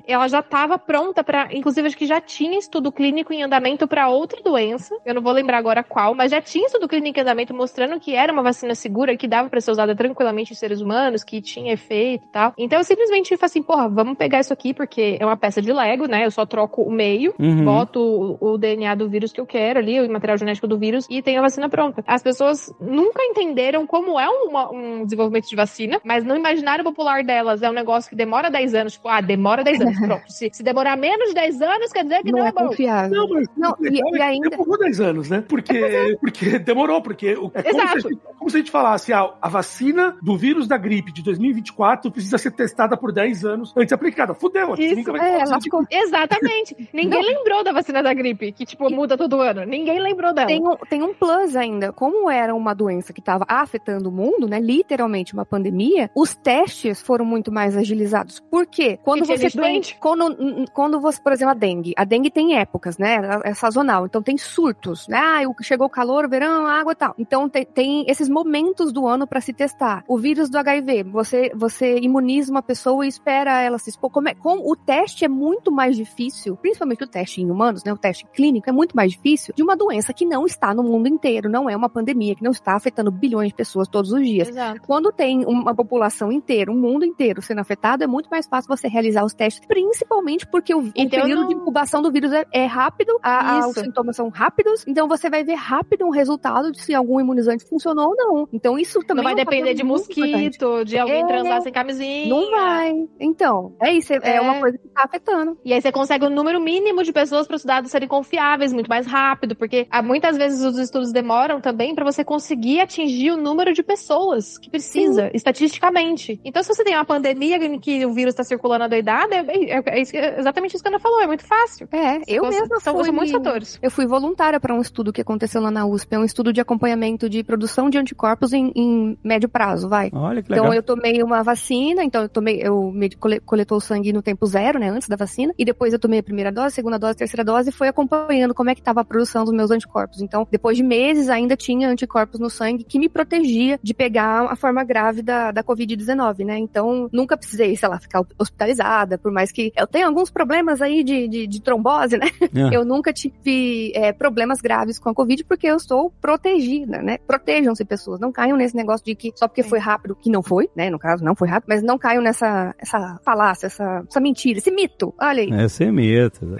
ela já estava pronta para, inclusive, acho que já tinha estudo clínico em andamento para outra doença. Eu não vou lembrar agora qual, mas já tinha estudo clínico em andamento mostrando que era uma vacina segura, que dava para ser usada tranquilamente em seres humanos, que tinha efeito e tal. Então eu simplesmente falei assim, porra, vamos pegar isso aqui porque é uma peça de Lego, né? Eu só troco o meio, Uhum. boto o, o DNA do vírus que eu quero ali, o material genético do vírus e tenho a vacina pronta. As pessoas nunca entenderam como é uma- um desenvolvimento de vacina, mas no imaginário popular delas é um negócio que demora 10 anos. Tipo, ah, demora 10 anos. [LAUGHS] Pronto. Se, se demorar menos de 10 anos, quer dizer que não, Não é é bom. confiável. Não, mas Não, e- e é ainda- demorou 10 anos, né? Porque, porque demorou, porque o- é como se, gente, como se a gente falasse, ah, a vacina do vírus da gripe de 2024 precisa ser testada por 10 anos antes de aplicada. Fudeu, a gente Isso. nunca vai É, ela ficou Exatamente. [LAUGHS] Ninguém lembrou da vacina da gripe, que, tipo, muda todo ano. Ninguém lembrou dela. Tem um, tem um plus ainda. Como era uma doença que estava afetando o mundo, né? Literalmente uma pandemia, os testes foram muito mais agilizados. Por quê? Quando você tem. Quando, quando você, por exemplo, a dengue. A dengue tem épocas, né? É sazonal. Então tem surtos. Né? Ah, chegou o calor, verão, a água e tal. Então tem, tem esses momentos do ano para se testar. O vírus do HIV, você, você imuniza uma pessoa e espera ela se expor. Como é, com, o teste é muito mais difícil, principalmente o teste em humanos, né? O teste clínico é muito mais difícil de uma doença que não está no mundo inteiro, não é uma pandemia, que não está afetando bilhões de pessoas todos os dias. Exato. Quando tem uma população inteira, um mundo inteiro sendo afetado, é muito mais fácil você realizar os testes, principalmente porque o, o Então, período não- de incubação do vírus é, é rápido, a- a- os sintomas são rápidos, então você vai ver rápido um resultado de se algum imunizante funcionou ou não. Então isso também Não vai é um depender de muito importante. mosquito, de alguém É. transar sem camisinha. Não vai. Então, é isso, é, é É. uma coisa que tá afetando. E aí você consegue um número mínimo de pessoas para os dados serem confiáveis, muito mais rápido, porque ah, muitas vezes os estudos demoram também para você conseguir atingir o número de pessoas que precisa, estatisticamente. Então, se você tem uma pandemia em que o vírus está circulando a doidada, é, é- é é exatamente isso que a Ana falou, é muito fácil. É, eu São- mesma são, fui... são muitos fatores. Eu fui voluntária para um estudo que aconteceu lá na USP, é um estudo de acompanhamento de produção de anticorpos em, em médio prazo, vai. Olha que legal. Então eu tomei uma vacina, então eu tomei, eu me cole- coletou o sangue no tempo zero, né, antes da vacina, e depois eu tomei a primeira dose, a segunda dose, a terceira dose e fui acompanhando como é que estava a produção dos meus anticorpos. Então, depois de meses ainda tinha anticorpos no sangue que me protegia de pegar a forma grave da, da COVID-19, né? Então, nunca precisei, sei lá, ficar hospitalizada, por mais que eu tenha alguns problemas aí de, de, de trombose, né? É. Eu nunca tive é, problemas graves com a Covid porque eu estou protegida, né? Protejam-se pessoas, não caiam nesse negócio de que só porque foi rápido, que não foi, né? No caso, não foi rápido, mas não caiam nessa essa falácia, essa, essa mentira, esse mito. Olha aí. É sem medo.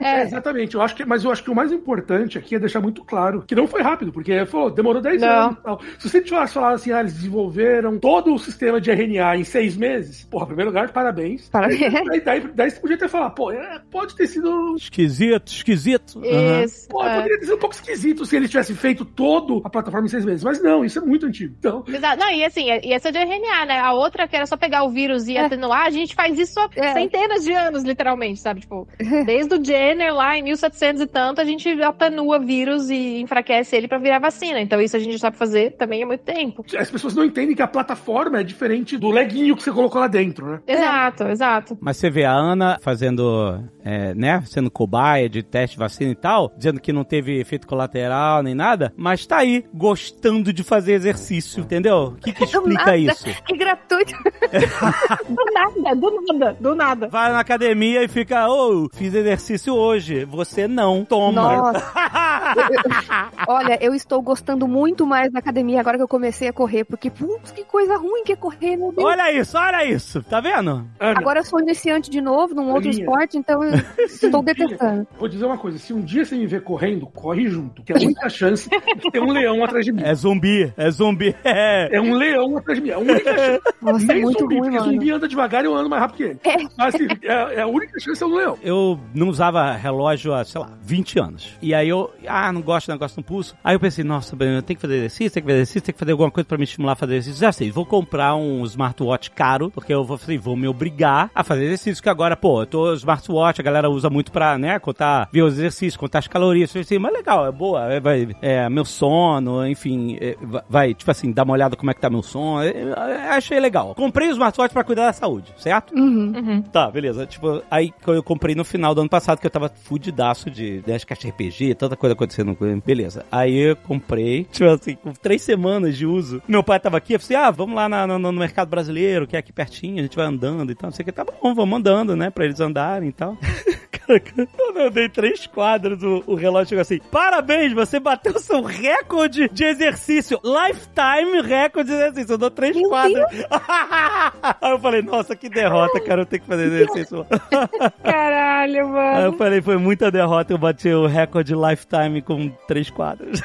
É, exatamente. Eu acho que, mas eu acho que o mais importante aqui é deixar muito claro que não foi rápido, porque falou, demorou 10 Não. anos. e Tal. Se você tivesse falado assim, ah, eles desenvolveram todo o sistema de RNA em seis meses, porra, em primeiro lugar, parabéns. Parabéns. Daí, daí, daí você podia ter falado, pô, é, pode ter sido. Esquisito, esquisito. Isso. Pô, é. poderia ter sido um pouco esquisito se eles tivessem feito toda a plataforma em seis meses. Mas não, isso é muito antigo. Então, Exato. Não, e assim, e essa é de RNA, né? A outra que era só pegar o vírus e É. atenuar, a gente faz isso há É. centenas de anos, literalmente, sabe? Tipo, [LAUGHS] desde o Jenner lá em 1700 e tanto, a gente atenua vírus e enfraquece ele pra virar vacina. Então isso a gente sabe fazer também há muito tempo. as pessoas não entendem que a plataforma é diferente do leguinho que você colocou lá dentro, né? Exato, exato. Mas você vê a Ana fazendo, é, né, sendo cobaia de teste de vacina e tal, dizendo que não teve efeito colateral nem nada, mas tá aí, gostando de fazer exercício, entendeu? O que, que [LAUGHS] explica nada. isso? Que gratuito. [LAUGHS] Do nada, do nada, do nada. Vai na academia e fica, ô, fiz exercício hoje, você não, toma. Nossa. [LAUGHS] Olha, eu estou gostando muito mais da academia agora que eu comecei a correr, porque, putz, que coisa ruim que é correr, meu Deus. olha isso, olha isso, tá vendo? Ana, Agora eu sou iniciante de novo num outro esporte, então eu estou detestando. [LAUGHS] vou dizer uma coisa: se um dia você me ver correndo, corre junto, que é a única chance de ter um leão atrás de mim. É zumbi, é zumbi, é. É um leão atrás de mim. É a única [LAUGHS] chance. Nossa, é Nem muito zumbi, ruim, porque mano. zumbi anda devagar e eu ando mais rápido que ele. É. Mas assim, é, é a única chance é um leão. Eu não usava relógio há, sei lá, 20 anos. E aí eu, ah, não gosto do negócio no pulso. Aí eu pensei, nossa, Breno, eu tenho que fazer exercício, tenho que fazer exercício, tenho que fazer alguma coisa pra me estimular a fazer exercício. Já sei, vou comprar um smartwatch caro, porque eu vou, falei, vou me obrigar a fazer exercício, que agora, pô, eu tô smartwatch, a galera usa muito pra, né, contar, ver os exercícios, contar as calorias. Eu falei assim, mas legal, é boa, é, vai, é, meu sono, enfim, é, vai- tipo assim, dar uma olhada como é que tá meu sono. É, é, achei legal. Comprei o smartwatch pra cuidar da saúde, certo? Uhum. Uhum. Tá, beleza. Tipo, aí eu comprei no final do ano passado, que eu tava fudidaço de 10 caixas de RPG, tanta coisa acontecendo com ele. Beleza. Aí eu comprei, tipo assim, com três semanas de uso. Meu pai tava aqui, eu falei assim, ah, vamos lá na- no, no mercado brasileiro, que é aqui pertinho, a gente vai andando e tal, não sei o que. Tá bom, vamos andando, né, pra eles andarem e tal. [LAUGHS] [LAUGHS] Quando eu dei três quadros, o, o relógio chegou assim: Parabéns, você bateu seu recorde de exercício. Lifetime recorde de exercício. Eu dou três Meu quadros. [LAUGHS] Aí eu falei, nossa, que derrota, cara. Eu tenho que fazer exercício. [LAUGHS] Caralho, Aí eu mano. falei, foi muita derrota. Eu bati o recorde lifetime com três quadros.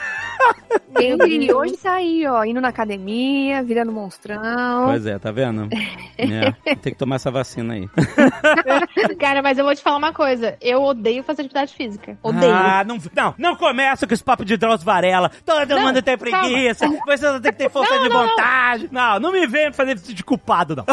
E hoje tá aí, ó, indo na academia, virando monstrão. Pois é, tá vendo? [LAUGHS] É, tem que tomar essa vacina aí. [LAUGHS] Cara, mas eu vou te falar uma coisa. Eu odeio fazer atividade física. Odeio. Ah, não, não, não começa com esse papo de Drauzio Varela. Todo Não, mundo tem preguiça. [LAUGHS] Você tem que ter força Não, de não, não. vontade. Não, não me venha fazer isso de culpado, não.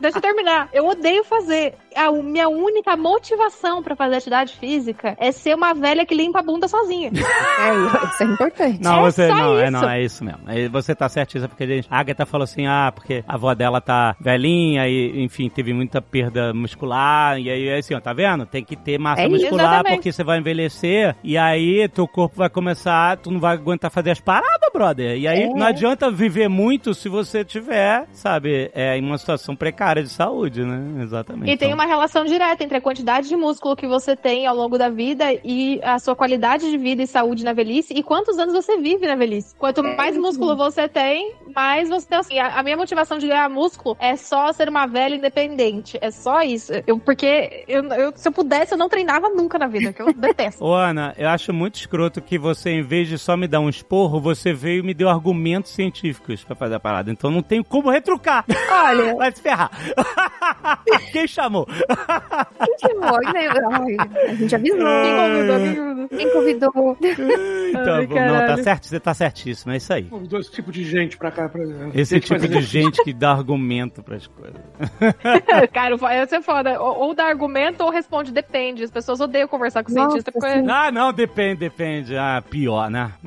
Deixa eu terminar. Eu odeio fazer. A minha única motivação pra fazer atividade física é ser uma velha que limpa a bunda sozinha. É, isso é importante. Não, É você só não, é isso. não, é isso mesmo. Você tá certíssima, porque a, gente, a Agatha falou assim: ah, porque a avó dela tá velhinha e, enfim, teve muita perda muscular. E aí, assim, ó, tá vendo? Tem que ter massa É muscular, Exatamente. porque você vai envelhecer e aí teu corpo vai começar, tu não vai aguentar fazer as paradas, brother. E aí É. não adianta viver muito se você tiver, sabe, é, em uma situação precária de saúde, né? Exatamente. E tem Então, uma relação direta entre a quantidade de músculo que você tem ao longo da vida e a sua qualidade de vida e saúde na velhice e quantos anos você vive na velhice. Quanto mais músculo você tem, mais você tem. Assim, a, a minha motivação de ganhar músculo é só ser uma velha independente. É só isso. Eu, porque eu, eu- se eu pudesse, eu não treinava nunca na vida, que eu detesto. [LAUGHS] Ô, Ana, eu acho muito escroto que você, em vez de só me dar um esporro, você veio e me deu argumentos científicos pra fazer a parada. Então não tem como retrucar. Olha, [LAUGHS] Vai se ferrar. [LAUGHS] Quem chamou? quem chamou? Ai, a gente avisou. Quem convidou? Quem convidou? Convidou? Então, Ai, bom, não, tá certo, você tá certíssimo, é isso aí. Os dois tipos de gente pra cá. Pra... Esse tipo fazer- de gente que dá argumento pras coisas. [LAUGHS] Cara, essa é foda. Ou, ou dá argumento ou responde, depende. As pessoas odeiam conversar com cientista porque. Ah, não, depende, depende. Ah, pior, né? [LAUGHS]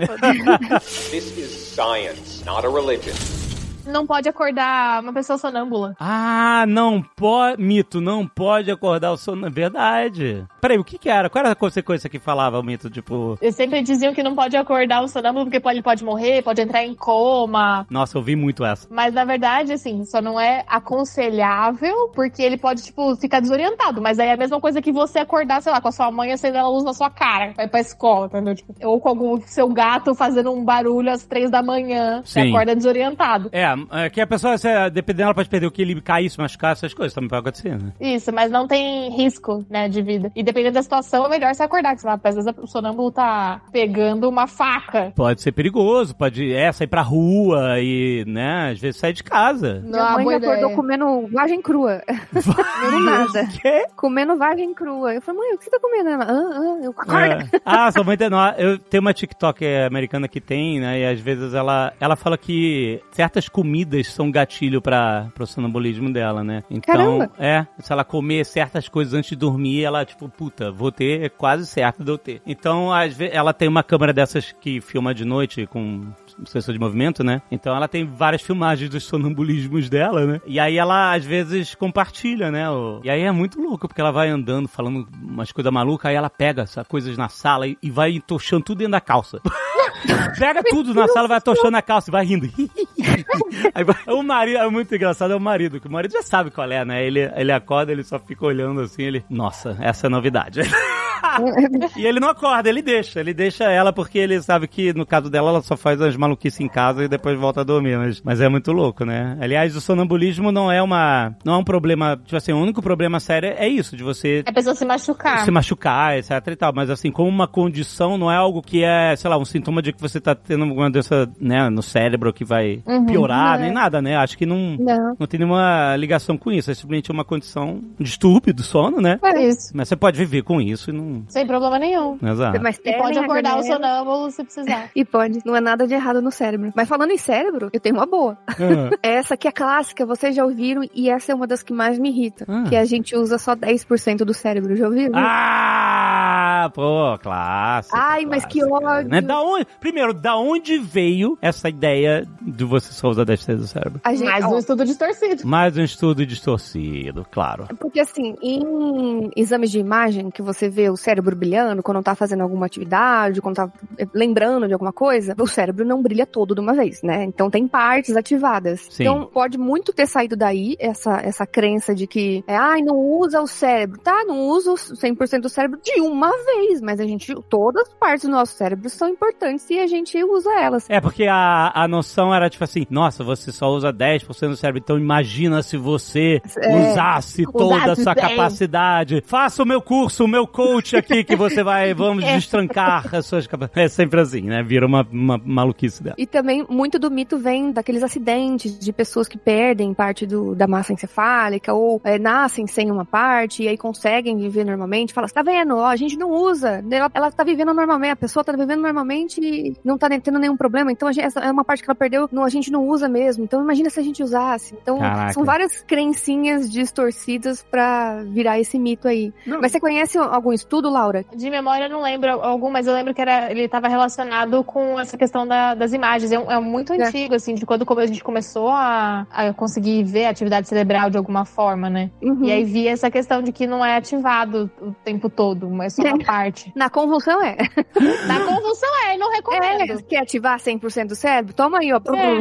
This is science, not a religion. Não pode acordar uma pessoa sonâmbula. Ah, não pode. Mito, não pode acordar o. É verdade. Peraí, o que que era? Qual era a consequência que falava o mito? Tipo. Eles sempre diziam que não pode acordar o sonâmbulo porque pode- ele pode morrer, pode entrar em coma. Nossa, eu vi muito essa. Mas na verdade, assim, só não é aconselhável porque ele pode, tipo, ficar desorientado. Mas aí é a mesma coisa que você acordar, sei lá, com a sua mãe acendendo a luz na sua cara, vai pra escola, entendeu? Tipo, ou com algum seu gato fazendo um barulho às três da manhã, você Sim. acorda desorientado. É, é que a pessoa, se, dependendo, ela pode perder o que ele cair, se machucar, essas coisas também pode acontecer, né? Isso, mas não tem risco, né, de vida. E dependendo da situação, é melhor você acordar, que sei lá, às vezes o sonâmbulo tá pegando uma faca. Pode ser perigoso, pode é, sair pra rua e, né, às vezes sair de casa. Não, Minha é mãe boa acordou ideia. comendo vagem crua. [LAUGHS] Do nada. Quê? Comendo vagem crua. Eu falei, mãe, o que você tá comendo? Ela, ah, ah, eu acorda. [LAUGHS] É. Ah, sua mãe tem. não, Eu tenho uma TikTok americana que tem, né? E às vezes ela, ela fala que certas comidas são gatilho para pro sonambulismo dela, né? Então, Caramba. é, se ela comer certas coisas antes de dormir, ela, tipo, puta, vou ter, é quase certo de eu ter. Então, às vezes, ela tem uma câmera dessas que filma de noite com sensor de movimento, né? Então ela tem várias filmagens dos sonambulismos dela, né? E aí ela às vezes compartilha, né? o- E aí é muito louco, porque ela vai andando, falando umas coisas malucas, aí ela pega essas coisas na sala e, e vai entochando tudo dentro da calça. [LAUGHS] Pega tudo na sala, vai atochando a calça e vai rindo. [LAUGHS] Aí vai- o marido, é muito engraçado, é o marido, que o marido já sabe qual é, né? Ele, ele acorda, ele só fica olhando assim, ele, nossa, essa é novidade. [LAUGHS] [LAUGHS] e ele não acorda, ele deixa, ele deixa ela porque ele sabe que no caso dela ela só faz as maluquices em casa e depois volta a dormir, mas, mas é muito louco, né? Aliás, o sonambulismo não é uma, não é um problema, tipo assim, o único problema sério é isso, de você É a pessoa se machucar. se machucar, etc e tal. Mas assim, como uma condição, não é algo que é, sei lá, um sintoma de que você tá tendo alguma doença, né, no cérebro que vai Uhum, piorar, é. nem nada, né? Acho que não, Não. não tem nenhuma ligação com isso. É simplesmente uma condição, um distúrbio do sono, né? É isso. Mas você pode viver com isso e não. Sem problema nenhum. Exato. Mas E pode temem a acordar o sonâmbulo se precisar. E pode. Não é nada de errado no cérebro. Mas falando em cérebro, eu tenho uma boa. Ah, [LAUGHS] Essa que é clássica, vocês já ouviram, e essa é uma das que mais me irrita. Ah. Que a gente usa só 10% do cérebro, já ouviram? Ah, Ah, pô, clássico. Ai, mas que clássico. ódio. Né? Da onde, primeiro, da onde veio essa ideia de você só usar 10 do cérebro? A gente, Mais ó, um estudo distorcido. Mais um estudo distorcido, claro. Porque assim, em exames de imagem, que você vê o cérebro brilhando quando tá fazendo alguma atividade, quando tá eh, lembrando de alguma coisa, o cérebro não brilha todo de uma vez, né? Então tem partes ativadas. Sim. Então pode muito ter saído daí essa, essa crença de que, é, ai, não usa o cérebro. Tá, não usa o 100% do cérebro de uma vez, mas a gente, todas as partes do nosso cérebro são importantes e a gente usa elas. É, porque a, a noção era tipo assim, nossa, você só usa 10% do cérebro, então imagina se você É, usasse toda a sua 10. capacidade. Faça o meu curso, o meu coach aqui, que você vai, [LAUGHS] vamos destrancar as suas capacidades. É sempre assim, né? Vira uma, uma maluquice dela. E também muito do mito vem daqueles acidentes de pessoas que perdem parte do, da massa encefálica ou é, nascem sem uma parte e aí conseguem viver normalmente. Fala, você tá vendo? Ó, a gente não usa. Ela, ela tá vivendo normalmente, a pessoa tá vivendo normalmente e não tá tendo nenhum problema. Então a gente, essa é uma parte que ela perdeu, não, a gente não usa mesmo. Então imagina se a gente usasse. Então Caraca. são várias crencinhas distorcidas pra virar esse mito aí. Não, Mas você conhece algum estudo, Laura? De memória eu não lembro algum, mas eu lembro que era, ele estava relacionado com essa questão da- das imagens. É, é muito É. antigo, assim, de quando a gente começou a, a conseguir ver a atividade cerebral de alguma forma, né? Uhum. E aí via essa questão de que não é ativado o tempo todo, mas só uma parte. Na convulsão é. [LAUGHS] Na convulsão é, e não É, recomendo. quer ativar 100% do cérebro? Toma aí, ó. É.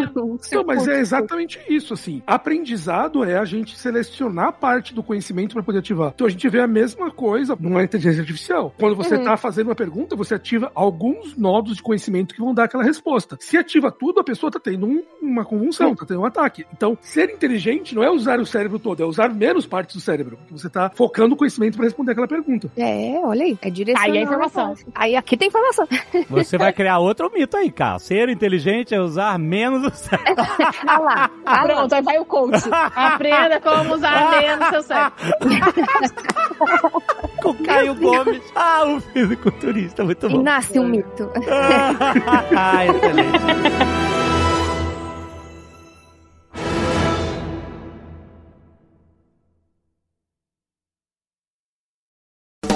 Não, mas é exatamente isso, assim. Aprendizado é a gente selecionar parte do conhecimento para poder ativar. Então a gente vê a mesma coisa numa inteligência artificial. Quando você Uhum. está fazendo uma pergunta, você ativa alguns nodos de conhecimento que vão dar aquela resposta. Se ativa tudo, a pessoa está tendo um- uma convulsão, está tendo um ataque. Então, ser inteligente não é usar o cérebro todo, é usar menos partes do cérebro. Você está focando o conhecimento para responder aquela pergunta. É, olha aí. É direção. Aí é informação. Aí aqui tem informação. Você vai criar outro mito aí, cara. Ser inteligente é usar menos o cérebro. [LAUGHS] Ah lá. Ah lá. Pronto, aí vai o coach. Aprenda como usar menos seu cérebro. Com o Caio Gomes. Ah, o fisiculturista. Muito E bom. nasce um mito. ah, excelente.